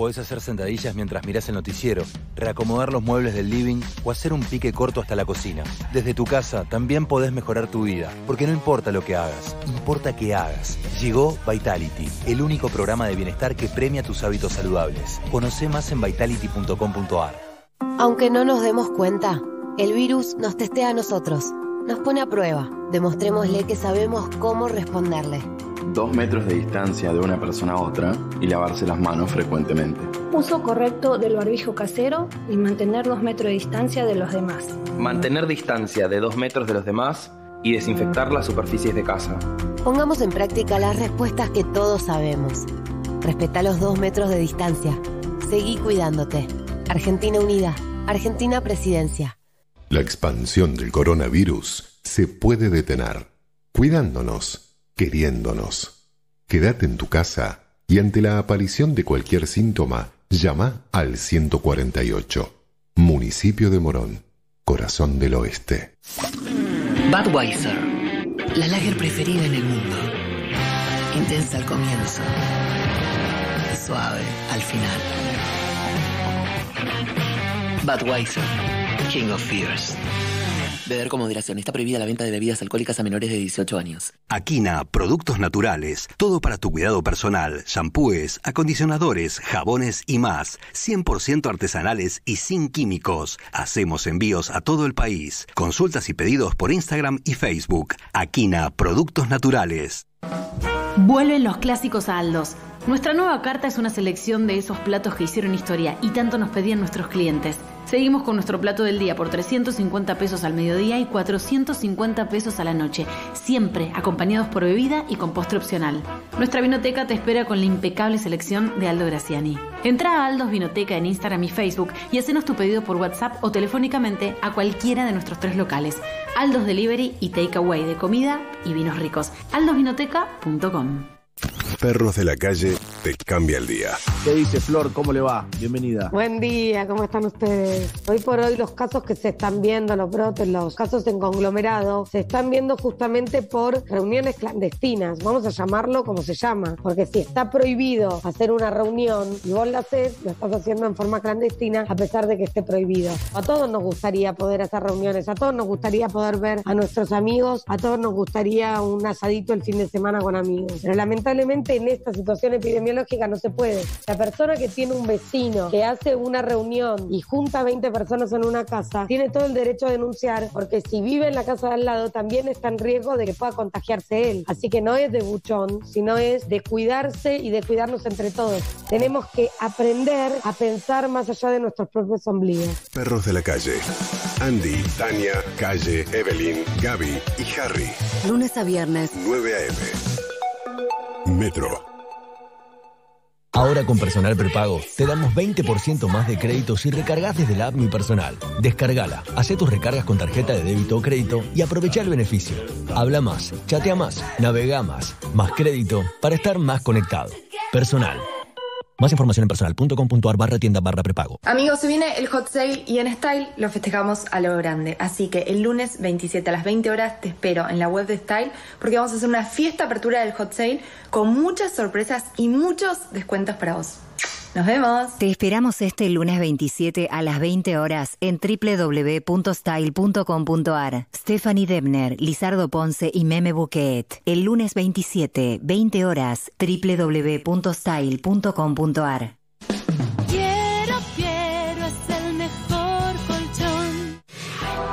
Podés hacer sentadillas mientras mirás el noticiero, reacomodar los muebles del living o hacer un pique corto hasta la cocina. Desde tu casa también podés mejorar tu vida, porque no importa lo que hagas, importa que hagas. Llegó Vitality, el único programa de bienestar que premia tus hábitos saludables. Conoce más en vitality.com.ar. Aunque no nos demos cuenta, el virus nos testea a nosotros, nos pone a prueba. Demostrémosle que sabemos cómo responderle. Dos metros de distancia de una persona a otra y lavarse las manos frecuentemente. Uso correcto del barbijo casero y mantener dos metros de distancia de los demás. Mantener distancia de dos metros de los demás y desinfectar las superficies de casa. Pongamos en práctica las respuestas que todos sabemos. Respeta los dos metros de distancia. Seguí cuidándote. Argentina Unida. Argentina Presidencia. La expansión del coronavirus se puede detener, cuidándonos, queriéndonos. Quédate en tu casa y ante la aparición de cualquier síntoma, llama al 148. Municipio de Morón, corazón del oeste. Budweiser, la lager preferida en el mundo. Intensa al comienzo, suave al final. Budweiser, King of Fears. Beber con moderación. Está prohibida la venta de bebidas alcohólicas a menores de 18 años. Aquina, productos naturales, todo para tu cuidado personal, shampoos, acondicionadores, jabones y más, 100% artesanales y sin químicos. Hacemos envíos a todo el país. Consultas y pedidos por Instagram y Facebook. Aquina, productos naturales. Vuelven los clásicos a Aldos. Nuestra nueva carta es una selección de esos platos que hicieron historia y tanto nos pedían nuestros clientes. Seguimos con nuestro plato del día por 350 pesos al mediodía y 450 pesos a la noche, siempre acompañados por bebida y con postre opcional. Nuestra vinoteca te espera con la impecable selección de Aldo Graciani. Entra a Aldos Vinoteca en Instagram y Facebook y hacenos tu pedido por WhatsApp o telefónicamente a cualquiera de nuestros tres locales. Aldos Delivery y Takeaway de comida y vinos ricos. aldosvinoteca.com Perros de la calle te cambia el día. ¿Qué dice Flor? ¿Cómo le va? Bienvenida. Buen día, ¿cómo están ustedes? Hoy por hoy los casos que se están viendo, los brotes, los casos en conglomerado, se están viendo justamente por reuniones clandestinas, vamos a llamarlo como se llama, porque si está prohibido hacer una reunión y vos la haces, lo estás haciendo en forma clandestina a pesar de que esté prohibido. A todos nos gustaría poder hacer reuniones, a todos nos gustaría poder ver a nuestros amigos, a todos nos gustaría un asadito el fin de semana con amigos, pero lamentablemente en esta situación epidemiológica no se puede. La persona que tiene un vecino que hace una reunión y junta 20 personas en una casa, tiene todo el derecho a denunciar porque si vive en la casa de al lado también está en riesgo de que pueda contagiarse él. Así que no es de buchón, sino es de cuidarse y de cuidarnos entre todos. Tenemos que aprender a pensar más allá de nuestros propios ombligos. Perros de la calle. Andy, Tania, Calle, Evelyn, Gaby y Harry. Lunes a viernes. 9 a.m. Metro. Ahora con Personal Prepago te damos 20% más de crédito si recargas desde la app Mi Personal. Descargala, hace tus recargas con tarjeta de débito o crédito y aprovecha el beneficio. Habla más, chatea más, navega más, más crédito para estar más conectado. Personal. Más información en personal.com.ar barra tienda barra prepago. Amigos, se viene el hot sale y en Style lo festejamos a lo grande. Así que el lunes 27 a las 20 horas te espero en la web de Style porque vamos a hacer una fiesta apertura del hot sale con muchas sorpresas y muchos descuentos para vos. Nos vemos. Te esperamos este lunes 27 a las 20 horas en www.style.com.ar. Stephanie Debner, Lizardo Ponce y Meme Bouquet. El lunes 27, 20 horas, www.style.com.ar. Quiero, quiero, es el mejor colchón.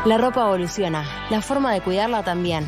La ropa evoluciona, la forma de cuidarla también.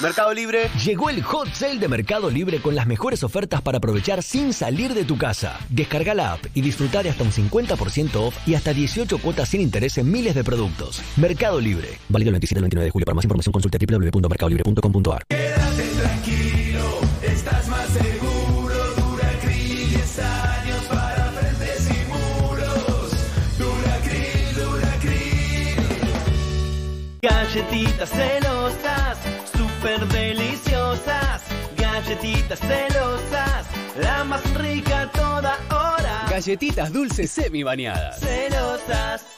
Mercado Libre. Llegó el hot sale de Mercado Libre con las mejores ofertas para aprovechar sin salir de tu casa. Descarga la app y disfrutar de hasta un 50% off y hasta 18 cuotas sin interés en miles de productos. Mercado Libre. Válido el 27 al 29 de julio. Para más información consulta www.mercadolibre.com.ar. Quédate tranquilo, estás más seguro. Duracryl, 10 años para frentes y muros. Duracryl, Duracryl. Galletitas celosas, súper deliciosas. Galletitas celosas, la más rica toda hora. Galletitas dulces semi bañadas. Celosas.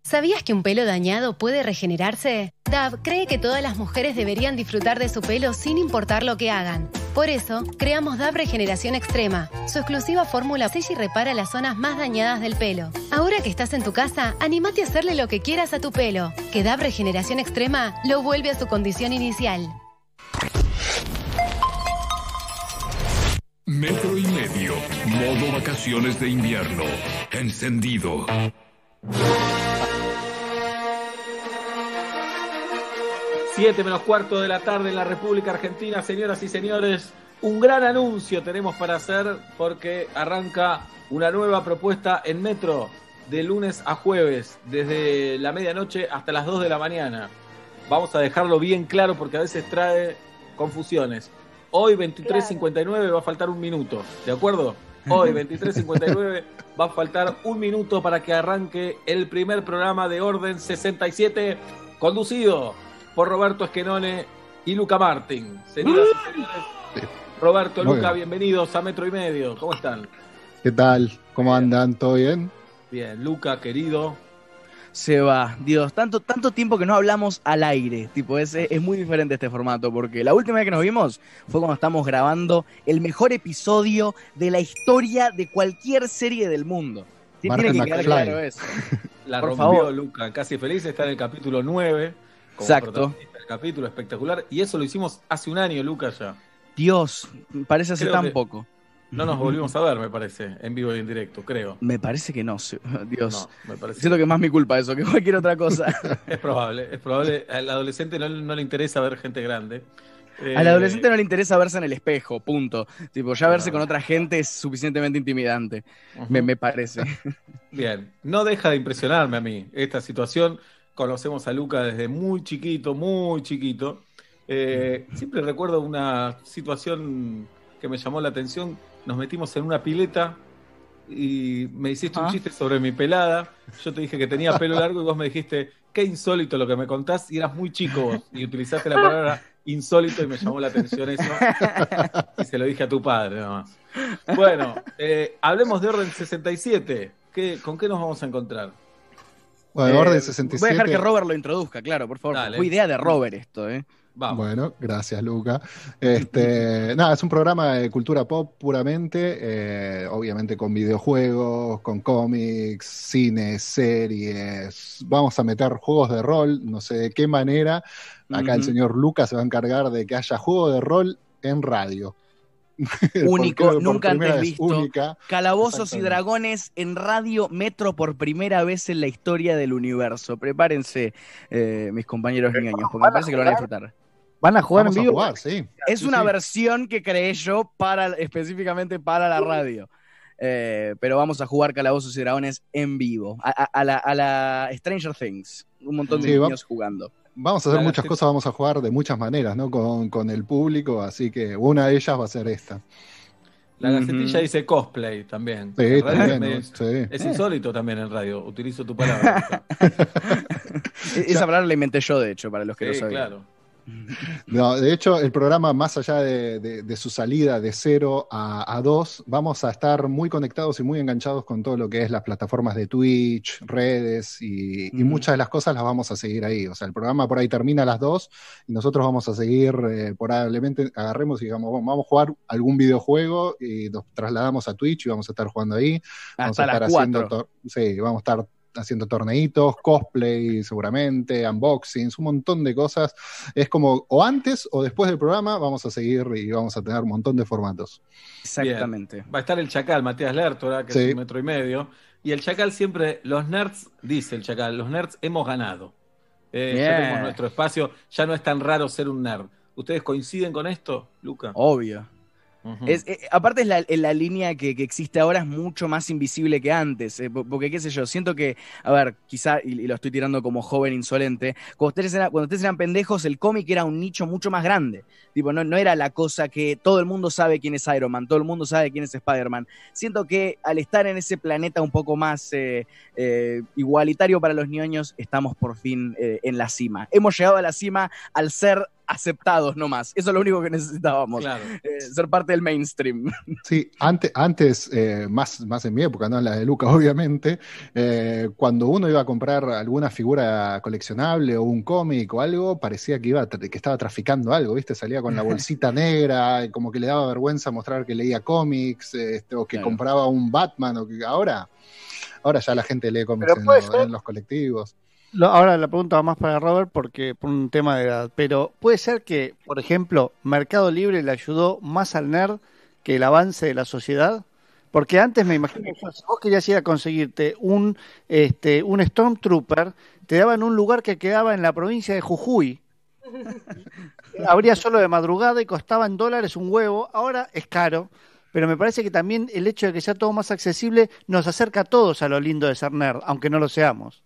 ¿Sabías que un pelo dañado puede regenerarse? DAV cree que todas las mujeres deberían disfrutar de su pelo sin importar lo que hagan. Por eso, creamos DAV Regeneración Extrema. Su exclusiva fórmula sella y repara las zonas más dañadas del pelo. Ahora que estás en tu casa, animate a hacerle lo que quieras a tu pelo. Que DAV Regeneración Extrema lo vuelve a su condición inicial. Metro y medio. Modo vacaciones de invierno. Encendido. Siete menos cuarto de la tarde en la República Argentina, señoras y señores. Un gran anuncio tenemos para hacer porque arranca una nueva propuesta en Metro de lunes a jueves, desde la medianoche hasta las 2 de la mañana. Vamos a dejarlo bien claro porque a veces trae confusiones. Hoy 23.59 va a faltar un minuto, ¿de acuerdo? Hoy 23.59 va a faltar un minuto para que arranque el primer programa de Orden 67, conducido por Roberto Esquenone y Luca Martín. Señoras y señores, Roberto, Muy Luca, bien. bienvenidos a Metro y Medio. ¿Cómo están? ¿Qué tal? ¿Cómo andan? ¿Todo bien? Bien, Luca, querido. Se va, Dios, tanto, tanto tiempo que no hablamos al aire. Tipo, es, es muy diferente este formato, porque la última vez que nos vimos fue cuando estamos grabando el mejor episodio de la historia de cualquier serie del mundo. Sí, tiene que quedar claro eso. La Por rompió favor. Luca, casi feliz, está en el capítulo 9. Como Exacto. del capítulo espectacular. Y eso lo hicimos hace un año, Luca, ya. Dios, parece hace Creo tan poco. No nos volvimos a ver, me parece, en vivo y en directo, creo. Me parece que no, Dios. No, me parece Siento que es más mi culpa eso que cualquier otra cosa. Es probable, es probable. Al adolescente no, no le interesa ver gente grande. Eh, Al adolescente no le interesa verse en el espejo, punto. Tipo, ya verse con otra gente es suficientemente intimidante, me, me parece. Bien, no deja de impresionarme a mí esta situación. Conocemos a Luca desde muy chiquito, muy chiquito. Eh, siempre recuerdo una situación que me llamó la atención. Nos metimos en una pileta y me hiciste un chiste sobre mi pelada. Yo te dije que tenía pelo largo y vos me dijiste, qué insólito lo que me contás. Y eras muy chico vos y utilizaste la palabra insólito y me llamó la atención eso. Y se lo dije a tu padre nada más. Bueno, eh, hablemos de Orden 67. ¿Qué, ¿Con qué nos vamos a encontrar? Bueno, Eh, Orden Voy a 67. dejar que Robert lo introduzca, claro, por favor. Dale. Fue idea de Robert esto, ¿eh? Bueno, gracias, Luca. Este, nada, es un programa de cultura pop puramente, eh, obviamente con videojuegos, con cómics, cine, series. Vamos a meter juegos de rol, no sé de qué manera. Acá el señor Luca se va a encargar de que haya juego de rol en radio. Único, por nunca antes visto. única. Calabozos y. Dragones en Radio Metro por primera vez en la historia del universo. Prepárense, eh, mis compañeros niños, porque me parece que lo van a disfrutar. Van a jugar en vivo. jugar, sí. Es Sí, una sí. versión que creé yo para, específicamente para la radio. Eh, pero vamos a jugar Calabozos y Dragones en vivo. A, a- a la, a la Stranger Things. Un montón de Sí, va- niños jugando. Vamos a hacer muchas cosas, vamos a jugar de muchas maneras, ¿no? Con, con el público, así que una de ellas va a ser esta. La gacetilla dice cosplay también. Sí, también, es medio- ¿no? Sí. Es insólito también en radio, utilizo tu palabra. Esa palabra la inventé yo, de hecho, para los que Sí, no sabían. claro. No, de hecho, el programa, más allá de, de- de su salida de 0 a, a 2, vamos a estar muy conectados y muy enganchados con todo lo que es las plataformas de Twitch, redes y, muchas de las cosas las vamos a seguir ahí. O sea, el programa por ahí termina a las 2 y nosotros vamos a seguir, eh, probablemente agarremos y digamos, "Bueno, vamos a jugar algún videojuego y nos trasladamos a Twitch y vamos a estar jugando ahí. Vamos Hasta a estar las haciendo, sí, vamos a estar haciendo torneitos, cosplay seguramente, unboxings, un montón de cosas. Es como o antes o después del programa vamos a seguir y vamos a tener un montón de formatos. Exactamente. Va a estar el Chacal, Matías Lertora, que Sí. es un metro y medio. Y el Chacal siempre, los nerds, dice el Chacal, los nerds hemos ganado. Eh, ya tenemos nuestro espacio, ya no es tan raro ser un nerd. ¿Ustedes coinciden con esto, Luca? Obvio. Es, eh, aparte, es la, línea que, existe ahora es mucho más invisible que antes. eh, po- porque, qué sé yo, siento que, a ver, quizá, y, lo estoy tirando como joven insolente, cuando ustedes, eran, cuando ustedes eran pendejos, el cómic era un nicho mucho más grande. Tipo, no, no era la cosa que todo el mundo sabe quién es Iron Man, todo el mundo sabe quién es Spider-Man. Siento que al estar en ese planeta un poco más eh, igualitario para los ñoños, estamos por fin en la cima. Hemos llegado a la cima al ser aceptados nomás. Eso es lo único que necesitábamos. Claro. Eh, ser parte del mainstream. Sí, antes, antes eh, más, más en mi época, no en la de Luca, obviamente, eh, cuando uno iba a comprar alguna figura coleccionable o un cómic o algo, parecía que, iba, que estaba traficando algo, ¿viste? Salía con la bolsita negra, y como que le daba vergüenza mostrar que leía cómics, este, o que Claro. compraba un Batman, o que ahora, ahora ya la gente lee cómics en los colectivos. Lo- ahora la pregunta va más para Robert porque por un tema de edad, pero puede ser que, por ejemplo, Mercado Libre le ayudó más al nerd que el avance de la sociedad, porque antes me imagino yo, si vos querías ir a conseguirte un este un Stormtrooper, te daban un lugar que quedaba en la provincia de Jujuy. Habría solo de madrugada y costaba en dólares un huevo, ahora es caro. Pero me parece que también el hecho de que sea todo más accesible nos acerca a todos a lo lindo de ser nerd, aunque no lo seamos.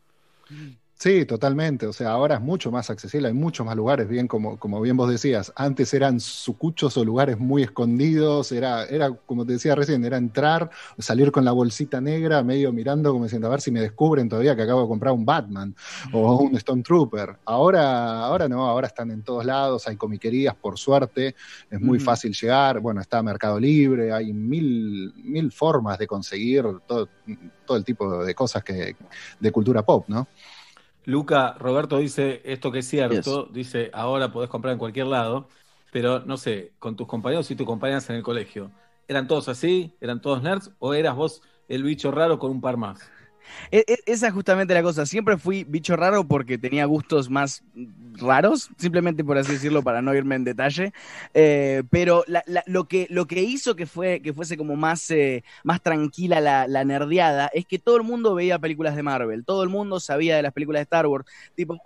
Sí, totalmente. O sea, ahora es mucho más accesible, hay muchos más lugares, bien como, como bien vos decías. Antes eran sucuchos o lugares muy escondidos, era, era, como te decía recién, era entrar, salir con la bolsita negra, medio mirando, como diciendo, a ver si me descubren todavía que acabo de comprar un Batman o un Stormtrooper. Ahora, ahora no, ahora están en todos lados, hay comiquerías, por suerte, es muy fácil llegar, bueno, está Mercado Libre, hay mil, mil formas de conseguir todo, todo el tipo de cosas que, de cultura pop, ¿no? Luca, Roberto dice esto que es cierto, dice ahora podés comprar en cualquier lado, pero no sé, con tus compañeros y tus compañeras en el colegio, ¿eran todos así? ¿Eran todos nerds? ¿O eras vos el bicho raro con un par más? E- e- Esa es justamente la cosa. Siempre fui bicho raro porque tenía gustos más raros, simplemente por así decirlo, para no irme en detalle. Eh, pero lo, que, lo que hizo que, fue, que fuese como más, eh, más tranquila la, la nerdeada es que todo el mundo veía películas de Marvel, todo el mundo sabía de las películas de Star Wars. Tipo,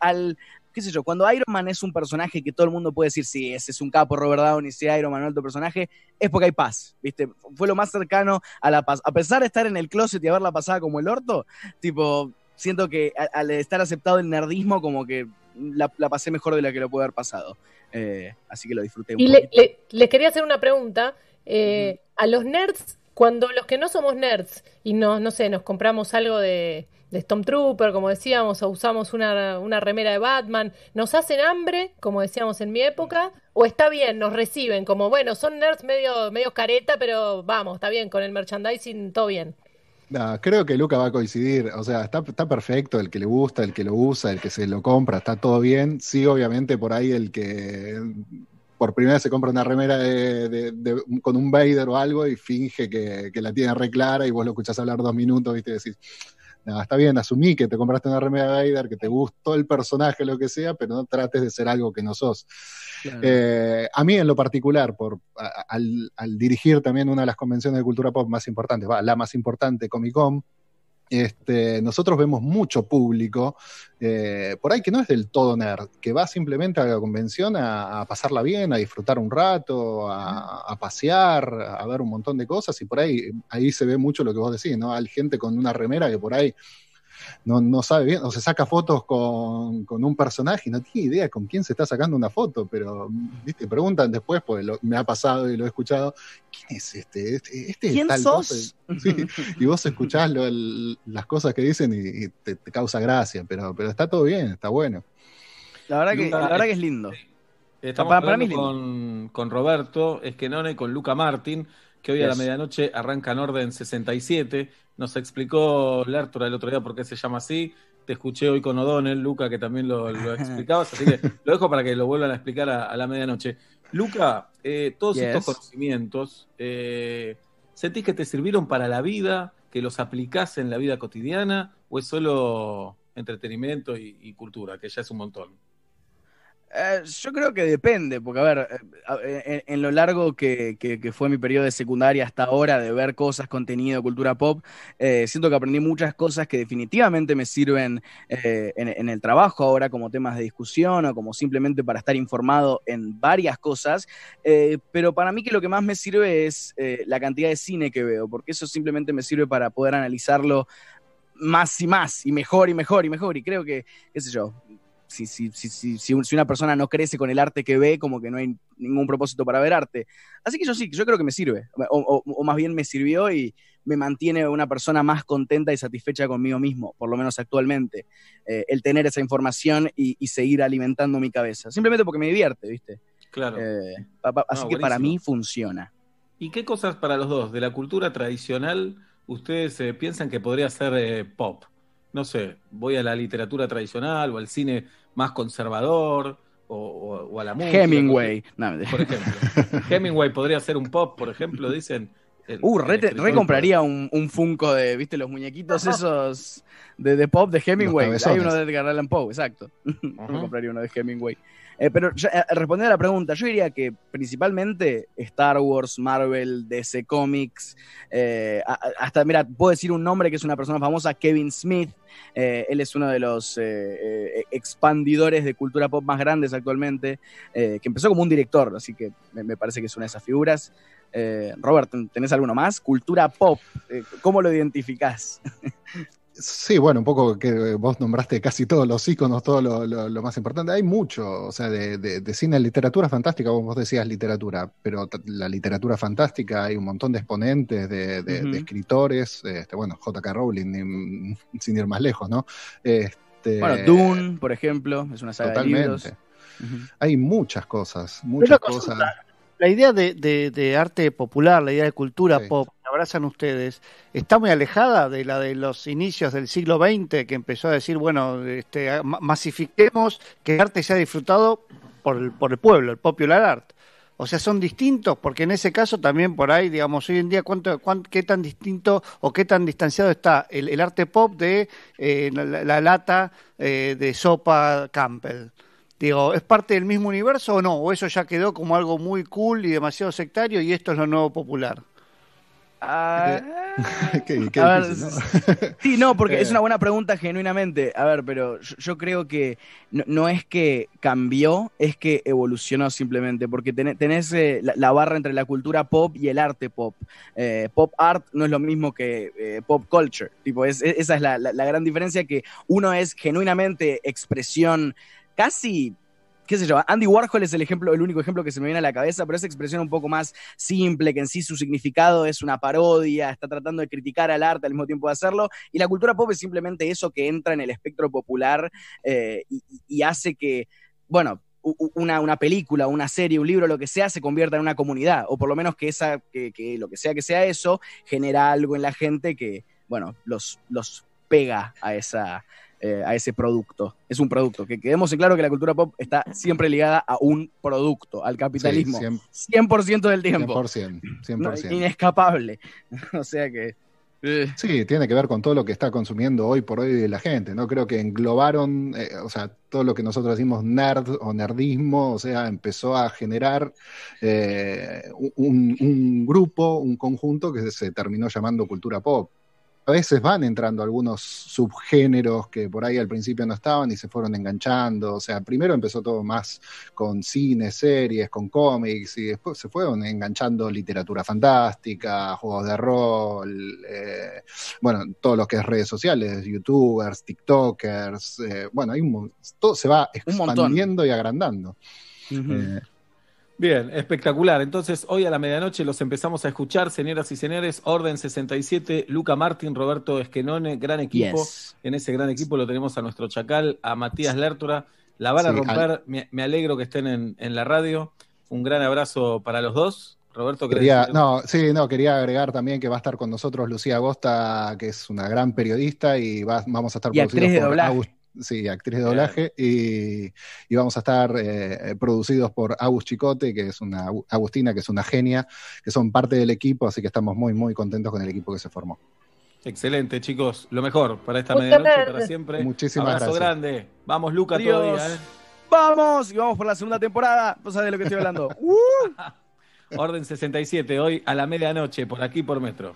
al- qué sé yo, cuando Iron Man es un personaje que todo el mundo puede decir, sí, ese es un capo Robert Downey, sí, Iron Man es otro personaje, es porque hay paz, ¿viste? Fue lo más cercano a la paz. A pesar de estar en el closet y haberla pasada como el orto, tipo, siento que al estar aceptado el nerdismo, como que la, la pasé mejor de la que lo pude haber pasado. Eh, así que lo disfruté un Y le- les quería hacer una pregunta. eh, A los nerds, cuando los que no somos nerds y no, no sé, nos compramos algo de, de Stormtrooper, como decíamos, o usamos una, una remera de Batman, ¿nos hacen hambre, como decíamos en mi época? ¿O está bien, nos reciben como, bueno, son nerds medio, medio careta, pero vamos, está bien, con el merchandising todo bien? No, creo que Luca va a coincidir, o sea, está, está perfecto, el que le gusta, el que lo usa, el que se lo compra, está todo bien. Sí, obviamente por ahí el que por primera vez se compra una remera de- de- de- con un Vader o algo y finge que, que la tiene re clara y vos lo escuchás hablar dos minutos, ¿viste? Y decís, no, está bien, asumí que te compraste una remera de Vader, que te gustó el personaje, lo que sea, pero no trates de ser algo que no sos. Eh, a mí en lo particular, por, a- al, al dirigir también una de las convenciones de cultura pop más importantes, va, la más importante, Comic Con, este, nosotros vemos mucho público, eh, por ahí que no es del todo nerd, que va simplemente a la convención a, pasarla bien, a disfrutar un rato, a, a pasear, a ver un montón de cosas, y por ahí, ahí se ve mucho lo que vos decís, ¿no? Hay gente con una remera que por ahí no, no sabe bien, o se saca fotos con, con un personaje y no tiene idea con quién se está sacando una foto, pero ¿viste? preguntan después, pues lo- me ha pasado y lo he escuchado, ¿quién es este? Este, este es ¿Quién tal sos? cosa". Sí, y vos escuchás lo- el- las cosas que dicen y, y te, te causa gracia, pero, pero está todo bien, está bueno. La verdad que, Luca, la verdad que es lindo. Estamos Para- para mí es hablando con, con Roberto Esquenone con Luca Martín, que hoy a la medianoche arranca en orden 67. Nos explicó Lertora el otro día por qué se llama así. Te escuché hoy con O'Donnell, Luca, que también lo, lo explicabas, así que lo dejo para que lo vuelvan a explicar a, a la medianoche. Luca, eh, todos Yes. estos conocimientos, eh, ¿sentís que te sirvieron para la vida, que los aplicás en la vida cotidiana, o es solo entretenimiento y, y cultura, que ya es un montón? Eh, yo creo que depende, porque a ver, eh, a- en, lo largo que, fue mi periodo de secundaria hasta ahora, de ver cosas, contenido, cultura pop, eh, siento que aprendí muchas cosas que definitivamente me sirven eh, en, el trabajo ahora como temas de discusión o como simplemente para estar informado en varias cosas, eh, pero para mí que lo que más me sirve es eh, la cantidad de cine que veo, porque eso simplemente me sirve para poder analizarlo más y más, y mejor y mejor y mejor, y creo que, qué sé yo, si, si, si, si, si un- si una persona no crece con el arte que ve, como que no hay ningún propósito para ver arte. Así que yo sí, yo creo que me sirve, o, o- o más bien me sirvió y me mantiene una persona más contenta y satisfecha conmigo mismo, por lo menos actualmente, eh, el tener esa información y, y seguir alimentando mi cabeza, simplemente porque me divierte, ¿viste? Claro. Eh, pa- pa- así No, que para mí funciona. ¿Y qué cosas para los dos de la cultura tradicional ustedes eh, piensan que podría ser pop? No sé, voy a la literatura tradicional o al cine más conservador o, o- o a la música. Hemingway. No, Por ejemplo. Hemingway podría ser un pop, por ejemplo, dicen. el- Uh, el re, te- re compraría un, un Funko de, ¿viste? Los muñequitos esos de, de pop de Hemingway. Los Hay uno de Edgar Allan Poe, exacto. Me compraría uno de Hemingway. Eh, pero eh, respondiendo a la pregunta, yo diría que principalmente Star Wars, Marvel, DC Comics, eh, hasta, mira, puedo decir un nombre que es una persona famosa, Kevin Smith. Eh, él es uno de los expandidores de cultura pop más grandes actualmente, que empezó como un director, así que me, me parece que es una de esas figuras. Robert, ¿tenés alguno más? Cultura pop, ¿cómo lo identificás? Sí, bueno, un poco que vos nombraste casi todos los iconos, todo lo, lo- lo más importante. Hay mucho, o sea, de, de- de cine, literatura fantástica, vos, vos decías literatura, pero la literatura fantástica hay un montón de exponentes, de, de- de Ujú. escritores, este, bueno, J.K. Rowling, ni- sin ir más lejos, ¿no? Este, Bueno, Dune, por ejemplo, es una saga de libros. Totalmente. Hay muchas cosas, muchas cosas. La idea de, de- de arte popular, la idea de cultura pop abrazan ustedes, está muy alejada de la de los inicios del siglo XX, que empezó a decir, bueno, este, ma- masifiquemos que el arte sea disfrutado por el, por el pueblo, el popular art. O sea, son distintos, porque en ese caso también por ahí, digamos, hoy en día, ¿cuánto, cuán- ¿qué tan distinto o qué tan distanciado está el, arte pop de eh, la- la lata eh, de sopa Campbell? Digo, ¿es parte del mismo universo o no? ¿O eso ya quedó como algo muy cool y demasiado sectario y esto es lo nuevo popular? Ah, Qué- qué A ver, difícil, ¿no? Sí, no, porque Eh. es una buena pregunta genuinamente. A ver, pero yo, yo creo que no, no es que cambió, es que evolucionó simplemente, porque tenés, tenés, eh, la, la barra entre la cultura pop y el arte pop. Eh, pop art no es lo mismo que eh, pop culture. Tipo, es, es- esa es la, la- la gran diferencia, que uno es genuinamente expresión casi qué Andy Warhol es el ejemplo, el único ejemplo que se me viene a la cabeza, pero esa expresión un poco más simple, que en sí su significado es una parodia, está tratando de criticar al arte al mismo tiempo de hacerlo, y la cultura pop es simplemente eso que entra en el espectro popular eh, y, hace que, bueno, una, una película, una serie, un libro, lo que sea, se convierta en una comunidad, o por lo menos que, esa, que, que lo que sea que sea eso, genera algo en la gente que, bueno, los, los pega a esa, eh, a ese producto. Es un producto. Que quedemos en claro que la cultura pop está siempre ligada a un producto, al capitalismo. Sí, 100% del tiempo. 100%, 100%. No, inescapable. o sea que. eh, Sí, tiene que ver con todo lo que está consumiendo hoy por hoy de la gente, ¿no? Creo que englobaron, eh, o sea, todo lo que nosotros decimos nerd o nerdismo, o sea, empezó a generar eh, un, un grupo, un conjunto que se terminó llamando cultura pop. A veces van entrando algunos subgéneros que por ahí al principio no estaban y se fueron enganchando. O sea, primero empezó todo más con cine, series, con cómics y después se fueron enganchando literatura fantástica, juegos de rol, eh, bueno, todo lo que es redes sociales, youtubers, tiktokers, eh, bueno, hay un todo se va expandiendo y agrandando. Eh, Bien, espectacular. Entonces, hoy a la medianoche los empezamos a escuchar, señoras y señores. Orden 67, Luca Martín, Roberto Esquenone, gran equipo. Yes. En ese gran equipo lo tenemos a nuestro chacal, a Matías Lertura. La van a romper. Me, me alegro que estén en, en la radio. Un gran abrazo para los dos. Roberto, ¿querés Quería, no, sí, no, quería agregar también que va a estar con nosotros Lucía Agosta, que es una gran periodista, y va- vamos a estar Y actriz de por doblaje. Sí, actriz de doblaje, y, y vamos a estar eh, producidos por Agus Chicote, que es una Agustina, que es una genia, que son parte del equipo, así que estamos muy, muy contentos con el equipo que se formó. Excelente, chicos. Lo mejor para esta Muchas medianoche, gracias. para siempre. Muchísimas Abrazo gracias. grande. Vamos, Luca, Adiós. todavía. ¿eh? Vamos y vamos por la segunda temporada. No sabes de lo que estoy hablando. Uh. Orden 67, hoy a la medianoche, por aquí por Metro.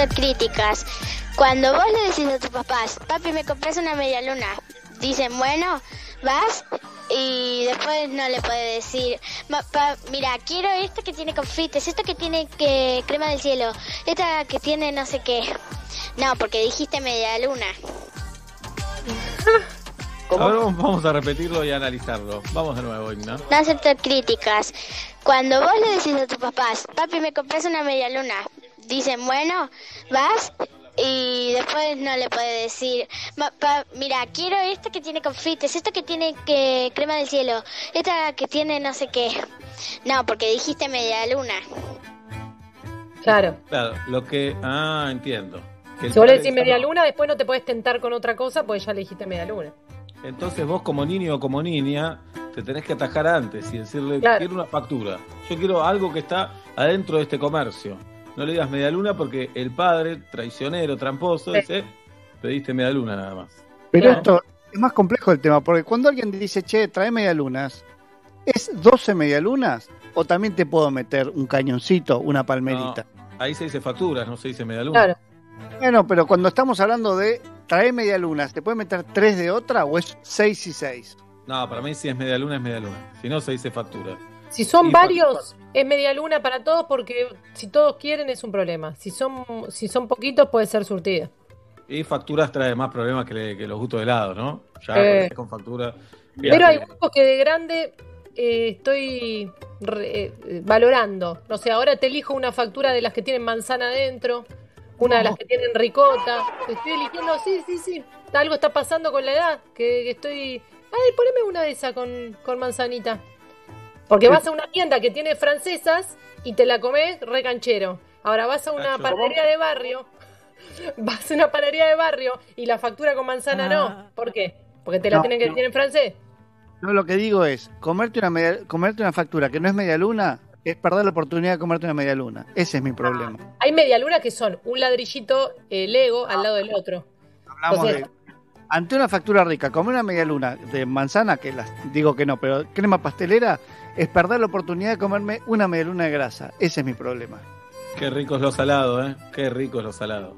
Aceptar críticas. Cuando vos le decís a tus papás, papi, me compras una media luna, dicen, bueno, vas y después no le puedes decir, "Ma- pa- mira, quiero esto que tiene confites, esto que tiene que crema del cielo, esta que tiene no sé qué. No, porque dijiste media luna. Ahora vamos- a repetirlo y analizarlo. Vamos de nuevo, Igna. No aceptar críticas. Cuando vos le decís a tus papás, papi, me compras una media luna, dicen, bueno, vas y después no le puedes decir, "Ma- pa- mira, quiero esto que tiene confites, esto que tiene que crema del cielo, esta que tiene no sé qué. No, porque dijiste media luna. Claro. Claro, lo que. Ah, entiendo. Que Si vos le decís media luna, después no te puedes tentar con otra cosa porque ya le dijiste media luna. Entonces vos como niño o como niña te tenés que atajar antes y decirle, Claro. quiero una factura. Yo quiero algo que está adentro de este comercio. No le digas media luna porque el padre, traicionero, tramposo, Sí. dice, pediste media luna nada más. Pero Claro. esto es más complejo el tema, porque cuando alguien dice, che, trae medialunas, ¿es 12 medialunas? ¿O también te puedo meter un cañoncito, una palmerita? Ahí se dice facturas, no se dice media luna. Claro. Bueno, pero cuando estamos hablando de trae medialunas, ¿te puede meter tres de otra o es 6 y 6? No, para mí si es media luna es media luna. Si no, se dice factura. Si son Y varios, es media luna para todos porque si todos quieren es un problema. Si son, si son poquitos puede ser surtida. Y facturas trae más problemas que, le- que los gustos de helado, ¿no? Ya Eh. con factura. Pero hay huevos que de grande eh, estoy re- eh, valorando. No sé, ahora te elijo una factura de las que tienen manzana adentro, una de las que tienen ricota. Te estoy eligiendo, sí, sí, sí. Algo está pasando con la edad, que, que estoy... Ay, poneme una de esas con, con manzanita. Porque vas a una tienda que tiene francesas y te la comes re canchero. Ahora vas a una panadería de barrio, vas a una panadería de barrio y la factura con manzana no. ¿Por qué? Porque te la No, tienen que no. decir en francés. No, lo que digo es, comerte una, media- comerte una factura que no es media luna es perder la oportunidad de comerte una media luna. Ese es mi problema. Hay media luna que son un ladrillito eh, Lego al lado del otro. Hablamos Entonces, de, ante una factura rica, comer una media luna de manzana, que las digo que no, pero crema pastelera, es perder la oportunidad de comerme una media luna de grasa. Ese es mi problema. Qué rico es lo salado, ¿eh? Qué rico es lo salado.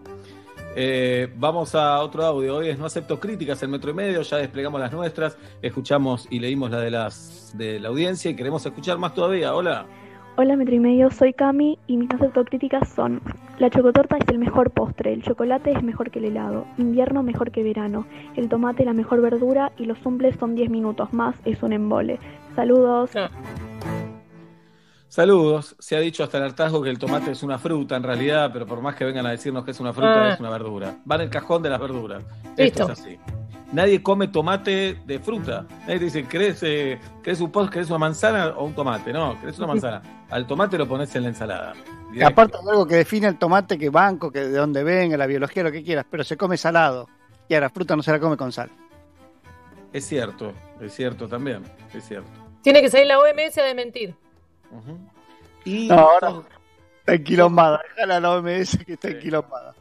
Eh, vamos a otro audio. Hoy es No acepto críticas en metro y medio. Ya desplegamos las nuestras. Escuchamos y leímos la de las de la audiencia y queremos escuchar más todavía. Hola. Hola Metro y Medio, soy Cami y mis dos autocríticas son La chocotorta es el mejor postre, el chocolate es mejor que el helado, invierno mejor que verano, el tomate la mejor verdura y los zumples son 10 minutos más, es un embole. Saludos. Saludos. Se ha dicho hasta el hartazgo que el tomate es una fruta en realidad, pero por más que vengan a decirnos que es una fruta, Ah. es una verdura. Va en el cajón de las verduras. Listo. Esto es así. Nadie come tomate de fruta. Nadie te dice, ¿querés, eh, ¿querés un post, querés una manzana o un tomate? No, ¿querés una manzana? Al tomate lo pones en la ensalada. Y aparte algo que define el tomate, que banco, que de dónde venga, la biología, lo que quieras, pero se come salado. Y ahora fruta no se la come con sal. Es cierto, es cierto también, es cierto. tiene que salir la OMS a desmentir. Y No, ahora está enquilombada. Déjala a la OMS que está enquilombada.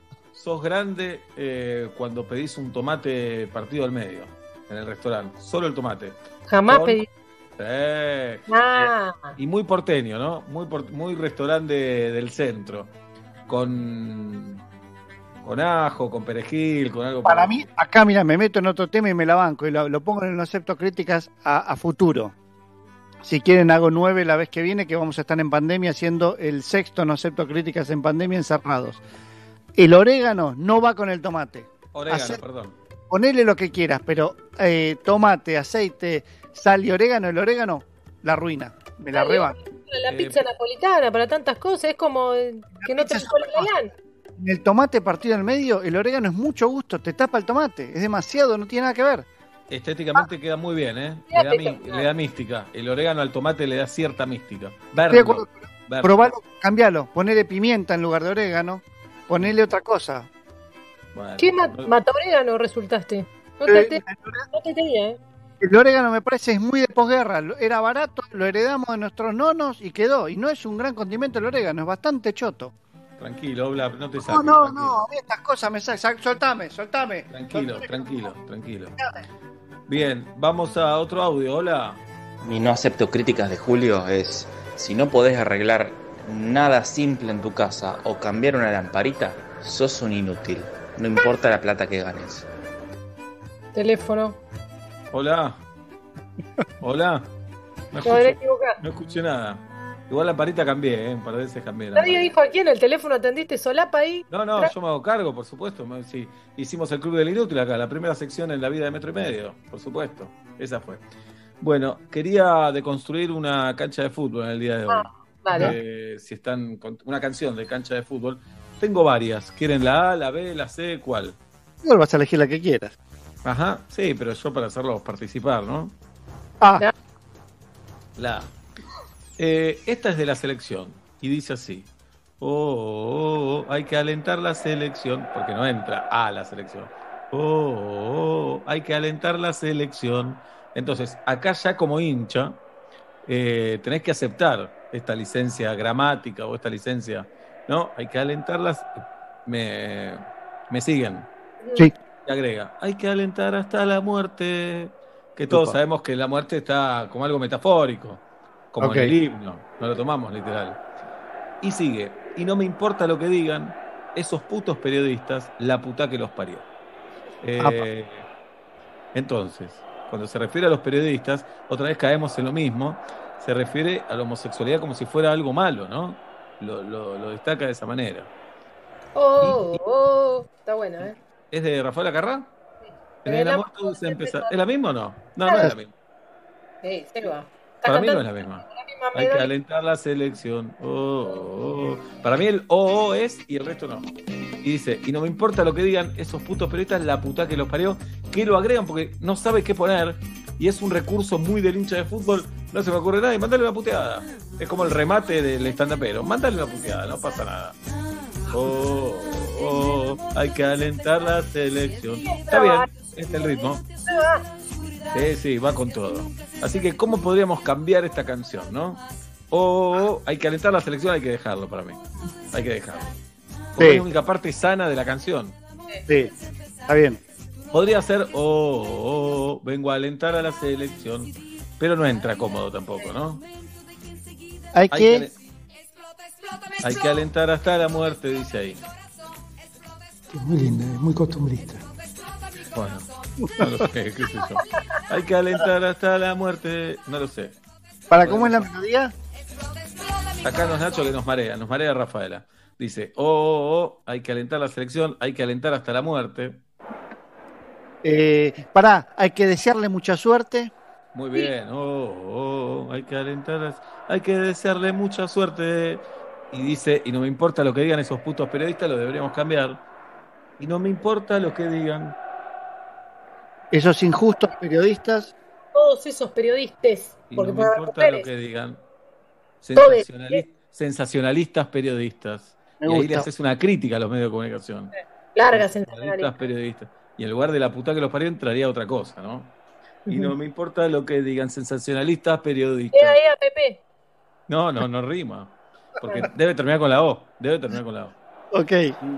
Sos grande eh, cuando pedís un tomate partido al medio en el restaurante. Solo el tomate. Jamás Con- pedí. Sí. Ah, Y muy porteño, ¿no? Muy, por- muy restaurante del centro. Con, con ajo, con perejil, con algo. Para mí, acá, mira, me meto en otro tema y me la banco y lo, lo pongo en el acepto críticas a, a futuro. Si quieren, hago nueve la vez que viene, que vamos a estar en pandemia haciendo el sexto no acepto críticas en pandemia encerrados. El orégano no va con el tomate. Orégano, perdón. Ponele lo que quieras, pero eh, tomate, aceite, sal y orégano, el orégano, la ruina. Me la reba. la Eh, pizza napolitana, para tantas cosas, es como eh, que no te galán. En el tomate partido en medio, el orégano es mucho gusto, te tapa el tomate, es demasiado, no tiene nada que ver. Estéticamente queda muy bien, ¿eh? Le da, mi- le da mística. El orégano al tomate le da cierta mística. Estoy de Verlo. acuerdo, verlo. Probalo, cambialo, ponele pimienta en lugar de orégano, ponele otra cosa. Bueno, ¿Qué ma no- mataorégano resultaste? No Eh, te, te- no te tenía, ¿eh? El orégano me parece es muy de posguerra, era barato, lo heredamos de nuestros nonos y quedó. Y no es un gran condimento el orégano, es bastante choto. Tranquilo, Obla, no te No, saques. no, tranquilo. no, a mí estas cosas me sacan, soltame, soltame. Tranquilo, tranquilo, tranquilo. Bien, vamos a otro audio. Hola. Mi no acepto críticas de Julio es, si no podés arreglar nada simple en tu casa o cambiar una lamparita, sos un inútil. No importa la plata que ganes. Teléfono. Hola. Hola. No escuché, no escuché nada. Igual la parita cambié, ¿eh? Un par de veces cambié. Nadie dijo a quién el teléfono atendiste solapa ahí. No, no, yo me hago cargo, por supuesto. Sí. Hicimos el Club del Inútil acá, la primera sección en la vida de Metro y Medio, por supuesto. Esa fue. Bueno, quería deconstruir una cancha de fútbol en el día de hoy. Ah, vale. Eh, si están con una canción de cancha de fútbol. Tengo varias. ¿Quieren la A, la B, la C? ¿Cuál? Igual vas a elegir la que quieras. Ajá, sí, pero yo para hacerlos participar, ¿no? Ah, La A. Eh, esta es de la selección y dice así. Oh, oh, oh, hay que alentar la selección, porque no entra a la selección. Oh, oh, oh, hay que alentar la selección. Entonces, acá ya como hincha, eh, tenés que aceptar esta licencia gramática o esta licencia, ¿no? Hay que alentarlas. Me, me siguen. Sí. Y agrega, hay que alentar hasta la muerte. Que todos Upa. sabemos que la muerte está como algo metafórico, como en el himno, no lo tomamos literal. Y sigue, y no me importa lo que digan esos putos periodistas, la puta que los parió. Eh, entonces, cuando se refiere a los periodistas, otra vez caemos en lo mismo, se refiere a la homosexualidad como si fuera algo malo, ¿no? Lo, lo- lo destaca de esa manera. Oh, oh, está bueno, ¿eh? ¿Es de Rafael Acarrá? En En el el amor todo se. ¿Es la misma o no? No, no es la misma. Sí, se va. Para mí no es la misma. Hay que alentar la selección. Oh, oh, oh. Para mí el oh, oh es y el resto no. Y dice, y no me importa lo que digan esos putos periodistas, la puta que los parió, que lo agregan porque no sabe qué poner. Y es un recurso muy del hincha de fútbol. No se me ocurre nada y mandale una puteada. Es como el remate del stand-upero. Mándale una puteada, no pasa nada. Oh, oh, hay que alentar la selección. Está bien, este es el ritmo. Sí, sí, va con todo. Así que, ¿cómo podríamos cambiar esta canción, no? O hay que alentar la selección, hay que dejarlo para mí. Hay que dejarlo. Porque Sí. es la única parte sana de la canción. Sí, está bien. Podría ser, oh, oh, oh, vengo a alentar a la selección. Pero no entra cómodo tampoco, ¿no? Hay que. hay que alentar hasta la muerte, dice ahí. Es muy linda, es muy costumbrista. Bueno, no lo sé, qué sé yo. Hay que alentar hasta la muerte, no lo sé. ¿Para cómo es la melodía? Acá nos Nacho que nos marea, nos marea Rafaela. Dice, oh, oh, oh, hay que alentar la selección, hay que alentar hasta la muerte. Eh, pará, hay que desearle mucha suerte. Muy bien, oh, oh, oh, hay que alentar, hay que desearle mucha suerte. Y dice, y no me importa lo que digan esos putos periodistas, lo deberíamos cambiar. Y no me importa lo que digan. Esos injustos periodistas. Todos esos periodistas. Y Porque no me importa lo que digan. Sensacionalistas periodistas. Me y ahí le gusta. haces una crítica a los medios de comunicación. Larga periodistas. Y en lugar de la puta que los parió entraría otra cosa, ¿no? Y no me importa lo que digan sensacionalistas periodistas. Ea, ea, Pepe. No, no, no rima. Porque debe terminar con la O. Debe terminar con la O. Ok.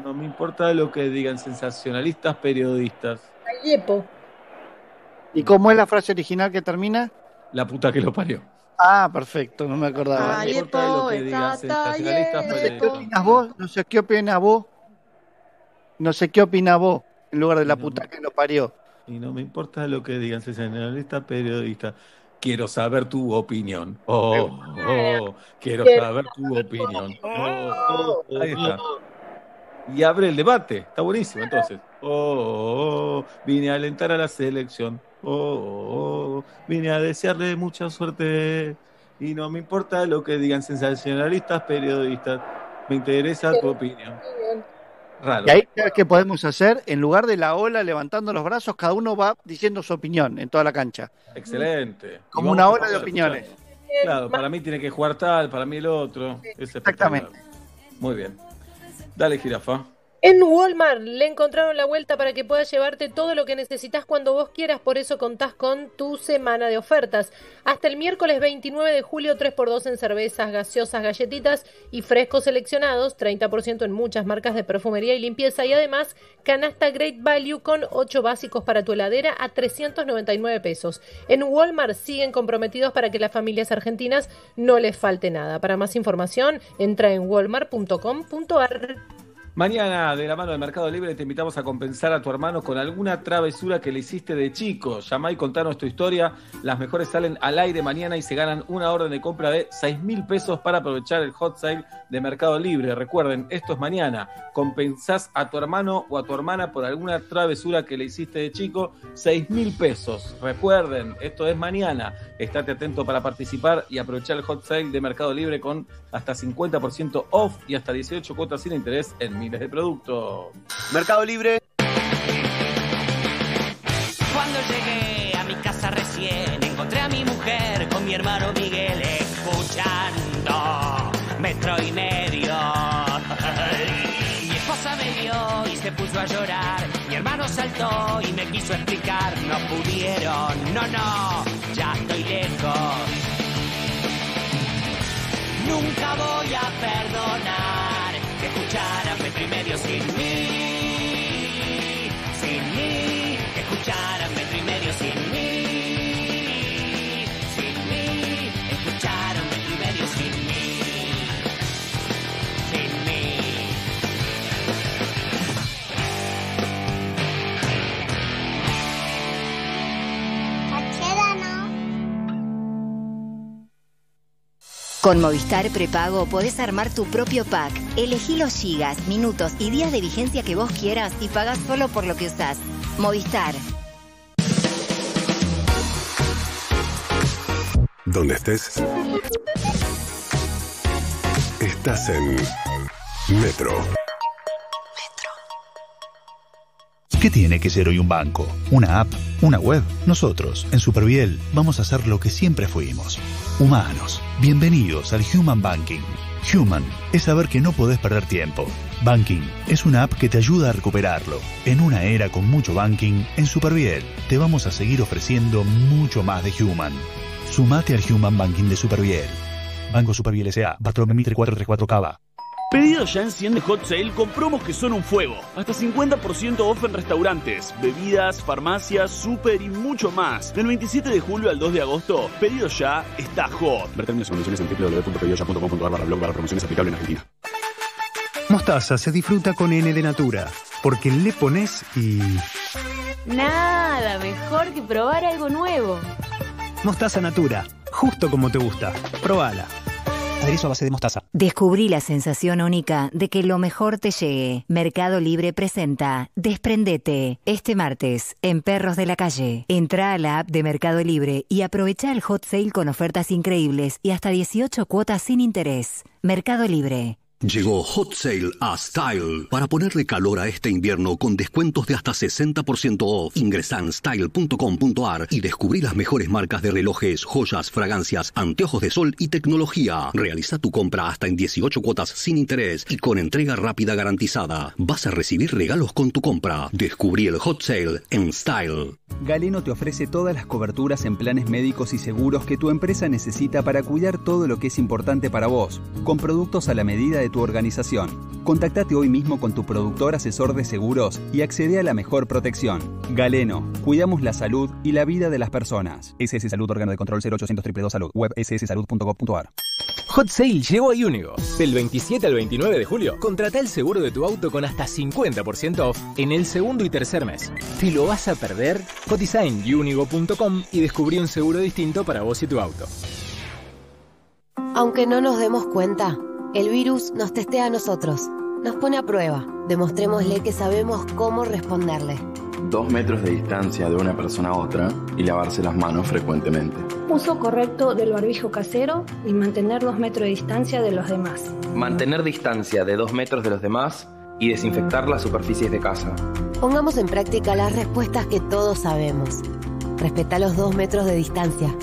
No me importa lo que digan sensacionalistas periodistas. Ayepo. ¿Y cómo es la frase original que termina? La puta que lo parió. Ah, perfecto, no me acordaba. No me importa lo que digan sensacionalistas No sé qué periodistas. opinas vos, no sé qué opinas vos. No sé qué opinas vos, en lugar de la puta que lo parió. Y no me importa lo que digan sensacionalistas periodistas. Quiero saber tu opinión. Oh, oh, quiero saber tu opinión. Oh, oh, ahí está. Y abre el debate. Está buenísimo, entonces. Oh, oh, oh, vine a alentar a la selección. Oh, oh, oh, vine a desearle mucha suerte. Y no me importa lo que digan sensacionalistas periodistas. Me interesa tu opinión. Raro. Y ahí, ¿sabes qué podemos hacer? En lugar de la ola levantando los brazos, cada uno va diciendo su opinión en toda la cancha. Excelente. Como una ola de opiniones. Claro, para mí tiene que jugar tal, para mí el otro. Es espectacular. Muy bien. Dale, jirafa. En Walmart le encontraron la vuelta para que puedas llevarte todo lo que necesitas cuando vos quieras, por eso contás con tu semana de ofertas. Hasta el miércoles 29 de julio, 3x2 en cervezas, gaseosas, galletitas y frescos seleccionados, 30% en muchas marcas de perfumería y limpieza y además canasta Great Value con 8 básicos para tu heladera a 399 pesos. En Walmart siguen comprometidos para que las familias argentinas no les falte nada. Para más información, entra en walmart.com.ar. Mañana, de la mano de Mercado Libre, te invitamos a compensar a tu hermano con alguna travesura que le hiciste de chico. Llamá y contanos tu historia. Las mejores salen al aire mañana y se ganan una orden de compra de 6 mil pesos para aprovechar el hot sale de Mercado Libre. Recuerden, esto es mañana. Compensás a tu hermano o a tu hermana por alguna travesura que le hiciste de chico. 6 mil pesos. Recuerden, esto es mañana. Estate atento para participar y aprovechar el hot sale de Mercado Libre con hasta 50% off y hasta 18 cuotas sin interés en miles de productos. Mercado Libre. Cuando llegué a mi casa recién, encontré a mi mujer con mi hermano Miguel escuchando metro y medio. Mi esposa me vio y se puso a llorar. Mi hermano saltó y me quiso explicar. No pudieron, no, no, ya estoy lejos. Nunca voy a perdonar que escucharan metro y medio sin mí. Sin mí, que Con Movistar Prepago podés armar tu propio pack. Elegí los gigas, minutos y días de vigencia que vos quieras y pagás solo por lo que usás. Movistar. Donde estés. Estás en Metro. ¿Qué tiene que ser hoy un banco? ¿Una app? ¿Una web? Nosotros, en Superviel, vamos a hacer lo que siempre fuimos. Humanos. Bienvenidos al Human Banking. Human es saber que no podés perder tiempo. Banking es una app que te ayuda a recuperarlo. En una era con mucho banking, en Superviel te vamos a seguir ofreciendo mucho más de Human. Sumate al Human Banking de Superviel. Banco Superviel S.A. Patrón Mitre 434 Cava. Pedido ya enciende Hot Sale con promos que son un fuego. Hasta 50% off en restaurantes, bebidas, farmacias, súper y mucho más. Del 27 de julio al 2 de agosto, pedido ya está hot. Ver términos y condiciones en www.pedidoya.com.ar barra blog barra promociones aplicable en Argentina. Mostaza se disfruta con N de Natura, porque le pones y... Nada mejor que probar algo nuevo. Mostaza Natura, justo como te gusta. Probala. Aderezo a base de mostaza. Descubrí la sensación única de que lo mejor te llegue. Mercado Libre presenta Desprendete este martes en Perros de la Calle. Entra a la app de Mercado Libre y aprovecha el hot sale con ofertas increíbles y hasta 18 cuotas sin interés. Mercado Libre. Llegó Hot Sale a Style para ponerle calor a este invierno con descuentos de hasta 60% off. Ingresa en style.com.ar y descubrí las mejores marcas de relojes, joyas, fragancias, anteojos de sol y tecnología. Realiza tu compra hasta en 18 cuotas sin interés y con entrega rápida garantizada. Vas a recibir regalos con tu compra. Descubrí el Hot Sale en Style. Galeno te ofrece todas las coberturas en planes médicos y seguros que tu empresa necesita para cuidar todo lo que es importante para vos, con productos a la medida de tu organización. Contactate hoy mismo con tu productor asesor de seguros y accede a la mejor protección. Galeno, cuidamos la salud y la vida de las personas. SS Salud, órgano de control 0800 222 Salud, web sssalud.gov.ar. Hot Sale llegó a Unigo. Del 27 al 29 de julio, contrata el seguro de tu auto con hasta 50% off en el segundo y tercer mes. ¿Te lo vas a perder? Cotiza en unigo.com y descubrí un seguro distinto para vos y tu auto. Aunque no nos demos cuenta, el virus nos testea a nosotros, nos pone a prueba. Demostrémosle que sabemos cómo responderle. Dos metros de distancia de una persona a otra y lavarse las manos frecuentemente. Uso correcto del barbijo casero y mantener dos metros de distancia de los demás. Mantener distancia de dos metros de los demás y desinfectar las superficies de casa. Pongamos en práctica las respuestas que todos sabemos. Respeta los dos metros de distancia.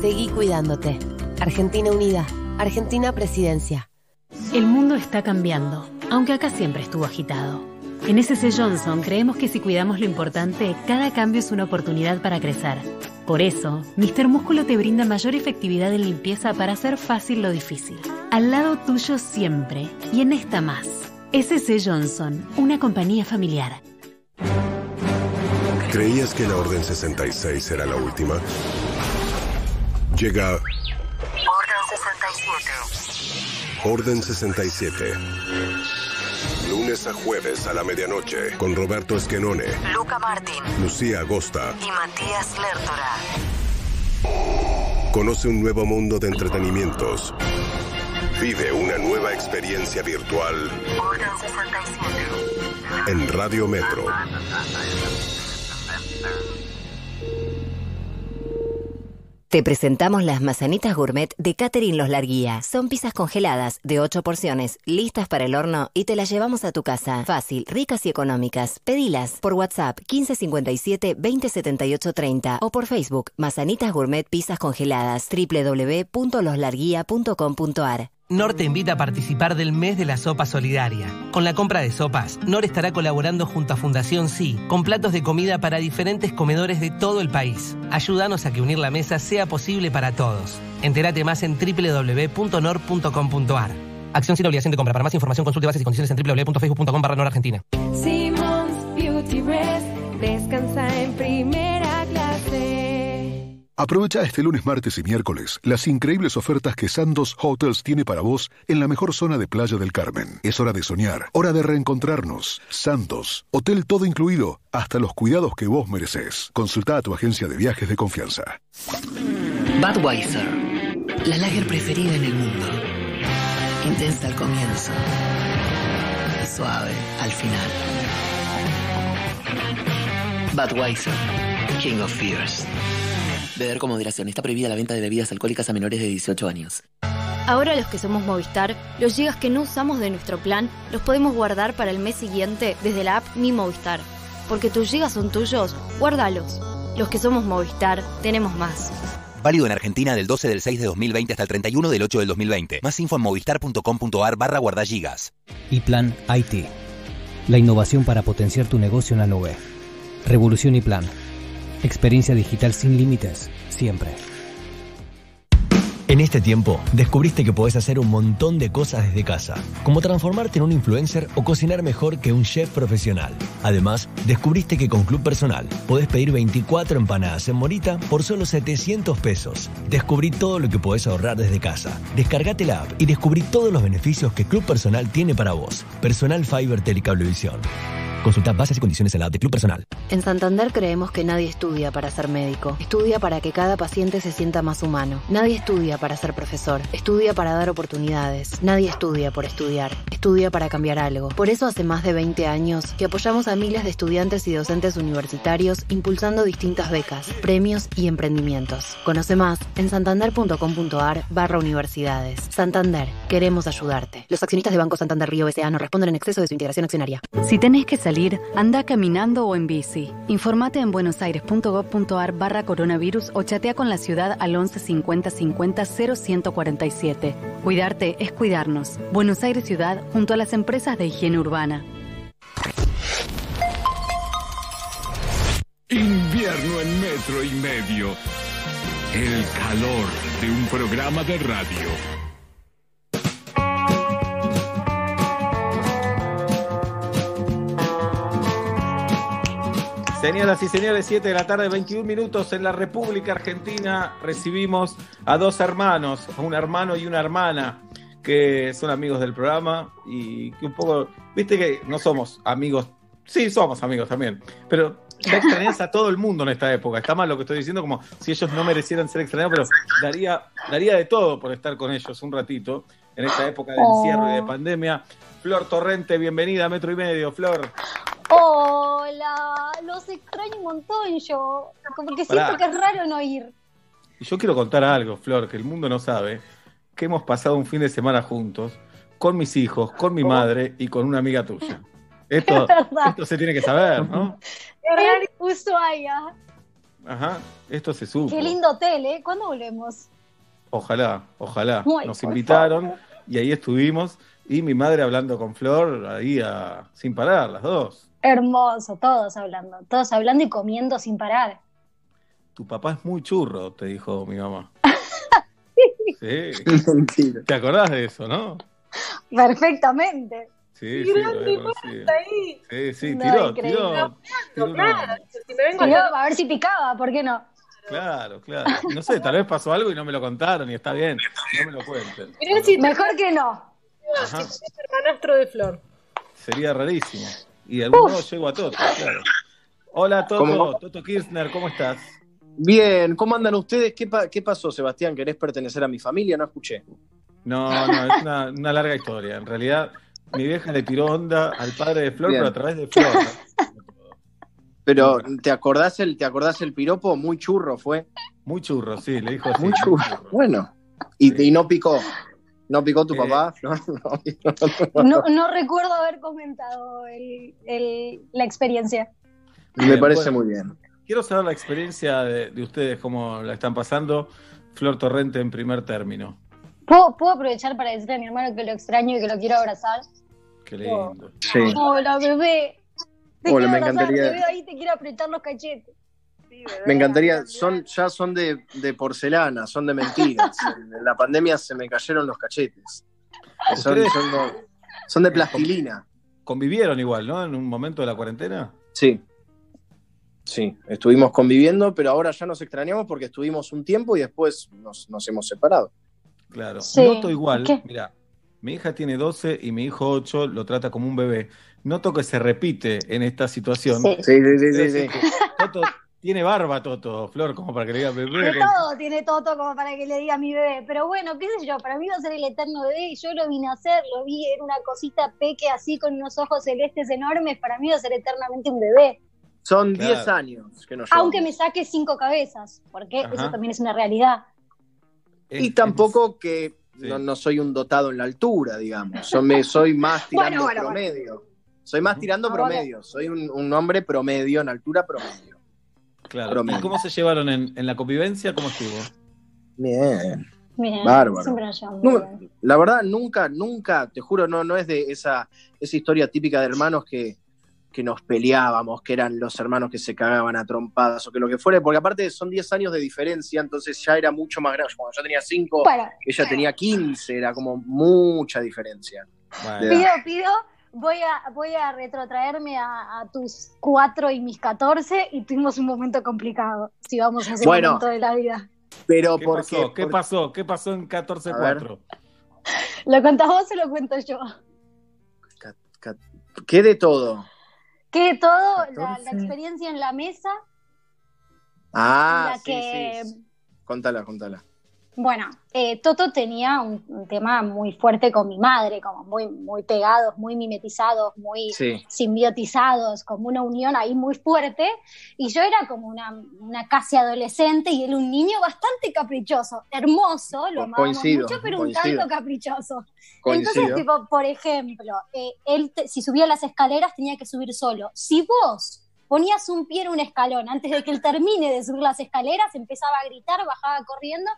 Seguí cuidándote. Argentina Unida. Argentina Presidencia. El mundo está cambiando, aunque acá siempre estuvo agitado. En SC Johnson creemos que si cuidamos lo importante, cada cambio es una oportunidad para crecer. Por eso, Mr. Músculo te brinda mayor efectividad en limpieza para hacer fácil lo difícil. Al lado tuyo siempre, y en esta más. SC Johnson, una compañía familiar. ¿Creías que la Orden 66 era la última? Llega Orden 67. Orden 67. Lunes a jueves a la medianoche con Roberto Esquenone, Luca Martín Lucía Agosta. y Matías Lertora. Conoce un nuevo mundo de entretenimientos. Vive una nueva experiencia virtual Orden 67. en Radio Metro. Te presentamos las mazanitas gourmet de Catherine Los Larguía. Son pizzas congeladas de 8 porciones, listas para el horno y te las llevamos a tu casa. Fácil, ricas y económicas. Pedilas por WhatsApp 1557 2078 30 o por Facebook Mazanitas Gourmet Pizzas Congeladas www.loslarguía.com.ar. NOR te invita a participar del mes de la sopa solidaria. Con la compra de sopas, NOR estará colaborando junto a Fundación Sí, con platos de comida para diferentes comedores de todo el país. Ayúdanos a que unir la mesa sea posible para todos. Entérate más en www.nor.com.ar. Acción sin obligación de compra. Para más información consulte bases y condiciones en www.facebook.com barra Argentina. Beauty Aprovecha este lunes, martes y miércoles las increíbles ofertas que Sandos Hotels tiene para vos en la mejor zona de Playa del Carmen. Es hora de soñar, hora de reencontrarnos. Sandos, hotel todo incluido, hasta los cuidados que vos mereces. Consulta a tu agencia de viajes de confianza. Budweiser. La lager preferida en el mundo. Intensa al comienzo. Suave al final. Budweiser. King of Fears. Beber con moderación. Está prohibida la venta de bebidas alcohólicas a menores de 18 años. Ahora los que somos Movistar, los gigas que no usamos de nuestro plan los podemos guardar para el mes siguiente desde la app Mi Movistar. Porque tus gigas son tuyos, guárdalos. Los que somos Movistar, tenemos más. Válido en Argentina del 12 del 6 de 2020 hasta el 31 del 8 del 2020. Más info en movistar.com.ar barra guardagigas. Y Plan IT. La innovación para potenciar tu negocio en la nube. Revolución y Plan. Experiencia digital sin límites, siempre. En este tiempo, descubriste que podés hacer un montón de cosas desde casa, como transformarte en un influencer o cocinar mejor que un chef profesional. Además, descubriste que con Club Personal podés pedir 24 empanadas en Morita por solo 700 pesos. Descubrí todo lo que podés ahorrar desde casa. Descargate la app y descubrí todos los beneficios que Club Personal tiene para vos. Personal Fiber Telecablevisión. Consulta bases y condiciones en la app de Club Personal. En Santander creemos que nadie estudia para ser médico. Estudia para que cada paciente se sienta más humano. Nadie estudia para ser profesor. Estudia para dar oportunidades. Nadie estudia por estudiar. Estudia para cambiar algo. Por eso hace más de 20 años que apoyamos a miles de estudiantes y docentes universitarios impulsando distintas becas, premios y emprendimientos. Conoce más en santander.com.ar barra universidades. Santander, queremos ayudarte. Los accionistas de Banco Santander Río S.A. no responden en exceso de su integración accionaria. Si tenés que salir, anda caminando o en bici. Informate en buenosaires.gov.ar barra coronavirus o chatea con la ciudad al 11 50 50 0147. Cuidarte es cuidarnos. Buenos Aires Ciudad junto a las empresas de higiene urbana. Invierno en metro y medio. El calor de un programa de radio. Señoras y señores, 7 de la tarde, 21 minutos en la República Argentina. Recibimos a dos hermanos, un hermano y una hermana, que son amigos del programa y que un poco, viste que no somos amigos, sí somos amigos también, pero ya extrañas a todo el mundo en esta época. Está mal lo que estoy diciendo, como si ellos no merecieran ser extrañados, pero daría, daría de todo por estar con ellos un ratito en esta época de encierro y de pandemia. Flor Torrente, bienvenida a Metro y Medio, Flor. Hola, los extraño un montón yo, porque Pará. siento que es raro no ir. Y yo quiero contar algo, Flor, que el mundo no sabe, que hemos pasado un fin de semana juntos, con mis hijos, con mi madre y con una amiga tuya. Esto, esto se tiene que saber, ¿no? En Ushuaia. Ajá, esto se supo. Qué lindo hotel, ¿eh? ¿Cuándo volvemos? Ojalá, ojalá. Nos invitaron y ahí estuvimos. Y mi madre hablando con Flor, ahí a- sin parar, las dos. Hermoso, todos hablando, todos hablando y comiendo sin parar. Tu papá es muy churro, te dijo mi mamá. Sí. ¿Te acordás de eso, no? Perfectamente. Sí, sí, ahí. Sí, sí, No, tiró, increíble. tiró, tiró una- Sí, a ver si picaba, ¿por qué no? Claro, claro. No sé, tal vez pasó algo y no me lo contaron y está bien. No me lo cuenten. Mejor que no. Ajá. hermanastro de Flor. Sería rarísimo. Y de algún modo llego a Toto, claro. Hola Toto, ¿Cómo? Toto Kirchner, ¿cómo estás? Bien, ¿cómo andan ustedes? ¿Qué, pa- qué pasó, Sebastián? ¿Querés pertenecer a mi familia? No escuché. No, no, es una, una larga historia. En realidad, mi vieja le tiró onda al padre de Flor, Bien. pero a través de Flor. Pero, ¿te acordás el, ¿te acordás el piropo? Muy churro fue. Muy churro, sí, le dijo así. Muy churro. Bueno. Y, y no picó. ¿No picó tu Eh, papá? No, No, no recuerdo haber comentado el- el- la experiencia. Me parece bueno. muy bien. Quiero saber la experiencia de, de ustedes, cómo la están pasando. Flor Torrente en primer término. ¿Puedo, puedo aprovechar para decirle a mi hermano que lo extraño y que lo quiero abrazar? Qué lindo. Sí. Hola, bebé. Te Hola, quiero me abrazar, encantaría- Te veo ahí, te quiero apretar los cachetes. Me encantaría, son, ya son de, de porcelana, son de mentiras. En la pandemia se me cayeron los cachetes. Son, ¿Ustedes son de, son de plastilina. convivieron igual, ¿no? En un momento de la cuarentena. Sí. Sí, estuvimos conviviendo, pero ahora ya nos extrañamos porque estuvimos un tiempo y después nos, nos hemos separado. Claro. Sí. Noto igual, mira, mi hija tiene 12 y mi hijo 8 lo trata como un bebé. Noto que se repite en esta situación. Sí. Sí, sí, sí, sí, Quiero Tiene barba, Toto, Flor, como para que le diga bebé. De todo tiene Toto como para que le diga a mi bebé. Pero bueno, qué sé yo, para mí iba a ser el eterno bebé y yo lo vine a hacer, lo vi, era una cosita peque así con unos ojos celestes enormes, para mí iba a ser eternamente un bebé. Son Claro. 10 años que nos Aunque me saque cinco cabezas, porque Ajá. eso también es una realidad. Y tampoco que no, no soy un dotado en la altura, digamos. Yo me soy más tirando Bueno, bueno, promedio. Soy más tirando Ahora- promedio. Soy un, un hombre promedio, en altura promedio. Claro. Promedio. ¿Y cómo se llevaron en, en la convivencia? ¿Cómo estuvo? Bien. Bien, Bárbaro. la verdad, nunca, nunca, te juro, no, no es de esa, esa historia típica de hermanos que, que nos peleábamos, que eran los hermanos que se cagaban a trompadas o que lo que fuera, porque aparte son 10 años de diferencia, entonces ya era mucho más grande. Cuando yo tenía 5, Bueno. ella tenía 15, era como mucha diferencia. Pido, pido, voy a, voy a retrotraerme a, a tus cuatro y mis 14 y tuvimos un momento complicado, si vamos a ese Bueno. momento de la vida. Pero ¿Qué pasó? ¿Qué porque- pasó? ¿Qué pasó en 14-4? ¿Lo contás vos o lo cuento yo? ¿Qué de todo? Que todo, la, 14. la experiencia en la mesa, Ah, la sí, que, sí. Contala, contala. Bueno, eh, Toto tenía un, un tema muy fuerte con mi madre, como muy, muy pegados, muy mimetizados, muy Sí. simbiotizados, como una unión ahí muy fuerte, y yo era como una, una casi adolescente y él un niño bastante caprichoso, hermoso, lo amábamos mucho, pero un coincido. tanto caprichoso. Coincido. Entonces, tipo, por ejemplo, eh, él te- si subía las escaleras tenía que subir solo. Si vos ponías un pie en un escalón antes de que él termine de subir las escaleras, empezaba a gritar, bajaba corriendo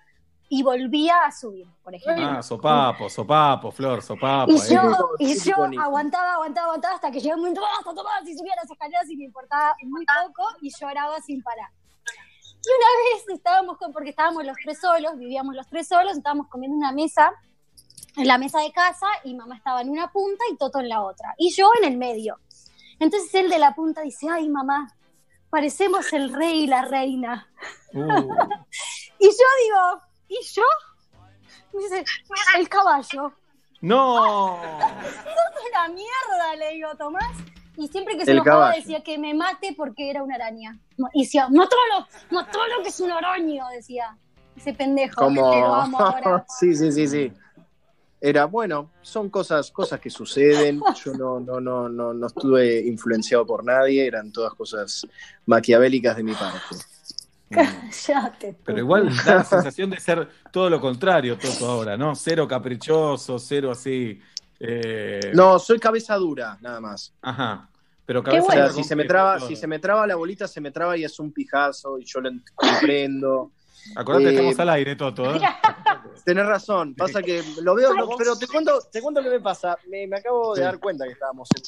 y volvía a subir, por ejemplo. Ah, sopapo, sopapo, Flor, sopapo. Y yo, y yo aguantaba, aguantaba, aguantaba hasta que llegó un momento, basta, Tomás, y subía las escaleras y me importaba muy poco y lloraba sin parar. Y una vez estábamos con, porque estábamos los tres solos, vivíamos los tres solos, estábamos comiendo en una mesa, en la mesa de casa, y mamá estaba en una punta y Toto en la otra, y yo en el medio. Entonces él de la punta dice, ay mamá, parecemos el rey y la reina. Uh, Y yo digo, ¿y yo? Me dice, el caballo. ¡No! ¡Sos una mierda! Le digo, Tomás. Y siempre que se El enojaba caballo. decía que me mate porque era una araña. Y decía, matalo, matalo que es un araño, decía. Ese pendejo, Como... que lo amo ahora. sí, sí, sí, sí. Era, bueno, son cosas, cosas que suceden. Yo no, no, no, no, no estuve influenciado por nadie, eran todas cosas maquiavélicas de mi parte. Cállate. Pero igual da la sensación de ser todo lo contrario, Toto, ahora, ¿no? Cero caprichoso, cero así. eh, No, soy cabeza dura, nada más. Ajá. Pero O cabeza sea, dura si se me traba, si se me traba la bolita, se me traba y es un pijazo y yo lo en- comprendo. Acordate que Eh, estamos al aire, Toto, ¿eh? Tenés razón, pasa que lo veo, lo- pero te cuento, te cuento lo que me pasa. Me, me acabo de dar cuenta que estábamos en.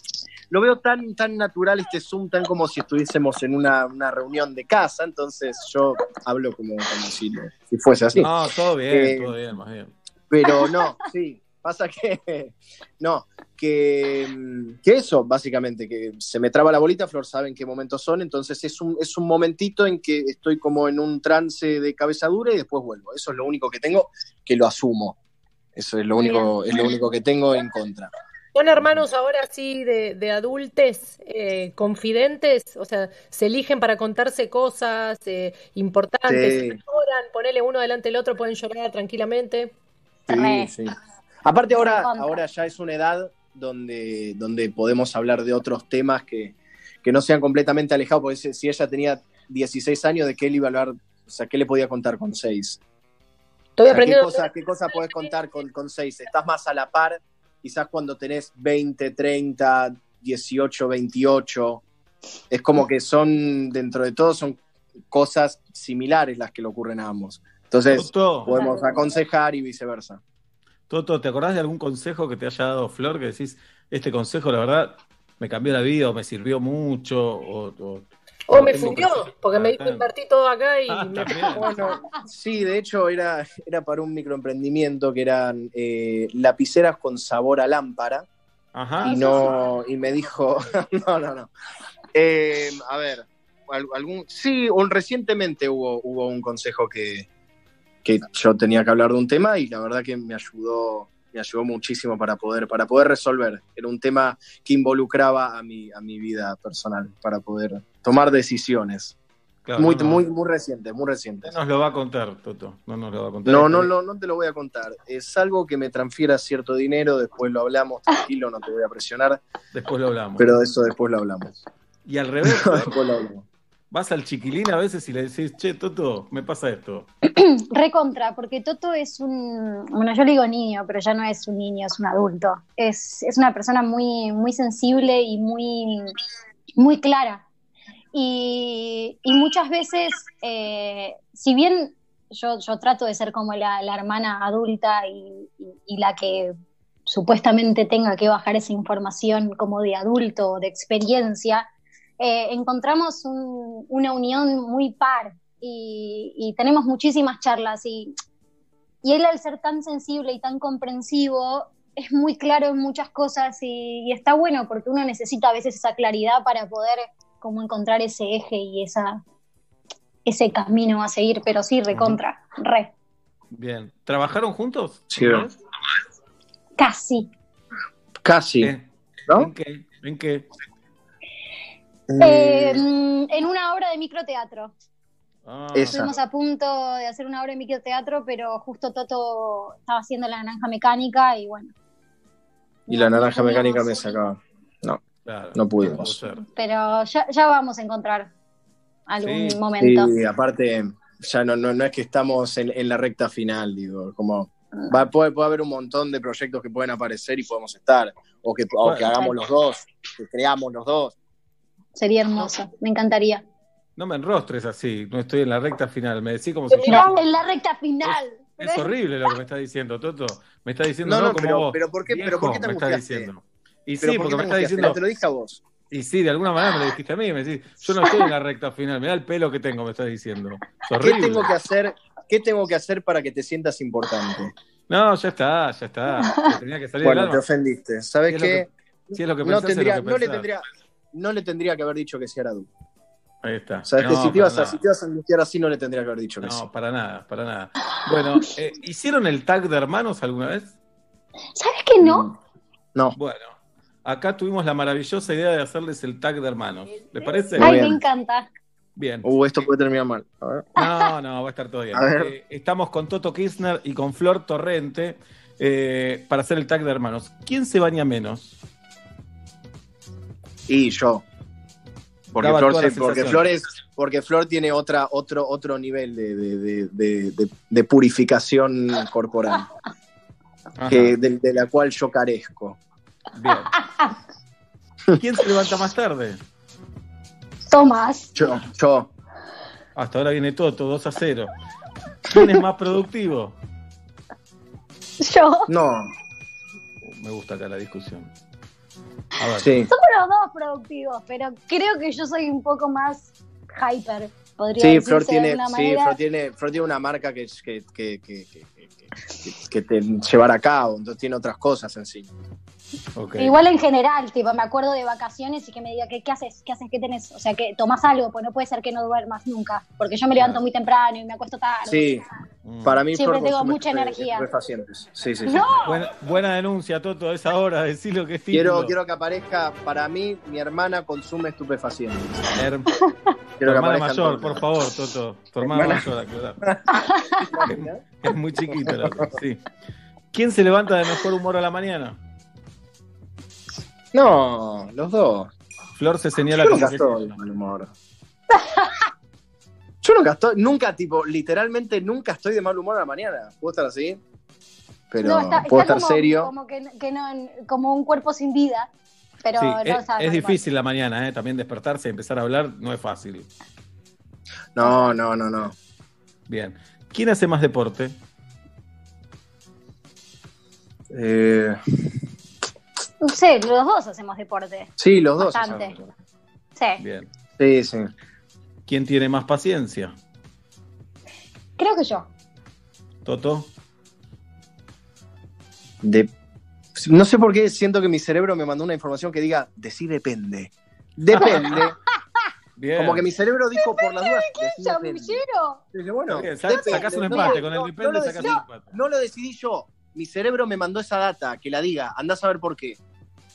Lo veo tan, tan natural este Zoom, tan como si estuviésemos en una, una reunión de casa, entonces yo hablo como, como si, si fuese así. No, todo bien, Eh, todo bien, más bien. Pero no, sí, pasa que. No, que, que eso, básicamente, que se me traba la bolita, Flor sabe en qué momentos son, entonces es un, es un momentito en que estoy como en un trance de cabeza dura y después vuelvo. Eso es lo único que tengo, que lo asumo. Eso es lo único, es lo único que tengo en contra. Son hermanos ahora sí de, de adultes, eh, confidentes, o sea, se eligen para contarse cosas eh, importantes, Sí. lloran, ponele uno delante del otro, pueden llorar tranquilamente. Sí, sí. Aparte ahora, ahora ya es una edad donde, donde podemos hablar de otros temas que, que no sean completamente alejados, porque si si ella tenía 16 años, ¿de qué él iba a hablar? O sea, ¿qué le podía contar con 6? Estoy ¿qué, aprendiendo. cosa, ¿Qué cosa podés contar con, con 6? Estás más a la par, quizás cuando tenés 20, 30, 18, 28. Es como que son, dentro de todo, son cosas similares las que le ocurren a ambos. Entonces, podemos aconsejar y viceversa. Toto, ¿te acordás de algún consejo que te haya dado Flor que decís, este consejo, la verdad, me cambió la vida o me sirvió mucho? O, o- O me fundió, que- porque me invertí todo acá y Ah, me. Bueno, sí, de hecho era, era para un microemprendimiento que eran eh, lapiceras con sabor a lámpara. Ajá. Y no, y me dijo, no, no, no. Eh, a ver, al- algún, sí, un, recientemente hubo, hubo un consejo que, que yo tenía que hablar de un tema y la verdad que me ayudó, me ayudó muchísimo para poder, para poder resolver. Era un tema que involucraba a mi, a mi vida personal, para poder tomar decisiones. Claro, muy, no, muy, muy recientes, muy recientes. No nos lo va a contar, Toto. No nos lo va a contar. No, no, no, no te lo voy a contar. Es algo que me transfiera cierto dinero, después lo hablamos, tranquilo, no te voy a presionar, Después lo hablamos. pero de eso después lo hablamos. Y al revés, Después lo hablamos. Vas al chiquilín a veces y le decís, che, Toto, me pasa esto. Recontra, porque Toto es un, bueno, yo le digo niño, pero ya no es un niño, es un adulto. Es, es una persona muy, muy sensible y muy, muy clara. Y, y muchas veces, eh, si bien yo, yo trato de ser como la, hermana adulta y, y- la que supuestamente tenga que bajar esa información como de adulto, de experiencia, eh, encontramos un- una unión muy par y, y tenemos muchísimas charlas y, y él al ser tan sensible y tan comprensivo es muy claro en muchas cosas y, y está bueno porque uno necesita a veces esa claridad para poder como encontrar ese eje y esa ese camino a seguir, pero sí, recontra, re, Bien. ¿Trabajaron juntos? Sí, casi. Casi. ¿En ¿No? qué? ¿En qué? Eh, mm, en una obra de microteatro. Ah, Esa. Estuvimos a punto de hacer una obra de microteatro, pero justo Toto estaba haciendo la naranja mecánica y bueno, Y la naranja no mecánica me sacaba. No, claro, no pudimos. pero ya, ya vamos a encontrar algún Sí, momento. Y aparte, ya no, no, no es que estamos en, en la recta final, digo, como va, puede, puede haber un montón de proyectos que pueden aparecer y podemos estar, o que, o que Bueno. hagamos los dos, que creamos los dos. Sería hermoso, me encantaría. No me enrostres así, no estoy en la recta final. Me decís como si No, en la recta final. Es horrible lo que me está diciendo, Toto. Me está diciendo No, no, no, como pero- vos. pero ¿por qué- pero por qué te Viejo, me está diciendo. Y sí, ¿por qué porque me está diciendo. Te lo dije a vos. Y sí, de alguna manera me lo dijiste a mí. Me decís, yo no estoy en la recta final. Mirá el pelo que tengo, me estás diciendo. Es ¿Qué horrible. tengo que hacer? ¿Qué tengo que hacer para que te sientas importante? No, ya está, ya está. Te tenía que salir Bueno, te ofendiste. ¿Sabes qué? que- si es lo que no, pensás, es lo tendría, que no, le tendría, no le tendría que haber dicho que sí era tú. Ahí está. ¿Sabes que No, si te, ibas a, si te ibas a angustiar así, no le tendría que haber dicho que sí. No, para nada, para nada. Bueno, eh, ¿hicieron el tag de hermanos alguna vez? ¿Sabes que no? No. Bueno, acá tuvimos la maravillosa idea de hacerles el tag de hermanos. ¿Les parece? Ay, me encanta. Bien. Uh, esto puede terminar mal. A ver. No, no, va a estar todo bien. A ver. Eh, estamos con Toto Kirchner y con Flor Torrente eh, para hacer el tag de hermanos. ¿Quién se baña menos? Y yo. Porque Flor, se- porque. Flor es, porque Flor tiene otra, otro, otro nivel de, de- de- de- de- de purificación corporal. Que, de, de la cual yo carezco. Bien. ¿Quién se levanta más tarde? Tomás. Yo, yo. Hasta ahora viene Toto, 2 a 0. ¿Quién es más productivo? Yo. No. Me gusta acá la discusión. A ver. Sí. Somos los dos productivos, pero creo que yo soy un poco más hyper, podría Sí, decirse Flor de tiene, una sí. Flor tiene, Flor tiene una marca que, que, que, que, que- que- que te llevar a cabo, entonces tiene otras cosas en sí. Igual en general, tipo, me acuerdo de vacaciones y que me diga, ¿qué, qué haces? ¿Qué haces? ¿Qué tenés? O sea, que tomás algo, pues no puede ser que no duermas nunca, porque yo me levanto muy temprano y me acuesto tarde. Sí, para mí Siempre tengo mucha energía. estupefacientes. Sí, sí, sí. ¡No! Buena, buena denuncia, Toto, a esa hora, decir lo que es Quiero, título. quiero que aparezca, para mí, mi hermana consume estupefacientes. Her- Quiero tu hermana mayor, por favor, Toto. Tu hermana Hermana- mayor, aclarar. Es, es muy chiquita la sí. ¿Quién se levanta de mejor humor a la mañana? No, los dos. Flor se señala Yo nunca que estoy de mal humor. Yo nunca estoy, nunca, tipo, literalmente nunca estoy de mal humor a la mañana. ¿Puedo estar así? Pero No, está, puedo está estar como, serio. Como, que, que no, como un cuerpo sin vida, pero Sí, no es, es difícil la mañana, ¿eh? también despertarse y empezar a hablar no es fácil. No, no, no, no. Bien. ¿Quién hace más deporte? Eh, No sé, los dos hacemos deporte. sí, los dos. Bastante. hacemos. Sí, Bien. Sí, sí. ¿Quién tiene más paciencia? creo que yo. Toto. De- no sé por qué siento que mi cerebro me mandó una información que diga, de sí depende. Depende. Bien. Como que mi cerebro dijo por las dudas. de sí. Dije, bueno, Bien, depende. sacás un No, empate, no, con el no, depende no lo sacás decidí- un empate. No lo decidí yo. Mi cerebro me mandó esa data, que la diga. Andás a ver por qué.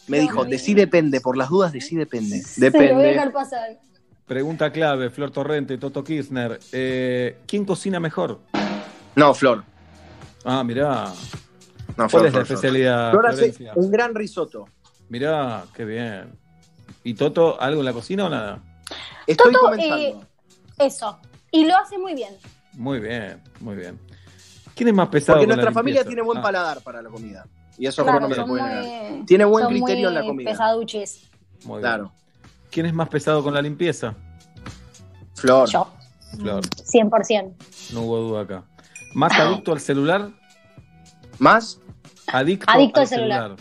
Me dijo, de sí depende, por las dudas de sí depende. Se lo voy a Depende. dejar pasar. Pregunta clave, Flor Torrente, Toto Kirchner. Eh, ¿Quién cocina mejor? No, Flor. Ah, mirá. No, ¿Cuál Flor, es la Flor, especialidad, Flor hace un gran risotto. Mirá, qué bien. ¿Y Toto, algo en la cocina o nada? Estoy Toto, comenzando. eh, eso. Y lo hace muy bien. Muy bien, muy bien. ¿Quién es más pesado Porque nuestra familia limpieza? tiene buen Ah, paladar para la comida. Y eso Claro, no me lo puede negar. Tiene buen son criterio en la comida. pesaduchis. muy bien. Claro. ¿Quién es más pesado con la limpieza? Flor. Yo, Flor, 100%. no hubo duda acá. ¿Más adicto al celular? ¿Más? Adicto, Adicto al al celular.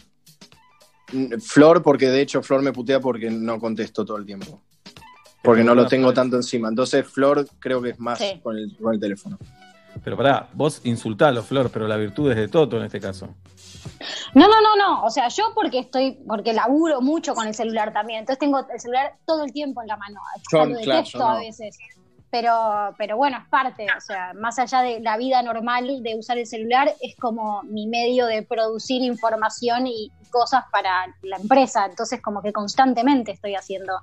Flor, porque de hecho Flor me putea porque no contesto todo el tiempo. Porque no lo tengo tanto encima. Entonces, Flor creo que es más Sí. con, el, con el teléfono. Pero pará, vos insultalo, Flor, pero la virtud es de Toto en este caso. No, no, no, no. O sea, yo porque estoy, porque laburo mucho con el celular también. Entonces tengo el celular todo el tiempo en la mano. Yo, lo detesto no. a veces. Pero, pero bueno, es parte. O sea, más allá de la vida normal de usar el celular, es como mi medio de producir información y cosas para la empresa. Entonces, como que constantemente estoy haciendo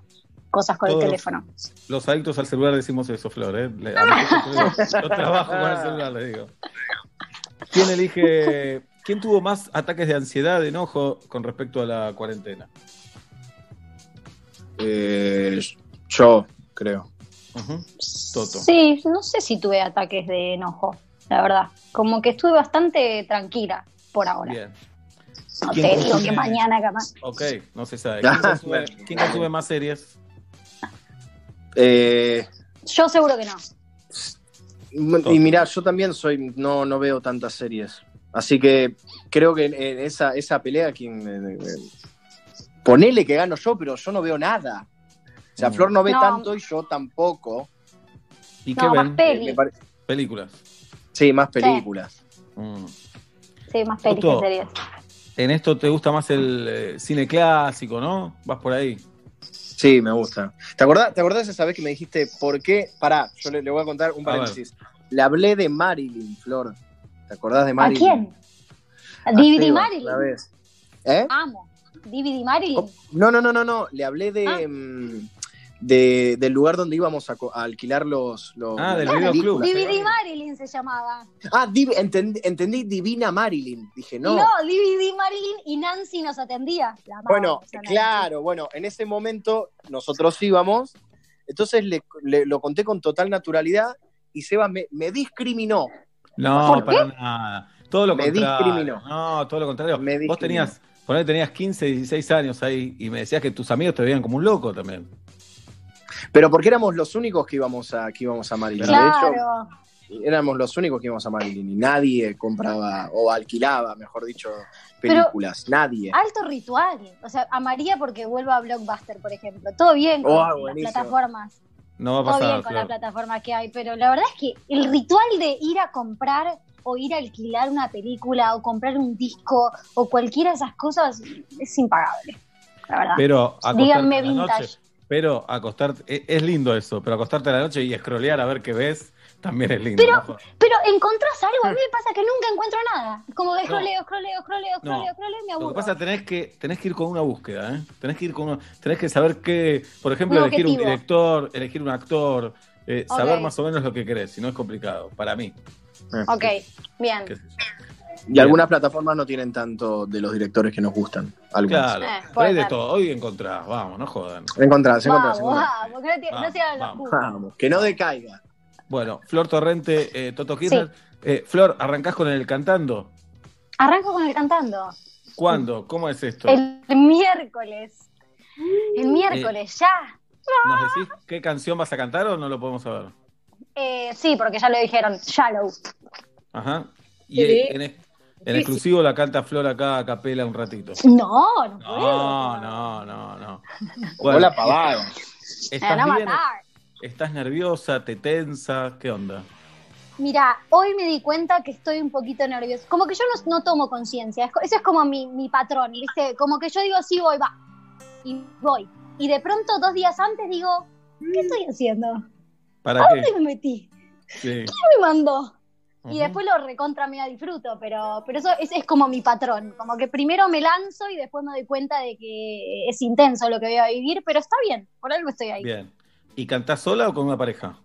cosas con Todos el teléfono. Los adictos al celular decimos eso, Flor. ¿eh? Le- a yo trabajo con el celular, le digo. ¿Quién elige, quién tuvo más ataques de ansiedad, de enojo con respecto a la cuarentena? Eh, yo creo. Toto. Sí, no sé si tuve ataques de enojo, la verdad. Como que estuve bastante tranquila por ahora. Bien. No ¿Quién te digo que mañana capaz. Ok, no se sabe. ¿Quién consume, quién consume más series? Eh, Yo seguro que no. y mirá, yo también soy, no, no veo tantas series. Así que creo que en, esa, esa pelea, quien eh, eh, ponele que gano yo, pero yo no veo nada. O sea, Mm. Flor no ve No. tanto y yo tampoco. ¿Y No, qué más ven? peli. Me pare- Películas. Sí, más películas. Mm. Sí, más pelis que Toto. series. En esto te gusta más el eh, cine clásico, ¿no? Vas por ahí. Sí, me gusta. ¿Te acordás, ¿Te acordás esa vez que me dijiste por qué? Pará, yo le, le voy a contar un A paréntesis. Le hablé de Marilyn, Flor. ¿Te acordás de ¿A Marilyn? quién? ¿A A DVD Marilyn? vez. ¿Eh? Amo. DVD Marilyn. No, no, no, no, no. Le hablé de, Ah. De- del lugar donde íbamos a, alquilar los, los Ah, del videoclub. DVD Marilyn se llamaba. Ah, div- entendí, entendí Divina Marilyn. Dije, no. No, DVD Marilyn y Nancy nos atendía. La amaba, bueno, o sea, Nancy. claro, bueno, en ese momento nosotros íbamos, entonces le, le- lo conté con total naturalidad y Seba me, me discriminó. No, ¿Por para nada. Todo lo Me contrario. discriminó. No, todo lo contrario. Me Vos tenías, ponele, tenías 15, 16 años ahí y me decías que tus amigos te veían como un loco también. Pero porque éramos los únicos que íbamos a, que íbamos a Marilyn. De Claro. hecho, éramos los únicos que íbamos a Marilyn y nadie compraba o alquilaba, mejor dicho, Pero- películas. nadie. Alto ritual. O sea, amaría porque vuelva a Blockbuster, por ejemplo. Todo bien con Oh, las buenísimo. plataformas. No va a Todo pasar. bien con las Flor. plataformas que hay, pero la verdad es que el ritual de ir a comprar o ir a alquilar una película o comprar un disco o cualquiera de esas cosas es impagable. La verdad. Pero Díganme a la vintage. noche. Pero acostarte, e- es lindo eso, pero acostarte a la noche y scrollear a ver qué ves, también es lindo. Pero- ¿no? Pero encontrás algo, a mí me pasa que nunca encuentro nada. Como de No. scrolleo, scrolleo, scrolleo, No. scrolleo, scrolleo y me Lo aburro. que pasa tenés que tenés que ir con una búsqueda, ¿eh? Tenés que ir con una- tenés que saber qué, por ejemplo, Un elegir un director, elegir un actor, eh, saber más o menos lo que querés, si no es complicado, para mí. Ok, bien. Y algunas plataformas no tienen tanto de los directores que nos gustan. Algunas. Claro, Eh, hay de todo, hoy encontrás, vamos, no jodan. Encontrás, encontrás, Vamos, encontrás. vamos, que no, te- Vamos, vamos. que decaiga. Bueno, Flor Torrente, eh, Toto Kirchner. Eh, Flor, ¿arrancás con el cantando? Arranco con el cantando. ¿Cuándo? ¿Cómo es esto? El miércoles. El miércoles, ya. ¿Nos decís qué canción vas a cantar o no lo podemos saber? Eh, sí, porque ya lo dijeron. Shallow. Ajá. Y Sí. en, en- exclusivo la canta Flor acá a capela un ratito. No, no puedo. No, no, no, no. Me ¿Estás van a bien? matar. ¿Estás nerviosa? ¿Te tensa? ¿Qué onda? Mira, hoy me di cuenta que estoy un poquito nerviosa. Como que yo no, no tomo conciencia. Es co- Eso es como mi, mi patrón, ¿viste? Como que yo digo, sí, voy, va. Y voy. Y de pronto, dos días antes, digo, ¿qué estoy haciendo? ¿Para ¿A qué? dónde me metí? Sí. ¿Quién me mandó? Y después lo recontra mega disfruto, pero, pero eso es, es como mi patrón. Como que primero me lanzo y después me doy cuenta de que es intenso lo que voy a vivir, pero está bien, por algo estoy ahí. Bien. ¿Y cantás sola o con una pareja?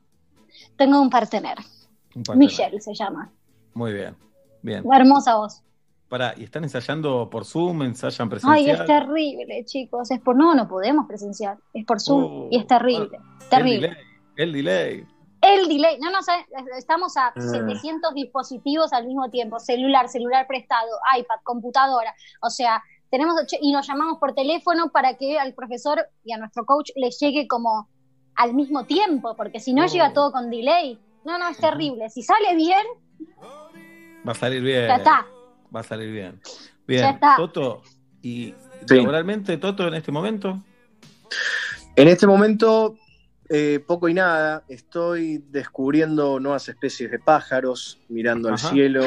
Tengo un partener, Un par de- Michelle se llama. Muy bien. Bien. Hermosa voz. Pará, ¿y están ensayando por Zoom? ¿Ensayan presencial? Ay, es terrible, chicos. Es por no, no podemos presenciar. Es por Zoom Oh, y es terrible. El terrible. delay. El delay. El delay, no, no, estamos a Ah. 700 dispositivos al mismo tiempo, celular, celular prestado, iPad, computadora, o sea, tenemos y nos llamamos por teléfono para que al profesor y a nuestro coach le llegue como al mismo tiempo, porque si no Oh. llega todo con delay, no, no, es terrible. Si sale bien, Va a salir bien. ya está. Va a salir bien. Bien. Ya está. Toto, ¿y Sí. laboralmente, Toto, en este momento? En este momento, eh, poco y nada, estoy descubriendo nuevas especies de pájaros, mirando Ajá. al cielo,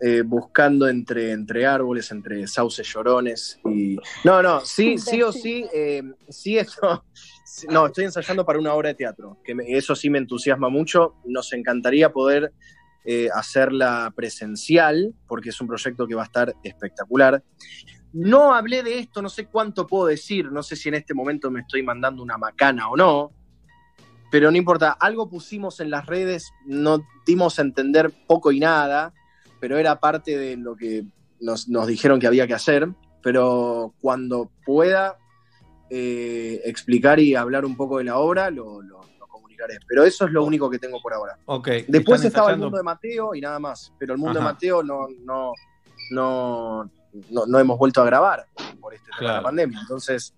eh, buscando entre, entre árboles, entre sauces llorones y... No, no, sí, sí o sí, eh, sí esto... sí, No, estoy ensayando para una obra de teatro, que me- eso sí me entusiasma mucho. Nos encantaría poder eh, hacerla presencial, porque es un proyecto que va a estar espectacular. No hablé de esto, no sé cuánto puedo decir, no sé si en este momento me estoy mandando una macana o no, pero no importa, algo pusimos en las redes, no dimos a entender poco y nada, pero era parte de lo que nos, nos dijeron que había que hacer, pero cuando pueda eh, explicar y hablar un poco de la obra, lo, lo- lo comunicaré. Pero eso es lo único que tengo por ahora. Ok. Después ¿están estaba el mundo de Mateo y nada más, pero el mundo Ajá. de Mateo no, no, no, no, no hemos vuelto a grabar por este tema de la pandemia. Entonces,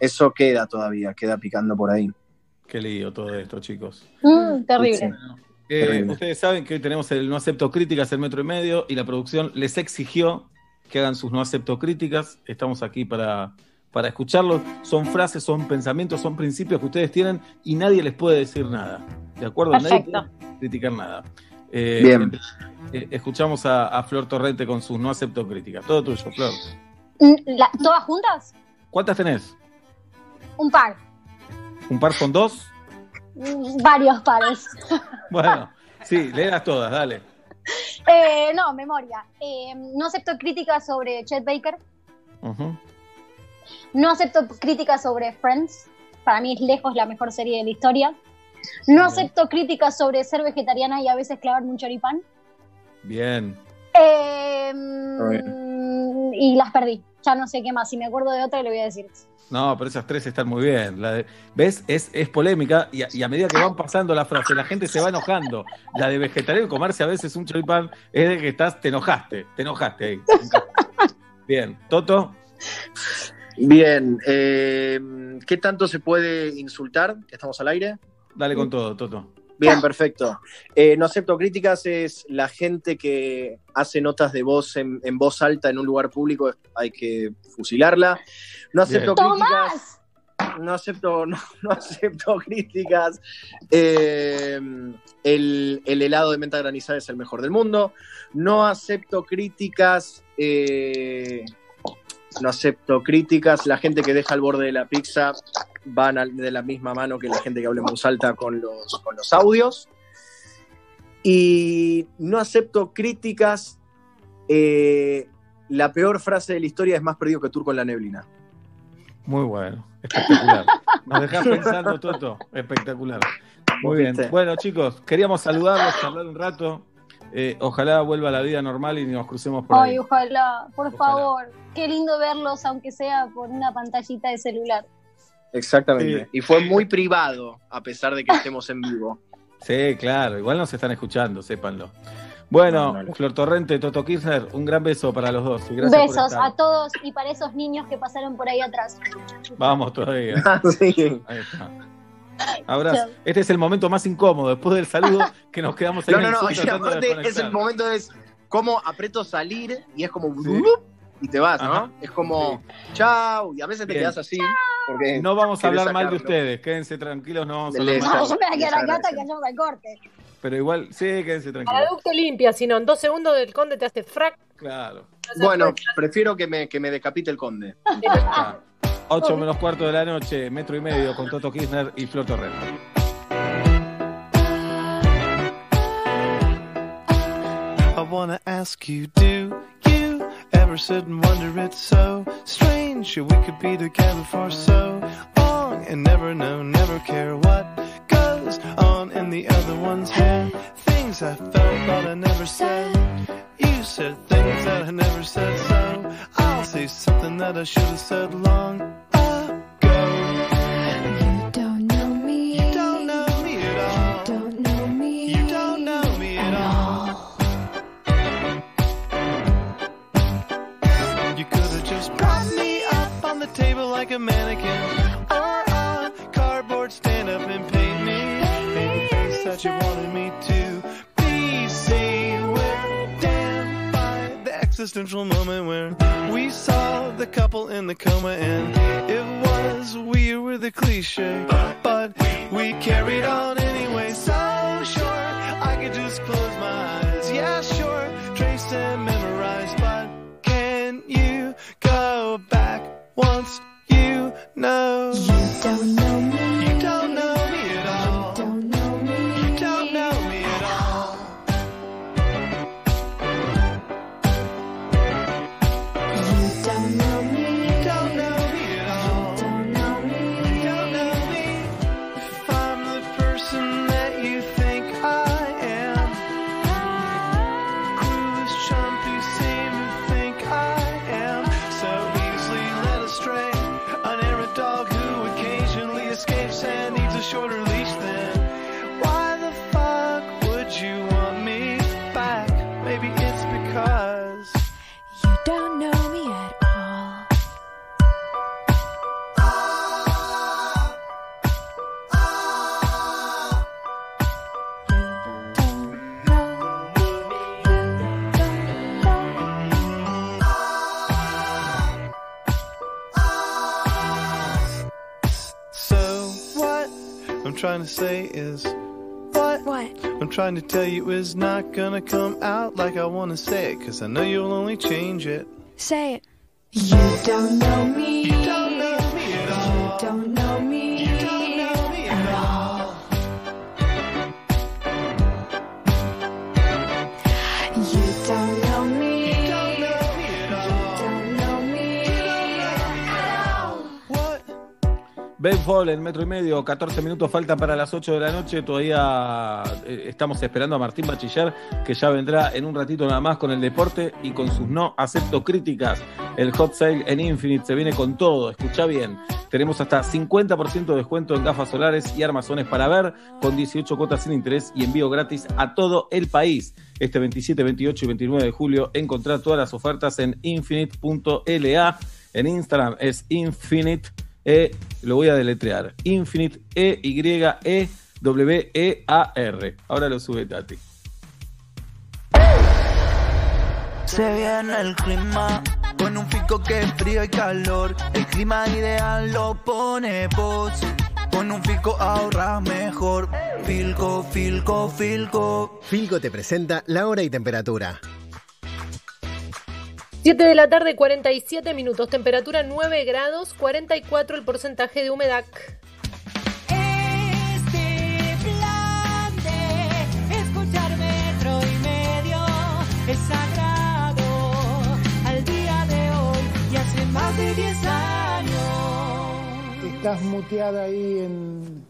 eso queda todavía, queda picando por ahí. Qué lío todo esto, chicos. Mm, terrible. Eh, Terrible. ustedes saben que hoy tenemos el no acepto críticas, el metro y medio, y la producción les exigió que hagan sus no acepto críticas. Estamos aquí para, para escucharlos. Son frases, son pensamientos, son principios que ustedes tienen y nadie les puede decir nada. ¿De acuerdo? Nadie Perfecto. puede criticar nada. Eh, Bien. eh, escuchamos a, a Flor Torrente con sus no acepto críticas. Todo tuyo, Flor. Mm, la- ¿Todas juntas? ¿Cuántas tenés? Un par. ¿Un par con dos? Mm, Varios pares. Bueno, sí, léelas todas, dale. Eh, no, memoria. Eh, no acepto críticas sobre Chet Baker. No acepto críticas sobre Friends. Para mí es lejos la mejor serie de la historia. No acepto críticas sobre ser vegetariana y a veces clavarme un choripán. Bien. Eh, bien. Y las perdí. Ya no sé qué más. Si me acuerdo de otra, le voy a decir. No, pero esas tres están muy bien. La de- ¿Ves? Es, es polémica y a, y a medida que van pasando las frases, la gente se va enojando. La de vegetariano comerse a veces un choripán es de que estás, te enojaste, te enojaste ahí. Bien, Toto, Bien, eh, ¿qué tanto se puede insultar? ¿Estamos al aire? dale con todo, Toto. Bien, perfecto. Eh, no acepto críticas, es la gente que hace notas de voz en, en voz alta en un lugar público, hay que fusilarla. No acepto Bien. críticas. No acepto, no, no acepto críticas. Eh, el, el helado de menta granizada es el mejor del mundo. No acepto críticas. eh, no acepto críticas. La gente que deja al borde de la pizza van al- de la misma mano que la gente que habla en voz alta con los, con los audios. Y no acepto críticas. eh, la peor frase de la historia es más perdido que Turco en la neblina. Muy bueno, espectacular. Nos dejás pensando, Toto, espectacular. Muy bien. Bueno, chicos, queríamos saludarlos, charlar un rato. Eh, ojalá vuelva a la vida normal y nos crucemos por ahí. Ay, ojalá, por Ojalá. favor. Qué lindo verlos, aunque sea por una pantallita de celular. Exactamente. Sí. Y fue muy privado, a pesar de que estemos en vivo. Sí, claro, igual nos están escuchando, sépanlo. Bueno, No, no, no. Flor Torrente, Toto Kirchner, un gran beso para los dos. y gracias por Besos estar. a todos y para esos niños que pasaron por ahí atrás. Vamos todavía. Sí. Ahí está. Abrazo. Este es el momento más incómodo, después del saludo, que nos quedamos ahí No, no, no. Y tratando de aparte es el momento es como aprieto salir y es como Sí. y te vas, ¿no? Es como chao y a veces te Bien. quedas así porque No vamos a hablar mal de ustedes, quédense tranquilos, no vamos a hablar mal. No, yo me voy a quedar acá hasta Muchas que hagamos el corte. Pero igual, sí, quédense tranquilos. ducto limpia, si no, en dos segundos del conde te hace frac. Claro. Bueno, prefiero que me, que me decapite el conde. Está. 8 menos cuarto de la noche, metro y medio con Toto Kirchner y Flor Torrente. I wanna ask you, do you ever sit and wonder it's so strange that we could be together for so long and never know, never care what goes on in the other one's head. Things I felt but I never said. You said things that I never said, so I'll say something that I should have said long ago. You don't know me. You don't know me at all. You don't know me. You don't know me at all. You could have just propped me up on the table like a mannequin, existential moment where we saw the couple in the coma, and it was we were the cliche, but we carried on anyway. So sure, I could just close my eyes. Yeah, sure, trace and memorize, but can you go back once you know? You don't know me. Trying to say is what What? I'm trying to tell you is not gonna come out like I wanna say it, cause I know you'll only change it. Say it. You don't know me. You don't know me Ben Fall en metro y medio, 14 minutos faltan para las 8 de la noche. Todavía eh, estamos esperando a Martín Bachiller, que ya vendrá en un ratito nada más con el deporte y con sus no acepto críticas. El hot sale en Infinite se viene con todo. Escucha bien. Tenemos hasta 50% de descuento en gafas solares y armazones para ver, con 18 cuotas sin interés y envío gratis a todo el país. Este 27, 28 y 29 de julio encontrar todas las ofertas en infinite.la. En Instagram es infinite. E, lo voy a deletrear. Infinite E Y E W E A R. Ahora lo sube Tati. Se viene el clima con un pico que es frío y calor. El clima ideal lo pone vos. Con un Filco ahorras mejor. Filco, Filco, Filco. Filco te presenta la hora y temperatura. 7 de la tarde, 47 minutos, temperatura 9 grados, 44 el porcentaje de humedad. Este plan de escuchar metro y medio es sagrado al día de hoy y hace más de 10 años. Estás muteada ahí en...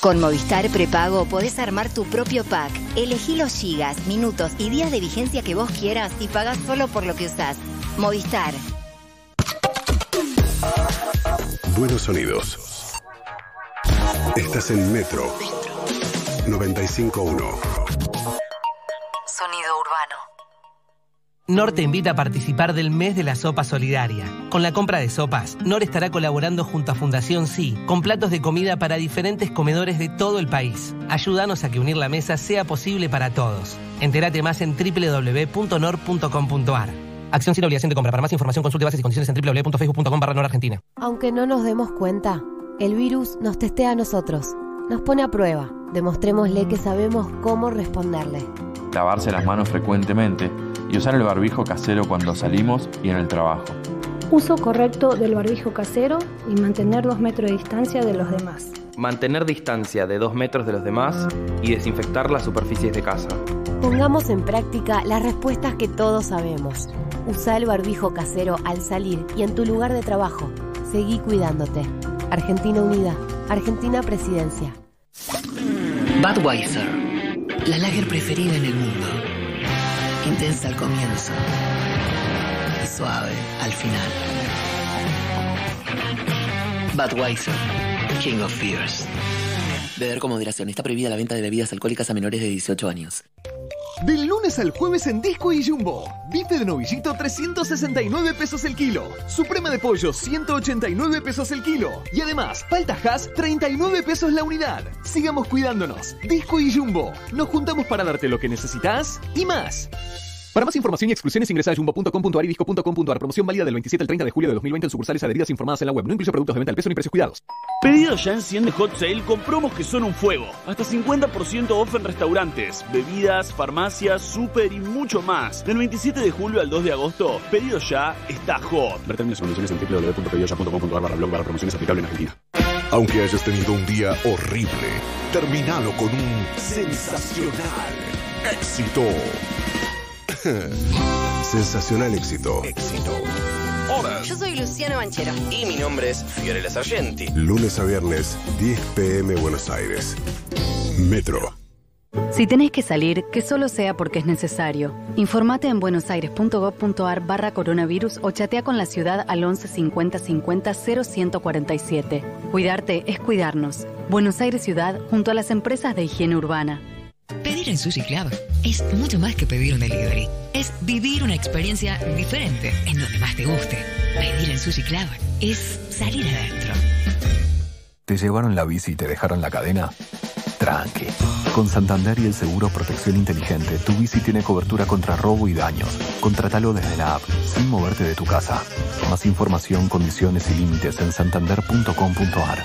Con Movistar Prepago podés armar tu propio pack. Elegí los gigas, minutos y días de vigencia que vos quieras y pagás solo por lo que usás. Movistar. Buenos sonidos. Estás en Metro 95.1. NOR te invita a participar del mes de la sopa solidaria. Con la compra de sopas, NOR estará colaborando junto a Fundación Sí con platos de comida para diferentes comedores de todo el país. Ayúdanos a que unir la mesa sea posible para todos. Entérate más en www.nor.com.ar. Acción sin obligación de compra. Para más información consulte bases y condiciones en www.facebook.com barra Argentina. Aunque no nos demos cuenta, el virus nos testea a nosotros, nos pone a prueba. Demostrémosle que sabemos cómo responderle. Lavarse las manos frecuentemente y usar el barbijo casero cuando salimos y en el trabajo. Uso correcto del barbijo casero y mantener dos metros de distancia de los demás. Mantener distancia de 2 metros de los demás y desinfectar las superficies de casa. Pongamos en práctica las respuestas que todos sabemos. Usa el barbijo casero al salir y en tu lugar de trabajo. Seguí cuidándote. Argentina Unida. Argentina Presidencia. Budweiser, la lager preferida en el mundo. Intensa al comienzo y suave al final. Budweiser, King of Fears. Beber con moderación. Está prohibida la venta de bebidas alcohólicas a menores de 18 años. Del lunes al jueves en Disco y Jumbo. Bife de novillito 369 pesos el kilo. Suprema de pollo 189 pesos el kilo. Y además, paltas Hass 39 pesos la unidad. Sigamos cuidándonos. Disco y Jumbo. Nos juntamos para darte lo que necesitas y más. Para más información y exclusiones ingresa a jumbo.com.ar y disco.com.ar. Promoción válida del 27 al 30 de julio de 2020 en sucursales adheridas informadas en la web. No incluye productos de venta al peso ni precios cuidados. Pedido ya enciende Hot Sale con promos que son un fuego. Hasta 50% off en restaurantes, bebidas, farmacias, súper y mucho más. Del 27 de julio al 2 de agosto, Pedido ya está hot. Ver términos y condiciones en www.pedidoya.com.ar barra blog barra promociones aplicable en Argentina. Aunque hayas tenido un día horrible, terminalo con un sensacional éxito. sensacional éxito. Éxito. Hola. Yo soy Luciano Banchero. Y mi nombre es Fiorella Sargenti. Lunes a viernes, 10 pm Buenos Aires. Metro. Si tenés que salir, que solo sea porque es necesario. Informate en buenosaires.gov.ar barra coronavirus o chatea con la ciudad al 11 50 50 0147. Cuidarte es cuidarnos. Buenos Aires Ciudad junto a las empresas de higiene urbana. Pedir en Sushi Club es mucho más que pedir un delivery. Es vivir una experiencia diferente en donde más te guste. Pedir en Sushi Club es salir adentro. ¿Te llevaron la bici y te dejaron la cadena? Tranqui. Con Santander y el seguro Protección Inteligente, tu bici tiene cobertura contra robo y daños. Contratalo desde la app, sin moverte de tu casa. Más información, condiciones y límites en santander.com.ar.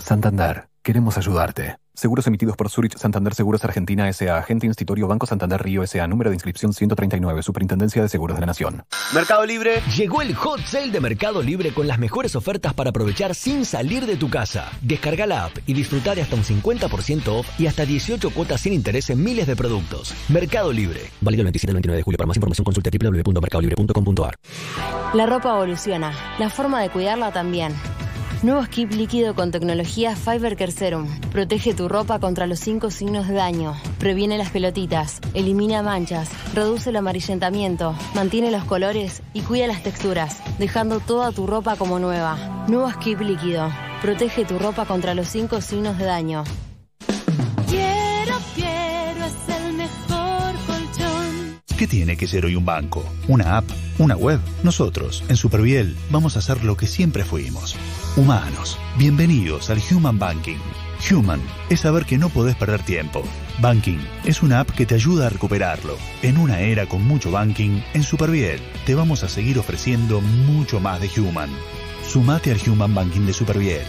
Santander, queremos ayudarte. Seguros emitidos por Zurich Santander Seguros Argentina S.A. Agente Institutorio Banco Santander Río S.A. Número de inscripción 139. Superintendencia de Seguros de la Nación. Mercado Libre. Llegó el hot sale de Mercado Libre con las mejores ofertas para aprovechar sin salir de tu casa. Descarga la app y disfrutar de hasta un 50% off y hasta 18 cuotas sin interés en miles de productos. Mercado Libre. Válido el 27 al 29 de julio. Para más información consulta www.mercadolibre.com.ar. La ropa evoluciona. La forma de cuidarla también. Nuevo skip líquido con tecnología Fiber Care Serum. Protege tu ropa contra los cinco signos de daño. Previene las pelotitas, elimina manchas, reduce el amarillentamiento, mantiene los colores y cuida las texturas, dejando toda tu ropa como nueva. Nuevo skip líquido. Protege tu ropa contra los cinco signos de daño. Quiero, quiero, es el mejor colchón. ¿Qué tiene que ser hoy un banco? ¿Una app? ¿Una web? Nosotros, en Superviel, vamos a hacer lo que siempre fuimos. Humanos. Bienvenidos al Human Banking. Human es saber que no podés perder tiempo. Banking es una app que te ayuda a recuperarlo. En una era con mucho banking, en Superviel te vamos a seguir ofreciendo mucho más de Human. Sumate al Human Banking de Superviel.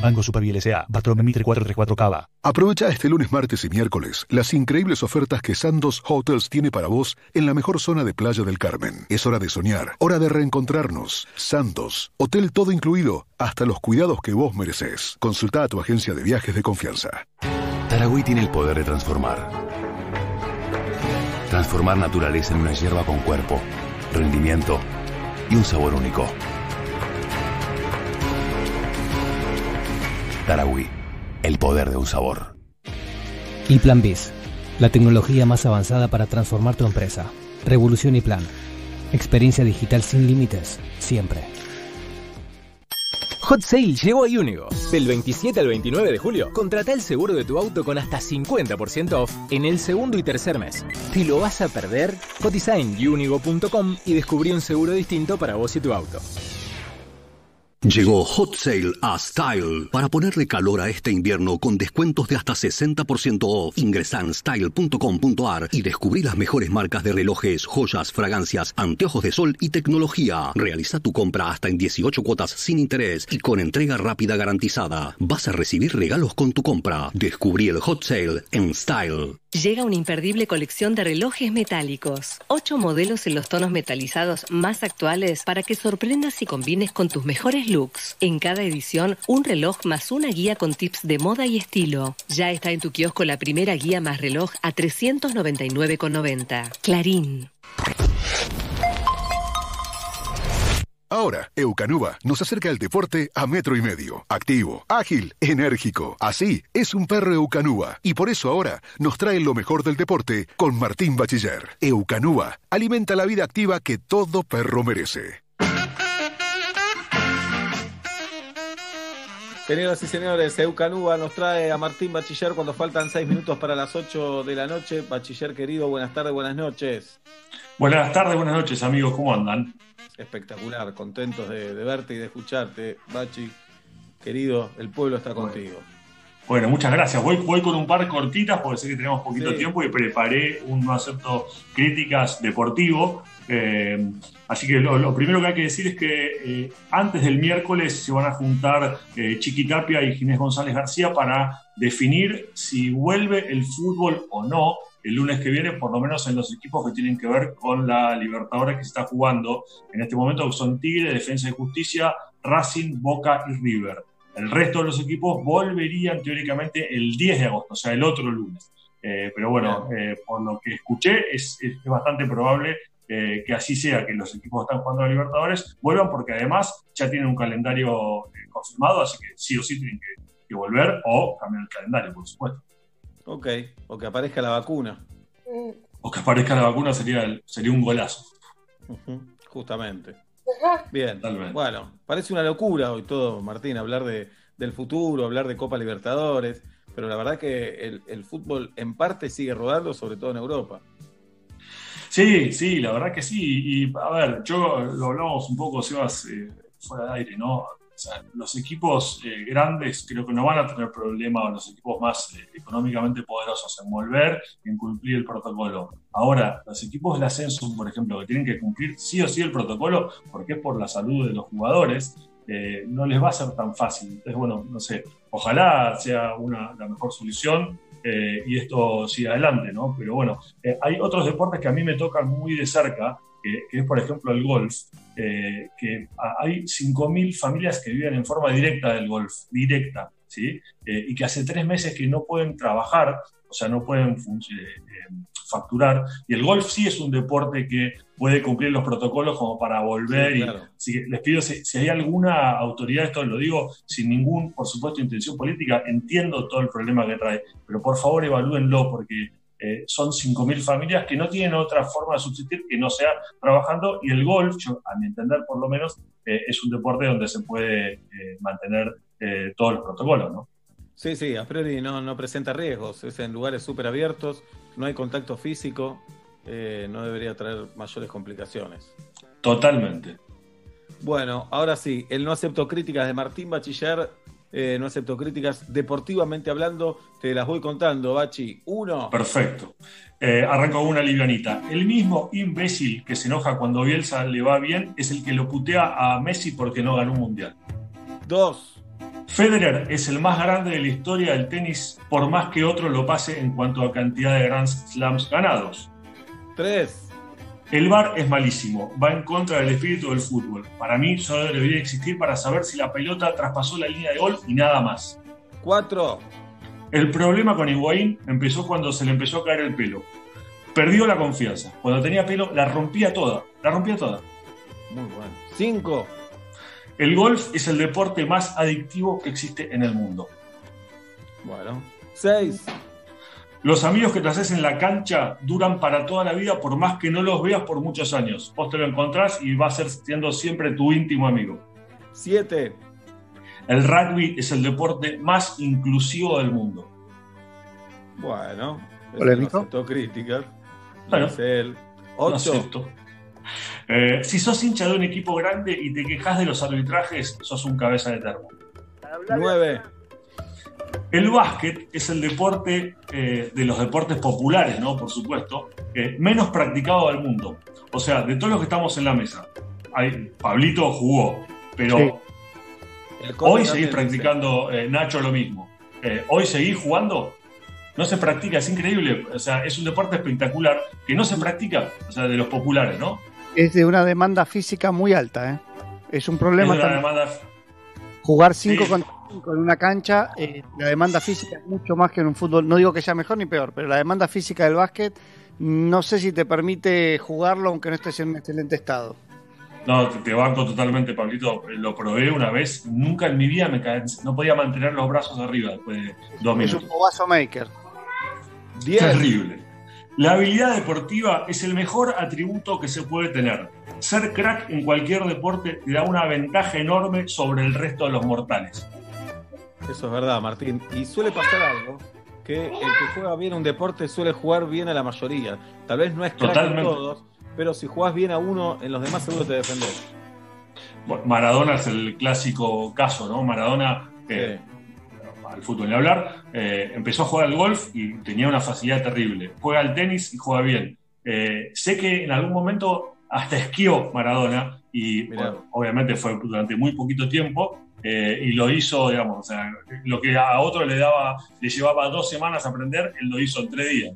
Banco Superviel S.A. Bartolomé Mitre 434 Cava. Aprovecha este lunes, martes y miércoles las increíbles ofertas que Sandos Hotels tiene para vos en la mejor zona de Playa del Carmen. Es hora de soñar, hora de reencontrarnos. Sandos, hotel todo incluido, hasta los cuidados que vos mereces. Consulta a tu agencia de viajes de confianza. Taragüí tiene el poder de transformar. Transformar naturaleza en una hierba con cuerpo, rendimiento y un sabor único. Taragüí, el poder de un sabor. Y Plan Biz, la tecnología más avanzada para transformar tu empresa. Revolución y Plan. Experiencia digital sin límites, siempre. Hot Sale llegó a Unigo. Del 27 al 29 de julio, contrata el seguro de tu auto con hasta 50% off en el segundo y tercer mes. ¿Te lo vas a perder? Cotiza en unigo.com y descubrí un seguro distinto para vos y tu auto. Llegó Hot Sale a Style para ponerle calor a este invierno con descuentos de hasta 60% off. Ingresa en style.com.ar y descubrí las mejores marcas de relojes, joyas, fragancias, anteojos de sol y tecnología. Realiza tu compra hasta en 18 cuotas sin interés y con entrega rápida garantizada. Vas a recibir regalos con tu compra. Descubrí el Hot Sale en Style. Llega una imperdible colección de relojes metálicos. Ocho modelos en los tonos metalizados más actuales para que sorprendas y combines con tus mejores En cada edición, un reloj más una guía con tips de moda y estilo. Ya está en tu kiosco la primera guía más reloj a 399,90. Clarín. Ahora, Eucanuba nos acerca el deporte a metro y medio. Activo, ágil, enérgico. Así es un perro Eucanuba. Y por eso ahora nos trae lo mejor del deporte con Martín Bachiller. Eucanuba alimenta la vida activa que todo perro merece. Señoras y señores, Eucanuba nos trae a Martín Bachiller cuando faltan seis minutos para las 8 de la noche. Bachiller querido, buenas tardes, buenas noches. Buenas tardes, buenas noches amigos, ¿cómo andan? Espectacular, contentos de, verte y de escucharte. Bachi, querido, el pueblo está contigo. Bueno, muchas gracias. Voy, voy con un par cortitas porque sé que tenemos poquito tiempo y preparé un no acepto críticas deportivo. Eh, así que lo, primero que hay que decir es que eh, antes del miércoles se van a juntar eh, Chiqui Tapia y Ginés González García para definir si vuelve el fútbol o no el lunes que viene, por lo menos en los equipos que tienen que ver con la Libertadores que se está jugando en este momento, que son Tigre, Defensa y Justicia, Racing, Boca y River. El resto de los equipos volverían teóricamente el 10 de agosto, o sea, el otro lunes. pero bueno, por lo que escuché, es, es bastante probable eh, que así sea, que los equipos que están jugando a Libertadores vuelvan, porque además ya tienen un calendario eh, confirmado, así que sí o sí tienen que, volver o cambiar el calendario, por supuesto. Ok, o que aparezca la vacuna. O que aparezca la vacuna sería, sería un golazo. justamente. Bien, bueno, parece una locura hoy todo, Martín, hablar de, del futuro, hablar de Copa Libertadores, pero la verdad que el, el fútbol en parte sigue rodando, sobre todo en Europa. Sí, sí, la verdad que sí. Y a ver, yo lo hablamos un poco, Sebas, eh, fuera de aire, ¿no? O sea, los equipos eh, grandes creo que no van a tener problema, los equipos más eh, económicamente poderosos, en volver en cumplir el protocolo. Ahora, los equipos del ascenso, por ejemplo, que tienen que cumplir sí o sí el protocolo, porque es por la salud de los jugadores, no les va a ser tan fácil. Entonces, bueno, no sé, ojalá sea una, la mejor solución eh, y esto sigue adelante, ¿no? Pero bueno, eh, hay otros deportes que a mí me tocan muy de cerca, que es por ejemplo el golf, eh, que hay 5.000 familias que viven en forma directa del golf, directa, ¿sí? y que hace tres meses que no pueden trabajar, o sea, no pueden facturar. Y el golf sí es un deporte que puede cumplir los protocolos como para volver. y, así que les pido, si, hay alguna autoridad, esto lo digo sin ningún, por supuesto, intención política, entiendo todo el problema que trae, pero por favor evalúenlo porque eh, son 5.000 familias que no tienen otra forma de subsistir que no sea trabajando y el golf, a mi entender por lo menos, eh, es un deporte donde se puede eh, mantener todos los protocolos, ¿no? Sí, sí, a priori no, no presenta riesgos, es en lugares súper abiertos, no hay contacto físico, eh, no debería traer mayores complicaciones. Totalmente. Bueno, ahora sí, el no acepto críticas de Martín Bachiller, eh, no acepto críticas deportivamente hablando, te las voy contando, Bachi. Uno. Perfecto. Eh, arranco una livianita. El mismo imbécil que se enoja cuando Bielsa le va bien es el que lo putea a Messi porque no ganó un mundial. Dos. Federer es el más grande de la historia del tenis, por más que otro lo pase en cuanto a cantidad de Grand Slams ganados. 3. El VAR es malísimo, va en contra del espíritu del fútbol. Para mí solo debería existir para saber si la pelota traspasó la línea de gol y nada más. 4. El problema con Higuaín empezó cuando se le empezó a caer el pelo. Perdió la confianza. Cuando tenía pelo la rompía toda, la rompía toda. Muy bueno. 5. El golf es el deporte más adictivo que existe en el mundo. Bueno. 6. Los amigos que te haces en la cancha duran para toda la vida por más que no los veas por muchos años. Vos te lo encontrás y va a ser siendo siempre tu íntimo amigo. 7. El rugby es el deporte más inclusivo del mundo. Bueno, polémico. No críticas. Bueno, el 8. Eh, si sos hincha de un equipo grande y te quejas de los arbitrajes, sos un cabeza de termo. 9. El básquet es el deporte eh, de los deportes populares, ¿no? Por supuesto, eh, menos practicado del mundo. O sea, de todos los que estamos en la mesa. Pablito jugó, pero hoy seguís practicando, Nacho, lo mismo. hoy seguís jugando, no se practica, es increíble. O sea, es un deporte espectacular que no se practica, o sea, de los populares, ¿no? Es de una demanda física muy alta. ¿eh? Es un problema. Jugar 5 contra 5 en una cancha, eh, la demanda física es mucho más que en un fútbol. No digo que sea mejor ni peor, pero la demanda física del básquet no sé si te permite jugarlo aunque no estés en un excelente estado. No, te, banco totalmente, Pablito. Lo probé una vez. Nunca en mi vida me caí, no podía mantener los brazos arriba después de dos minutos. Es un bobazo maker. Terrible. La habilidad deportiva es el mejor atributo que se puede tener. Ser crack en cualquier deporte te da una ventaja enorme sobre el resto de los mortales. Eso es verdad, Martín. Y suele pasar algo, que el que juega bien un deporte suele jugar bien a la mayoría. Tal vez no es crack en todos, pero si jugás bien a uno, en los demás seguro te defendés. Maradona es el clásico caso, ¿no? Maradona, eh, al fútbol ni hablar, eh, empezó a jugar al golf y tenía una facilidad terrible. Juega al tenis y juega bien. Eh, sé que en algún momento hasta esquió Maradona y obviamente fue durante muy poquito tiempo, eh, y lo hizo, digamos, o sea, lo que a otro le daba, le llevaba dos semanas aprender, él lo hizo en tres días.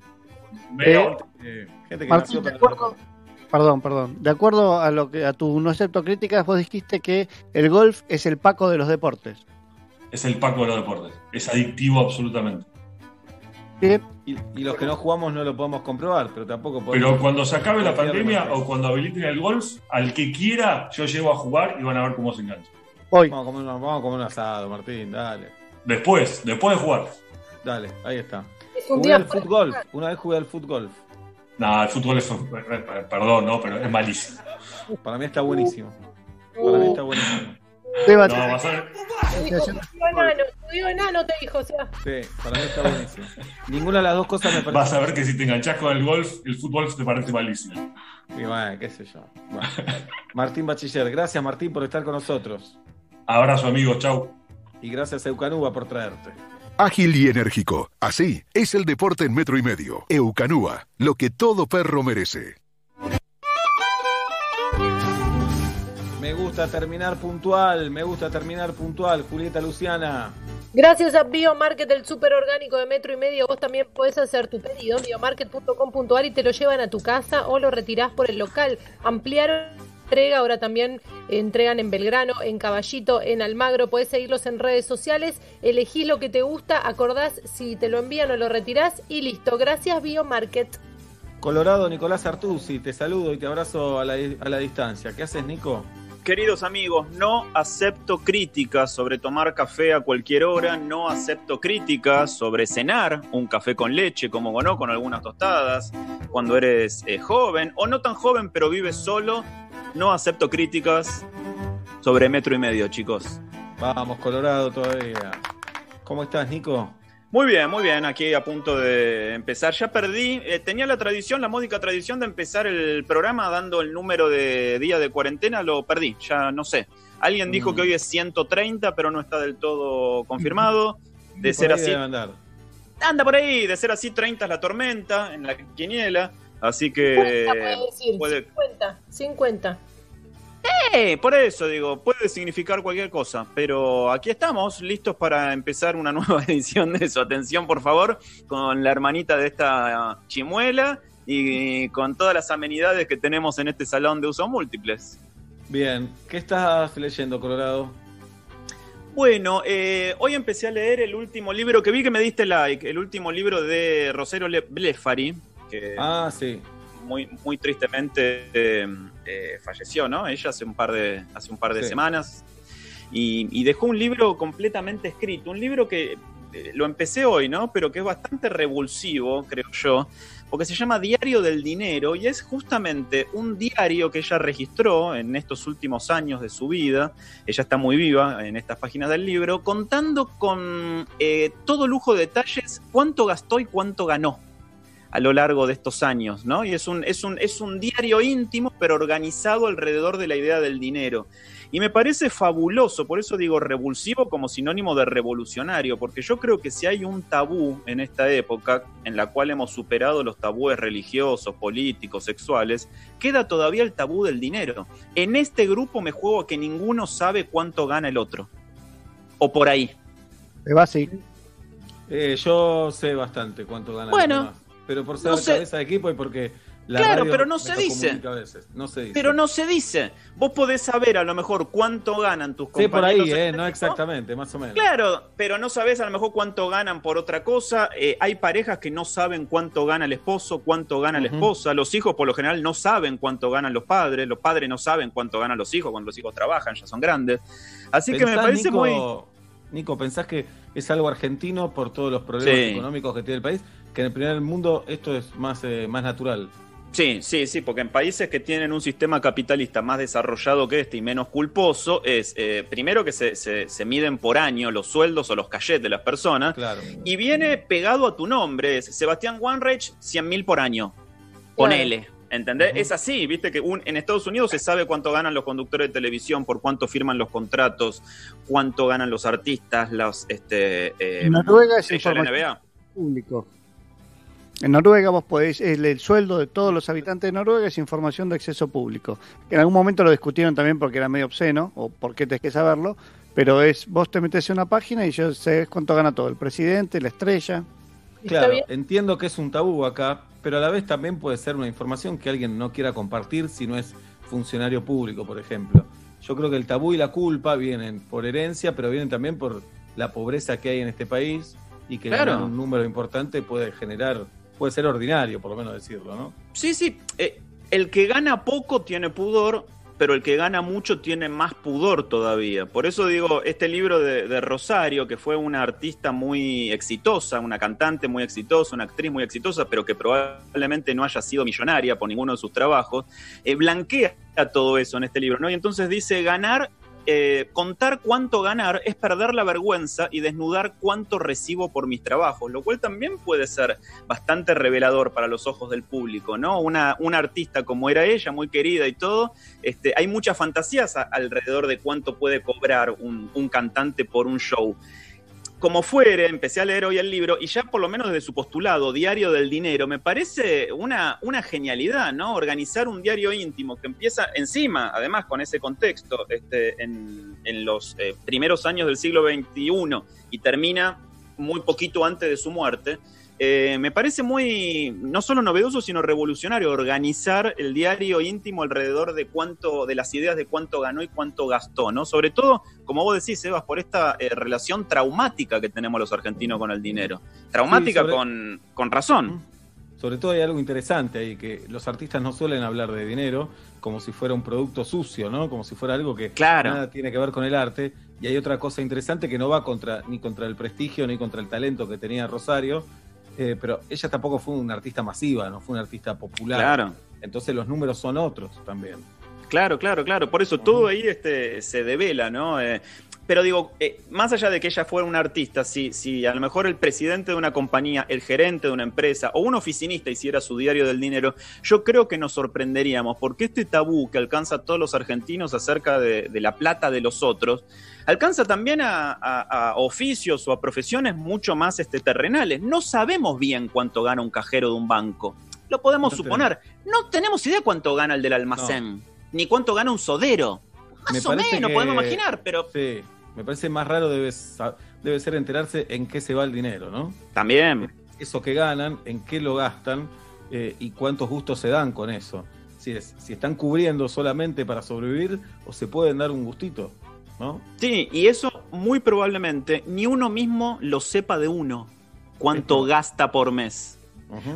Eh, Martín, de acuerdo, perdón, perdón. De acuerdo a lo que a tu no acepto críticas, vos dijiste que el golf es el Paco de los deportes. Es el Paco de los deportes. Es adictivo absolutamente. Y, los que no jugamos no lo podemos comprobar, pero tampoco podemos. Pero cuando se acabe la pandemia o cuando habiliten el golf, al que quiera, yo llevo a jugar y van a ver cómo se engancha. Vamos a, comer, vamos a comer un asado, Martín, dale. Después, después de jugar. Dale, ahí está. jugué al fútbol. Una vez jugué al fútbol. No, el fútbol es. Perdón, no, pero es malísimo. Para mí está buenísimo. Para mí está buenísimo. No, vas a ver. Estudió enano, te dijo, o sea. Sí, para mí está buenísimo. Ninguna de las dos cosas me parece. Vas a ver que si te enganchás con el golf, el fútbol te parece malísimo. Y bueno, qué sé yo. Martín Bachiller, gracias Martín por estar con nosotros. Abrazo, amigos, chau. Y gracias a Eucanúa por traerte. Ágil y enérgico. Así es el deporte en metro y medio. Eucanúa, lo que todo perro merece. Gusta terminar puntual, me gusta terminar puntual, Julieta Luciana. Gracias a Biomarket, el súper orgánico de metro y medio, vos también podés hacer tu pedido en biomarket.com.ar y te lo llevan a tu casa o lo retirás por el local. Ampliaron entrega, ahora también entregan en Belgrano, en Caballito, en Almagro, podés seguirlos en redes sociales, elegís lo que te gusta, acordás si te lo envían o lo retirás y listo. Gracias Biomarket. Colorado Nicolás Artusi, te saludo y te abrazo a la, a la distancia. ¿Qué haces, Nico? Queridos amigos, no acepto críticas sobre tomar café a cualquier hora, no acepto críticas sobre cenar un café con leche, como no, con algunas tostadas, cuando eres eh, joven o no tan joven pero vives solo no acepto críticas sobre metro y medio, chicos. Vamos, Colorado todavía. ¿Cómo estás, Nico? Muy bien, muy bien, aquí a punto de empezar. Ya perdí, eh, tenía la tradición, la módica tradición de empezar el programa dando el número de día de cuarentena, lo perdí, ya no sé. Alguien dijo que mm. hoy es 130, pero no está del todo confirmado. De ser así. Anda por ahí, de ser así, 30 es la tormenta en la quiniela. Así que. 50, 50. Eh, por eso digo, puede significar cualquier cosa, pero aquí estamos, listos para empezar una nueva edición de su atención, por favor, con la hermanita de esta chimuela y con todas las amenidades que tenemos en este salón de uso múltiples. Bien, ¿qué estás leyendo, Colorado? Bueno, eh, hoy empecé a leer el último libro que vi que me diste like, el último libro de Rosero Blefari, que ah, sí. muy, muy tristemente eh, falleció, ¿no? Ella hace un par de, hace un par de semanas. Y, dejó un libro completamente escrito, un libro que eh, lo empecé hoy, ¿no? Pero que es bastante revulsivo, creo yo, porque se llama Diario del Dinero y es justamente un diario que ella registró en estos últimos años de su vida. Ella está muy viva en estas páginas del libro, contando con eh, todo lujo de detalles cuánto gastó y cuánto ganó a lo largo de estos años, ¿no? Y es un, es un, es un diario íntimo, pero organizado alrededor de la idea del dinero. Y me parece fabuloso, por eso digo revulsivo como sinónimo de revolucionario, porque yo creo que si hay un tabú en esta época, en la cual hemos superado los tabúes religiosos, políticos, sexuales, queda todavía el tabú del dinero. En este grupo me juego a que ninguno sabe cuánto gana el otro. O por ahí. Va así. Eh, yo sé bastante cuánto gana bueno, pero por ser cabeza de equipo y porque claro, pero no se dice. No se dice. Pero no se dice. Vos podés saber a lo mejor cuánto ganan tus compañeros. Sí, por ahí, eh, no exactamente, más o menos. Claro, pero no sabés a lo mejor cuánto ganan por otra cosa. Eh, hay parejas que no saben cuánto gana el esposo, cuánto gana la esposa. Los hijos por lo general no saben cuánto ganan los padres. Los padres no saben cuánto ganan los hijos cuando los hijos trabajan, ya son grandes. Así que me parece muy... Nico, ¿pensás que es algo argentino por todos los problemas económicos que tiene el país? Que en el primer mundo esto es más, eh, más natural. Sí, sí, sí, porque en países que tienen un sistema capitalista más desarrollado que este y menos culposo, es eh, primero que se, se, miden por año los sueldos o los cachets de las personas, claro. y viene pegado a tu nombre, es Sebastián Wanreich, 100 mil por año, ponele. ¿Entendés? Es así, viste que un, en Estados Unidos se sabe cuánto ganan los conductores de televisión, por cuánto firman los contratos, cuánto ganan los artistas, los este eh, Noruega es información público. En Noruega vos podéis, el, sueldo de todos los habitantes de Noruega es información de acceso público. En algún momento lo discutieron también porque era medio obsceno, o porque tenés que saberlo, pero es, vos te metes en una página y yo sé cuánto gana todo, el presidente, la estrella. Claro, entiendo que es un tabú acá, pero a la vez también puede ser una información que alguien no quiera compartir si no es funcionario público, por ejemplo. Yo creo que el tabú y la culpa vienen por herencia, pero vienen también por la pobreza que hay en este país y que un número importante puede generar, puede ser ordinario, por lo menos decirlo, ¿no? Sí, sí. Eh, el que gana poco tiene pudor, pero el que gana mucho tiene más pudor todavía. Por eso digo, este libro de, Rosario, que fue una artista muy exitosa, una cantante muy exitosa, una actriz muy exitosa, pero que probablemente no haya sido millonaria por ninguno de sus trabajos, eh, blanquea todo eso en este libro, ¿no? Y entonces dice, ganar eh, contar cuánto ganar es perder la vergüenza y desnudar cuánto recibo por mis trabajos, lo cual también puede ser bastante revelador para los ojos del público, ¿no? Una, una artista como era ella, muy querida y todo, este, hay muchas fantasías alrededor de cuánto puede cobrar un, un cantante por un show como fuere, empecé a leer hoy el libro y ya por lo menos desde su postulado, Diario del Dinero, me parece una, una genialidad, ¿no? Organizar un diario íntimo que empieza encima, además con ese contexto, este, en, en los eh, primeros años del siglo XXI y termina muy poquito antes de su muerte. Eh, me parece muy, no solo novedoso, sino revolucionario organizar el diario íntimo alrededor de cuánto, de las ideas de cuánto ganó y cuánto gastó, ¿no? Sobre todo, como vos decís, Sebas, por esta eh, relación traumática que tenemos los argentinos con el dinero. Traumática con, con razón. Sobre todo hay algo interesante ahí, que los artistas no suelen hablar de dinero como si fuera un producto sucio, ¿no? Como si fuera algo que nada tiene que ver con el arte. Y hay otra cosa interesante que no va contra ni contra el prestigio ni contra el talento que tenía Rosario, eh, pero ella tampoco fue una artista masiva, no fue una artista popular. Claro. Entonces los números son otros también. Claro, claro, claro. Por eso todo ahí este, se devela, ¿no? Eh, pero digo, eh, más allá de que ella fuera una artista, si, si a lo mejor el presidente de una compañía, el gerente de una empresa o un oficinista hiciera su diario del dinero, yo creo que nos sorprenderíamos, porque este tabú que alcanza a todos los argentinos acerca de, la plata de los otros, alcanza también a, oficios o a profesiones mucho más este, terrenales. No sabemos bien cuánto gana un cajero de un banco. Lo podemos suponer. No tenemos idea cuánto gana el del almacén, ni cuánto gana un sodero. Más o menos, podemos imaginar, pero... Sí me parece más raro debe, debe ser enterarse en qué se va el dinero, ¿no? También. Eso que ganan, en qué lo gastan eh, y cuántos gustos se dan con eso. Si, es, si están cubriendo solamente para sobrevivir o se pueden dar un gustito, ¿no? Sí, y eso muy probablemente ni uno mismo lo sepa de uno, cuánto gasta por mes.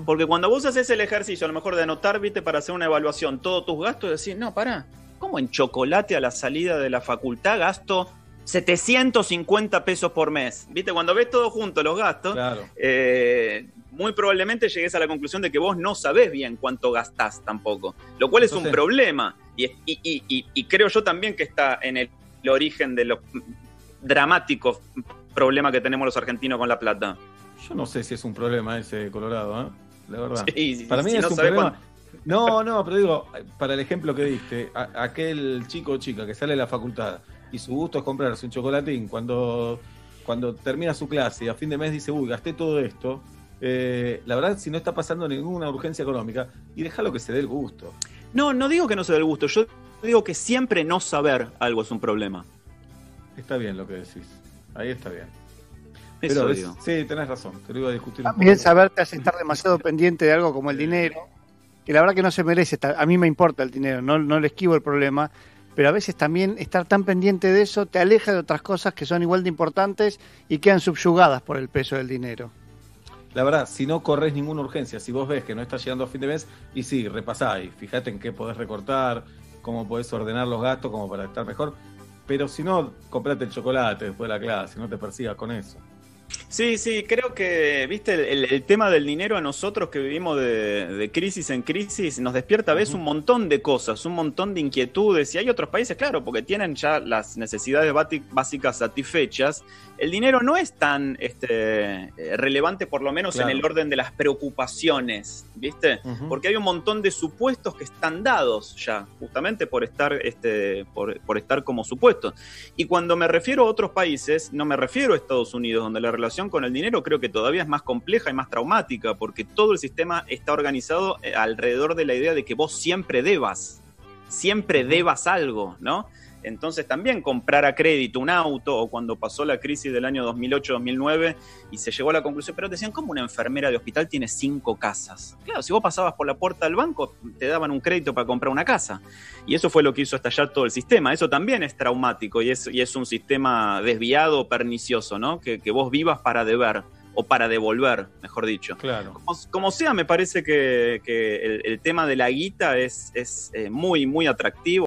Porque cuando vos haces el ejercicio, a lo mejor de anotar, viste, para hacer una evaluación, todos tus gastos, decís, no, para, ¿cómo en chocolate a la salida de la facultad gasto 750 pesos por mes. ¿Viste? Cuando ves todo junto, los gastos, eh, muy probablemente llegues a la conclusión de que vos no sabés bien cuánto gastás tampoco, lo cual es un problema. Y, creo yo también que está en el, origen de los dramáticos problemas que tenemos los argentinos con la plata. Yo no sé si es un problema ese Colorado, ¿eh? La verdad. para mí es un problema. No, no, pero digo, para el ejemplo que diste, aquel chico o chica que sale de la facultad y su gusto es comprarse un chocolatín cuando, cuando termina su clase y a fin de mes dice, uy, gasté todo esto, eh, la verdad, si no está pasando ninguna urgencia económica, y déjalo que se dé el gusto. No, no digo que no se dé el gusto, yo digo que siempre no saber algo es un problema. Está bien lo que decís, ahí está bien. Pero sí, tenés razón, te lo iba a discutir. También saber que estar demasiado pendiente de algo como el dinero que la verdad que no se merece, a mí me importa el dinero, no, no le esquivo el problema, pero a veces también estar tan pendiente de eso te aleja de otras cosas que son igual de importantes y quedan subyugadas por el peso del dinero. La verdad, si no corres ninguna urgencia, si vos ves que no estás llegando a fin de mes, y sí, repasá y fíjate en qué podés recortar, cómo podés ordenar los gastos como para estar mejor. Pero si no, comprate el chocolate después de la clase, no te persigas con eso. Sí, sí, creo que, viste, el, tema del dinero a nosotros que vivimos de, crisis en crisis nos despierta a veces un montón de cosas, un montón de inquietudes. Y hay otros países, claro, porque tienen ya las necesidades básicas satisfechas. El dinero no es tan este, eh, relevante, por lo menos en el orden de las preocupaciones, ¿viste? Porque hay un montón de supuestos que están dados ya, justamente por estar, este, por, por estar como supuestos. Y cuando me refiero a otros países, no me refiero a Estados Unidos, donde la relación con el dinero creo que todavía es más compleja y más traumática, porque todo el sistema está organizado eh, alrededor de la idea de que vos siempre debas, siempre debas algo, ¿no? Entonces también comprar a crédito un auto o cuando pasó la crisis del año 2008-2009 y se llegó a la conclusión, pero decían, ¿cómo una enfermera de hospital tiene cinco casas? Claro, si vos pasabas por la puerta del banco, te daban un crédito para comprar una casa. Y eso fue lo que hizo estallar todo el sistema. Eso también es traumático y es, y es un sistema desviado, pernicioso, ¿no? Que, que vos vivas para deber o para devolver, mejor dicho. Claro. Como, sea, me parece que, el, tema de la guita es, es eh, muy, muy atractivo.